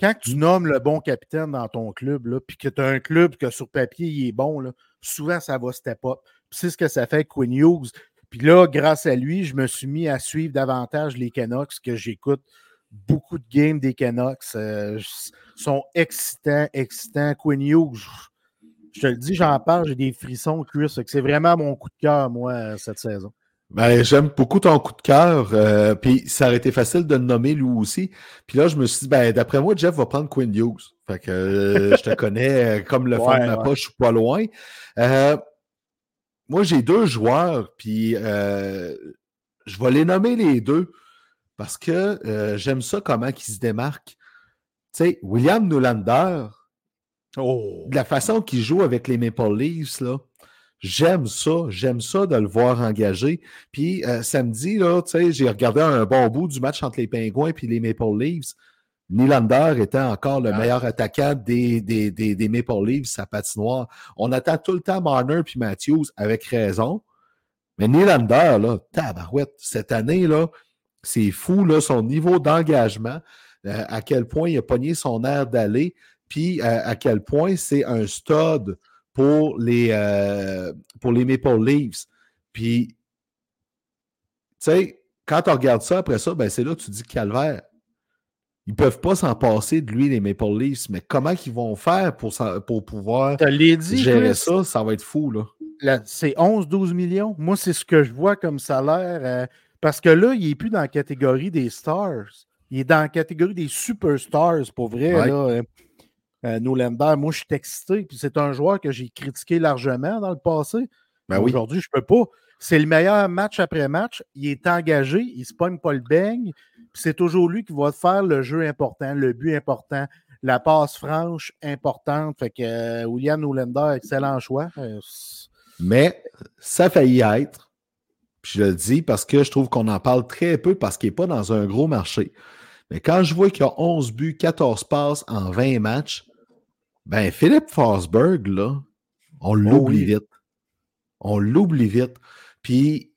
Quand tu nommes le bon capitaine dans ton club, là, puis que tu as un club que sur papier, il est bon, là, souvent ça va step up. Puis c'est ce que ça fait avec Quinn Hughes. Puis là, grâce à lui, je me suis mis à suivre davantage les Canucks, que j'écoute beaucoup de games des Canucks. euh, sont excitants, excitants. Quinn Hughes, je te le dis, j'en parle, j'ai des frissons, Chris. C'est vraiment mon coup de cœur, moi, euh, cette saison. Ben, j'aime beaucoup ton coup de cœur. euh, puis ça aurait été facile de le nommer lui aussi. Puis là, je me suis dit, ben, d'après moi, Jeff va prendre Quinn Hughes. Fait que euh, je te connais comme le fond Ouais, de ma ouais. poche, je suis pas loin. Euh, moi, j'ai deux joueurs, puis euh, je vais les nommer les deux parce que euh, j'aime ça comment ils se démarquent. Tu sais, William Nylander, Oh! de la façon qu'il joue avec les Maple Leafs, là, j'aime ça. J'aime ça de le voir engagé. Puis euh, samedi, là, tu sais, j'ai regardé un bon bout du match entre les Pingouins et les Maple Leafs. Nylander était encore le Ah. meilleur attaquant des, des, des, des Maple Leafs, sa patinoire. On attend tout le temps Marner puis Matthews avec raison. Mais Nylander, là, tabarouette, cette année, là, c'est fou, là, son niveau d'engagement, euh, à quel point il a pogné son air d'aller, puis euh, à quel point c'est un stud pour les, euh, pour les Maple Leafs. Puis, tu sais, quand on regarde ça après ça, ben c'est là que tu dis calvaire. Ils peuvent pas s'en passer de lui, les Maple Leafs, mais comment ils vont faire pour, pour pouvoir dit, gérer Chris, ça? Ça va être fou, là. c'est 11-12 millions. Moi, c'est ce que je vois comme salaire. euh, parce que là, il n'est plus dans la catégorie des stars. Il est dans la catégorie des superstars, pour vrai. Ouais. Là, euh, euh, moi, je suis excité. Puis c'est un joueur que j'ai critiqué largement dans le passé. Ben oui. Aujourd'hui, je ne peux pas. C'est le meilleur match après match. Il est engagé, il ne se pogne pas le beigne. C'est toujours lui qui va faire le jeu important, le but important, la passe franche importante. Fait que euh, William Nylander, excellent choix. Euh, Mais ça a failli être. Puis je le dis parce que je trouve qu'on en parle très peu parce qu'il n'est pas dans un gros marché. Mais quand je vois qu'il y a 11 buts, 14 passes en 20 matchs, ben Philippe Forsberg, là, on l'oublie oui. vite. On l'oublie vite. Puis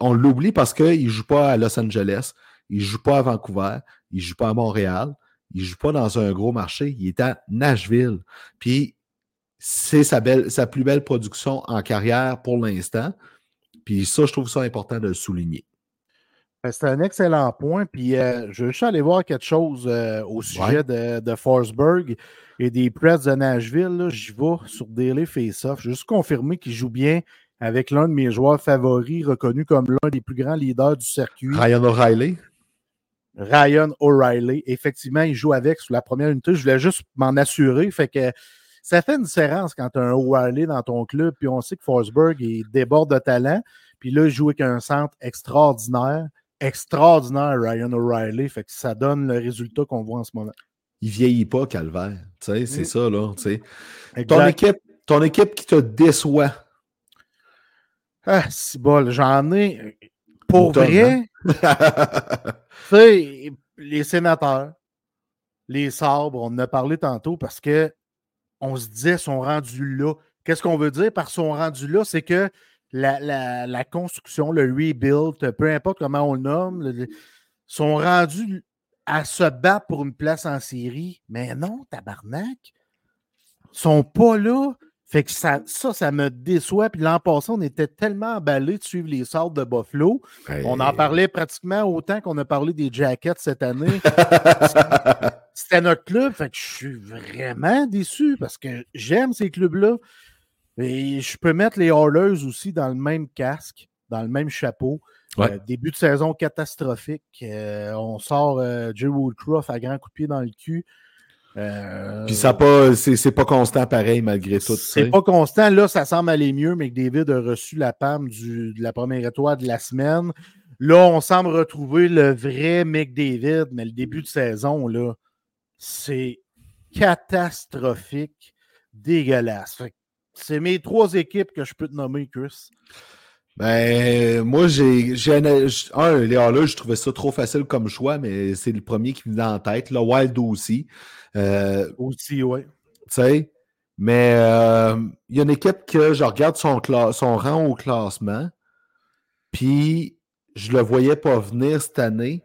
on l'oublie parce qu'il ne joue pas à Los Angeles, il ne joue pas à Vancouver, il ne joue pas à Montréal, il ne joue pas dans un gros marché, il est à Nashville. Puis c'est sa, belle, sa plus belle production en carrière pour l'instant. Puis ça, je trouve ça important de le souligner. Ben, C'est un excellent point. Puis euh, je veux juste aller voir quelque chose euh, au sujet de, de Forsberg et des Preds de Nashville. J'y vais sur Daily Face-Off. Juste confirmer qu'il joue bien avec l'un de mes joueurs favoris, reconnu comme l'un des plus grands leaders du circuit. Ryan O'Reilly. Ryan O'Reilly. Effectivement, il joue avec sur la première unité. Je voulais juste m'en assurer. Fait que ça fait une différence quand tu as un O'Reilly dans ton club. Puis on sait que Forsberg il déborde de talent. Puis là, il joue avec un centre extraordinaire. Extraordinaire, Ryan O'Reilly. Fait que ça donne le résultat qu'on voit en ce moment. Il vieillit pas, Calvaire. Tu sais, c'est Mm. ça, là. tu sais. Ton équipe, ton équipe qui te déçoit? Ah, c'est bol. J'en ai. Pour tonne, vrai, hein? Les sénateurs, les sabres, on en a parlé tantôt parce que on se disait sont rendus là. Qu'est-ce qu'on veut dire par sont rendus là? C'est que la, construction, le rebuild, peu importe comment on le nomme, sont rendus à se battre pour une place en série. Mais non, tabarnak. Ils sont pas là. Fait que ça, ça, ça me déçoit. Puis l'an passé, on était tellement emballés de suivre les sortes de Buffalo. On en parlait pratiquement autant qu'on a parlé des Jackets cette année. C'était notre club. Fait que je suis vraiment déçu parce que j'aime ces clubs-là. Et je peux mettre les Oilers aussi dans le même casque, dans le même chapeau. Ouais. Euh, début de saison catastrophique. Euh, on sort euh, Jay Woodcroft à grand coup de pied dans le cul. Euh, Puis ça pas, c'est c'est pas constant pareil malgré tout. c'est pas constant. Là, ça semble aller mieux, mais que David a reçu la PAM du, de la première étoile de la semaine. Là, on semble retrouver le vrai McDavid, mais le début de saison, là, c'est catastrophique, dégueulasse. C'est mes trois équipes que je peux te nommer, Chris. Ben, moi, j'ai. un, les là, je trouvais ça trop facile comme choix, mais c'est le premier qui me vient en tête. Le Wild aussi. Euh, Aussi, oui. tu sais. Mais euh, il y a une équipe que je regarde son rang au classement, puis je le voyais pas venir cette année,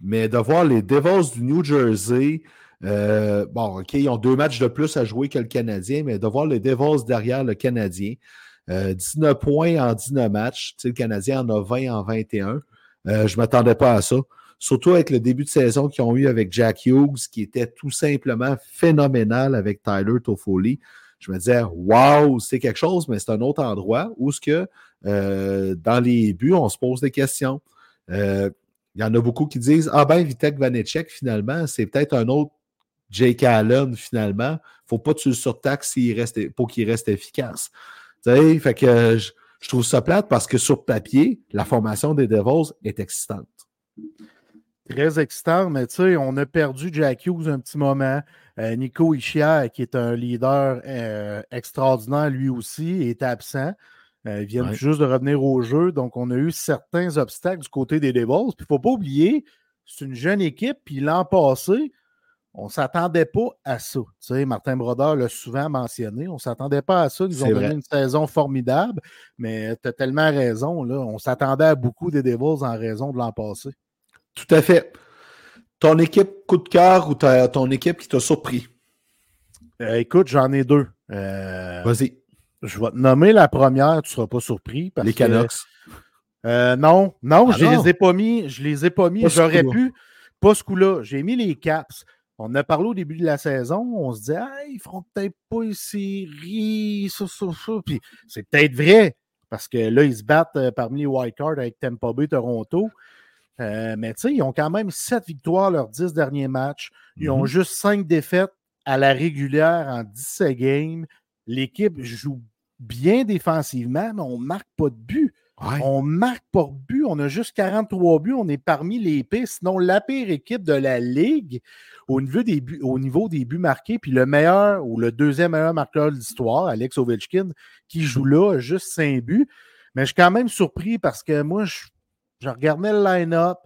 mais de voir les Devils du New Jersey, euh, bon, OK, ils ont deux matchs de plus à jouer que le Canadien, mais de voir les Devils derrière le Canadien, euh, 19 points en 19 matchs, le Canadien en a 20 en 21, euh, je ne m'attendais pas à ça. Surtout avec le début de saison qu'ils ont eu avec Jack Hughes, qui était tout simplement phénoménal avec Tyler Toffoli. Je me disais, waouh, c'est quelque chose, mais c'est un autre endroit où ce que euh, dans les buts, on se pose des questions. Euh, Il y en a beaucoup qui disent Ah ben, Vitek Vanecek, finalement, c'est peut-être un autre Jake Allen, finalement. Faut pas que tu le surtaxes pour qu'il reste efficace. Sais, fait que euh, je, je trouve ça plate parce que sur papier, la formation des Devils est excitante. Très excitant, mais tu sais, on a perdu Jack Hughes un petit moment. Euh, Nico Ishia, qui est un leader euh, extraordinaire lui aussi, est absent. Euh, ils viennent Ouais. juste de revenir au jeu. Donc, on a eu certains obstacles du côté des Devils. Puis, il ne faut pas oublier, c'est une jeune équipe. Puis, l'an passé, on ne s'attendait pas à ça. Tu sais, Martin Brodeur l'a souvent mentionné. On ne s'attendait pas à ça. Ils nous ont donné vrai. une saison formidable. Mais tu as tellement raison. Là. On s'attendait à beaucoup des Devils en raison de l'an passé. Tout à fait. Ton équipe coup de cœur ou ton équipe qui t'a surpris? Euh, écoute, j'en ai deux. Euh, Vas-y, je vais te nommer la première, tu ne seras pas surpris. Parce les que- Canucks. Euh, non, non, Ah je non? les ai pas mis. Je les ai pas mis. J'aurais pu. Pas ce coup-là. J'ai mis les Caps. On a parlé au début de la saison. On se disait, ah, ils feront peut-être pas une série, ça, ça, ça. Puis c'est peut-être vrai. Parce que là, ils se battent euh, parmi les wildcards avec Tampa Bay, Toronto. Euh, mais tu sais, ils ont quand même sept victoires leurs dix derniers matchs. Ils ont Mhm. juste cinq défaites à la régulière en 17 games. L'équipe joue bien défensivement, mais on ne marque pas de but. Ouais. On marque pas de but. On a juste 43 buts. On est parmi les pires, sinon la pire équipe de la Ligue au niveau des buts, au niveau des buts marqués. Puis le meilleur ou le deuxième meilleur marqueur de l'histoire, Alex Ovechkin, qui joue là, a juste 5 buts. Mais je suis quand même surpris parce que moi, je, je regardais le line-up.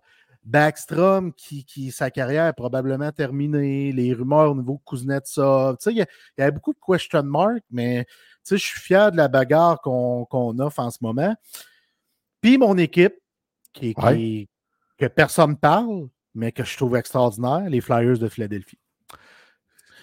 Backstrom, qui, qui, sa carrière est probablement terminée, les rumeurs au niveau de Kuznetsov. Tu sais, il y, a- y beaucoup de question marks, mais tu sais, je suis fier de la bagarre qu'on qu'on offre en ce moment. Puis mon équipe, qui, qui- Ouais. que personne ne parle, mais que je trouve extraordinaire, les Flyers de Philadelphie.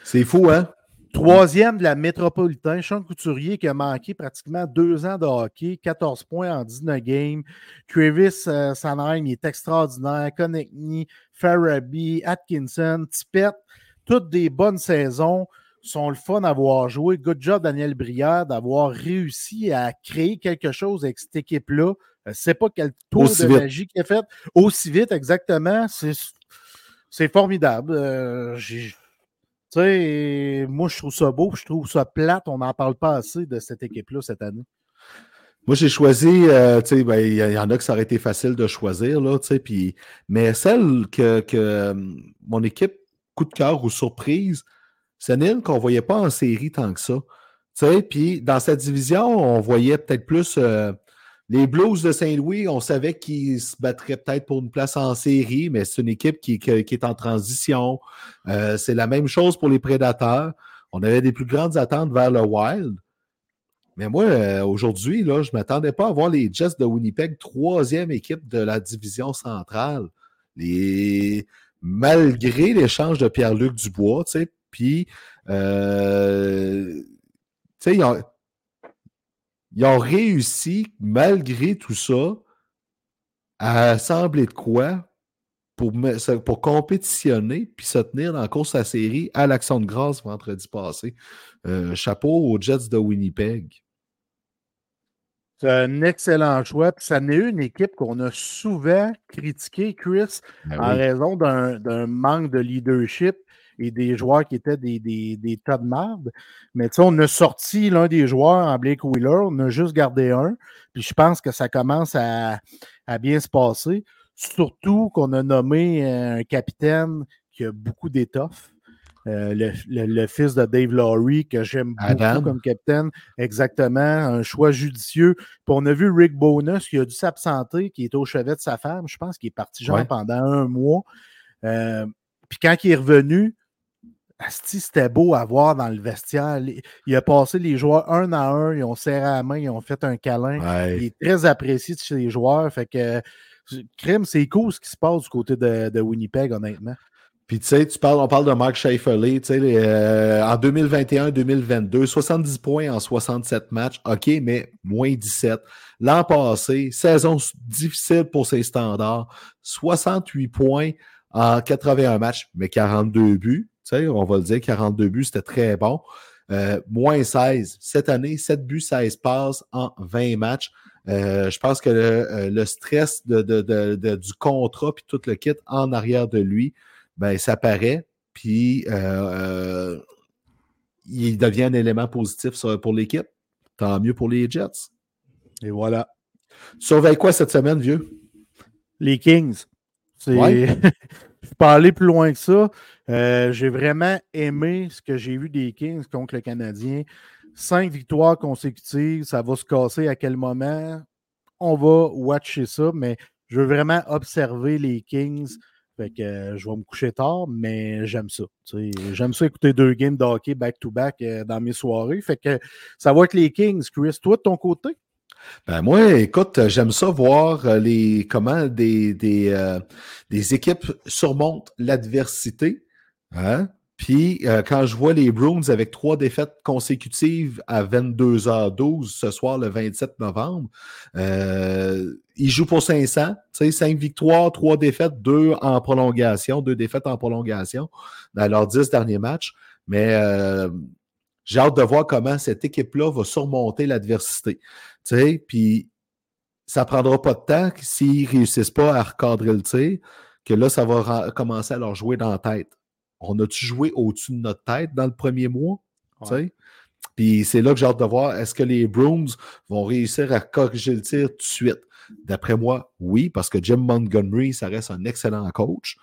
C'est fou, hein? Troisième de la métropolitain, Sean Couturier qui a manqué pratiquement deux ans de hockey, 14 points en 19 games. Travis euh, Sanheim, il est extraordinaire. Konechny, Farabee, Atkinson, Tippett, toutes des bonnes saisons. Sont le fun à voir jouer. Good job, Daniel Brière, d'avoir réussi à créer quelque chose avec cette équipe-là. Je ne sais pas quel tour Aussi de vite. magie qu'il a fait. Aussi vite, exactement. C'est, formidable. Euh, tu sais, moi, je trouve ça beau, je trouve ça plate. On n'en parle pas assez de cette équipe-là cette année. Moi, j'ai choisi, euh, tu sais, ben, il y, y en a que ça aurait été facile de choisir, là, tu sais, puis, mais celle que, que euh, mon équipe, coup de cœur ou surprise, c'est une qu'on ne voyait pas en série tant que ça. Puis dans cette division, on voyait peut-être plus euh, les Blues de Saint-Louis, on savait qu'ils se battraient peut-être pour une place en série, mais c'est une équipe qui, est en transition. Euh, c'est la même chose pour les Prédateurs. On avait des plus grandes attentes vers le Wild. Mais moi, euh, aujourd'hui, là, je ne m'attendais pas à voir les Jets de Winnipeg, troisième équipe de la division centrale. Malgré l'échange de Pierre-Luc Dubois, puis, euh, tu sais, ils ont, ils ont réussi, malgré tout ça, à assembler de quoi pour, pour compétitionner puis se tenir dans la course à la série à l'Action de grâce vendredi passé. Euh, chapeau aux Jets de Winnipeg. C'est un excellent choix. Puis ça n'est une équipe qu'on a souvent critiquée, Chris, Ben en oui. raison d'un manque de leadership et des joueurs qui étaient des, des, des tas de marde. Mais tu sais, on a sorti l'un des joueurs en Blake Wheeler, on a juste gardé un. Puis je pense que ça commence à, à bien se passer. Surtout qu'on a nommé euh, un capitaine qui a beaucoup d'étoffe. Euh, le, le- le fils de Dave Lowry, que j'aime beaucoup comme capitaine. Exactement. Un choix judicieux. Puis on a vu Rick Bonus qui a dû s'absenter, qui est au chevet de sa femme. Je pense qu'il est parti genre Ouais. pendant un mois. Euh, puis quand il est revenu, asti, c'était beau à voir dans le vestiaire. Il a passé les joueurs un à un, ils ont serré la main, ils ont fait un câlin. Ouais. Il est très apprécié de chez les joueurs. Fait que crime, c'est cool ce qui se passe du côté de, de Winnipeg, honnêtement. Puis tu sais, tu parles, on parle de Mark Shifley, tu sais, euh, en 2021-2022, 70 points en 67 matchs, OK, mais moins 17. L'an passé, saison difficile pour ses standards, 68 points en 81 matchs, mais 42 buts, sais, on va le dire, 42 buts, c'était très bon. Euh, moins 16. Cette année, 7 buts, 16 passes en 20 matchs. Euh, je pense que le, euh, le stress de, de- de- du contrat puis tout le kit en arrière de lui, ben, ça paraît, puis euh, il devient un élément positif sur- pour l'équipe. Tant mieux pour les Jets. Et voilà. Tu surveilles quoi cette semaine, vieux? Les Kings. Ouais. je peux pas aller plus loin que ça. Euh, j'ai vraiment aimé ce que j'ai vu des Kings contre le Canadien. Cinq victoires consécutives, ça va se casser à quel moment? On va watcher ça, mais je veux vraiment observer les Kings. Fait que euh, je vais me coucher tard, mais j'aime ça. J'aime ça écouter deux games de hockey back-to-back euh, dans mes soirées. Fait que ça va être les Kings, Chris. Toi, de ton côté? Ben moi, écoute, j'aime ça voir les comment des, des, des équipes surmontent l'adversité. Hein? Puis euh, quand je vois les Bruins avec trois défaites consécutives à 22h12 ce soir, le 27 novembre, euh, ils jouent pour 500. Tu sais, cinq victoires, trois défaites, deux en prolongation, deux défaites en prolongation dans leurs dix derniers matchs. Mais euh, j'ai hâte de voir comment cette équipe-là va surmonter l'adversité. Puis ça prendra pas de temps s'ils réussissent pas à recadrer le tir, que là, ça va commencer à leur jouer dans la tête. On a-tu joué au-dessus de notre tête dans le premier mois? Puis c'est là que j'ai hâte de voir, est-ce que les Bruins vont réussir à corriger le tir tout de suite? D'après moi, oui, parce que Jim Montgomery, ça reste un excellent coach.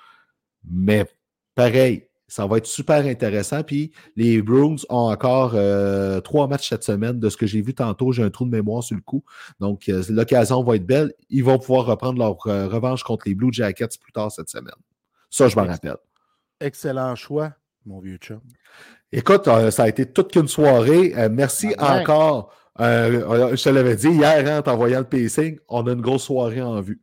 Mais pareil, ça va être super intéressant. Puis les Bruins ont encore euh, trois matchs cette semaine. De ce que j'ai vu tantôt, j'ai un trou de mémoire sur le coup. Donc, euh, l'occasion va être belle. Ils vont pouvoir reprendre leur euh, revanche contre les Blue Jackets plus tard cette semaine. Ça, je m'en rappelle. Excellent choix, mon vieux chum. Écoute, euh, ça a été toute qu'une soirée. Euh, merci Ah ouais. encore. Euh, je te l'avais dit hier, hein, en t'envoyant le pacing, on a une grosse soirée en vue.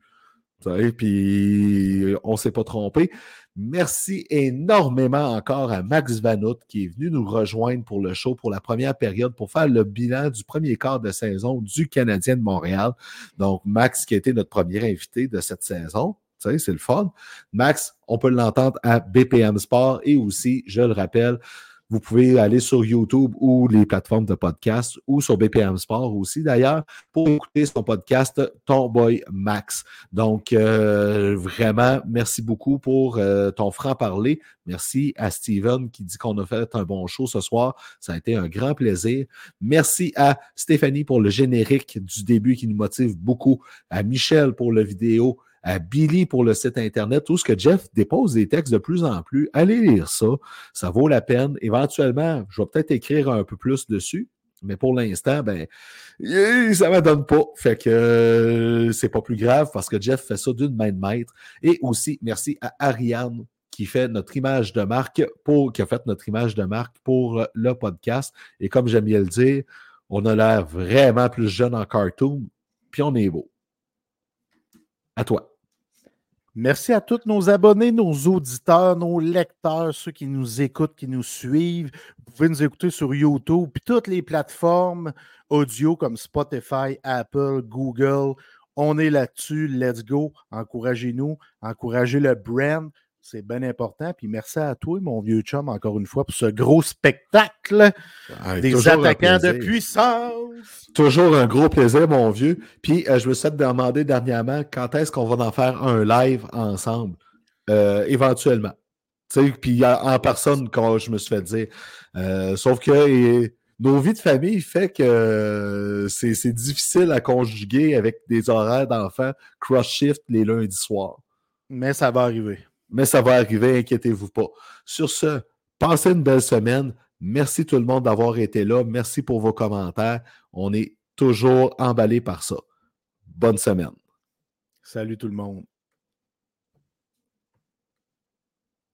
Sais, Puis on ne s'est pas trompé. Merci énormément encore à Max Vanout qui est venu nous rejoindre pour le show pour la première période pour faire le bilan du premier quart de saison du Canadien de Montréal. Donc, Max qui a été notre premier invité de cette saison. Sais, c'est le fun. Max, on peut l'entendre à BPM Sport et aussi, je le rappelle, vous pouvez aller sur YouTube ou les plateformes de podcast ou sur BPM Sport aussi d'ailleurs pour écouter son podcast Ton Boy Max. Donc, euh, vraiment, merci beaucoup pour euh, ton franc-parler. Merci à Steven qui dit qu'on a fait un bon show ce soir. Ça a été un grand plaisir. Merci à Stéphanie pour le générique du début qui nous motive beaucoup. À Michel pour la vidéo à Billy pour le site Internet, tout ce que Jeff dépose des textes de plus en plus. Allez lire ça. Ça vaut la peine. Éventuellement, je vais peut-être écrire un peu plus dessus. Mais pour l'instant, ben, ça ne donne pas. Fait que euh, c'est pas plus grave parce que Jeff fait ça d'une main de maître. Et aussi, merci à Ariane qui fait notre image de marque pour, qui a fait notre image de marque pour le podcast. Et comme j'aime bien le dire, on a l'air vraiment plus jeune en cartoon, puis on est beau. À toi. Merci à tous nos abonnés, nos auditeurs, nos lecteurs, ceux qui nous écoutent, qui nous suivent. Vous pouvez nous écouter sur YouTube, puis toutes les plateformes audio comme Spotify, Apple, Google. On est là-dessus. Let's go. Encouragez-nous. Encouragez le brand. C'est bien important. Puis merci à toi, mon vieux chum, encore une fois, pour ce gros spectacle des attaquants de puissance. Toujours un gros plaisir, mon vieux. Puis euh, je me suis demandé dernièrement quand est-ce qu'on va en faire un live ensemble, euh, éventuellement. Puis en personne, quand je me suis fait dire. Euh, sauf que nos vies de famille fait que c'est difficile à conjuguer avec des horaires d'enfants cross-shift les lundis soirs. Mais ça va arriver mais ça va arriver, inquiétez-vous pas. Sur ce, passez une belle semaine. Merci tout le monde d'avoir été là. Merci pour vos commentaires. On est toujours emballé par ça. Bonne semaine. Salut tout le monde.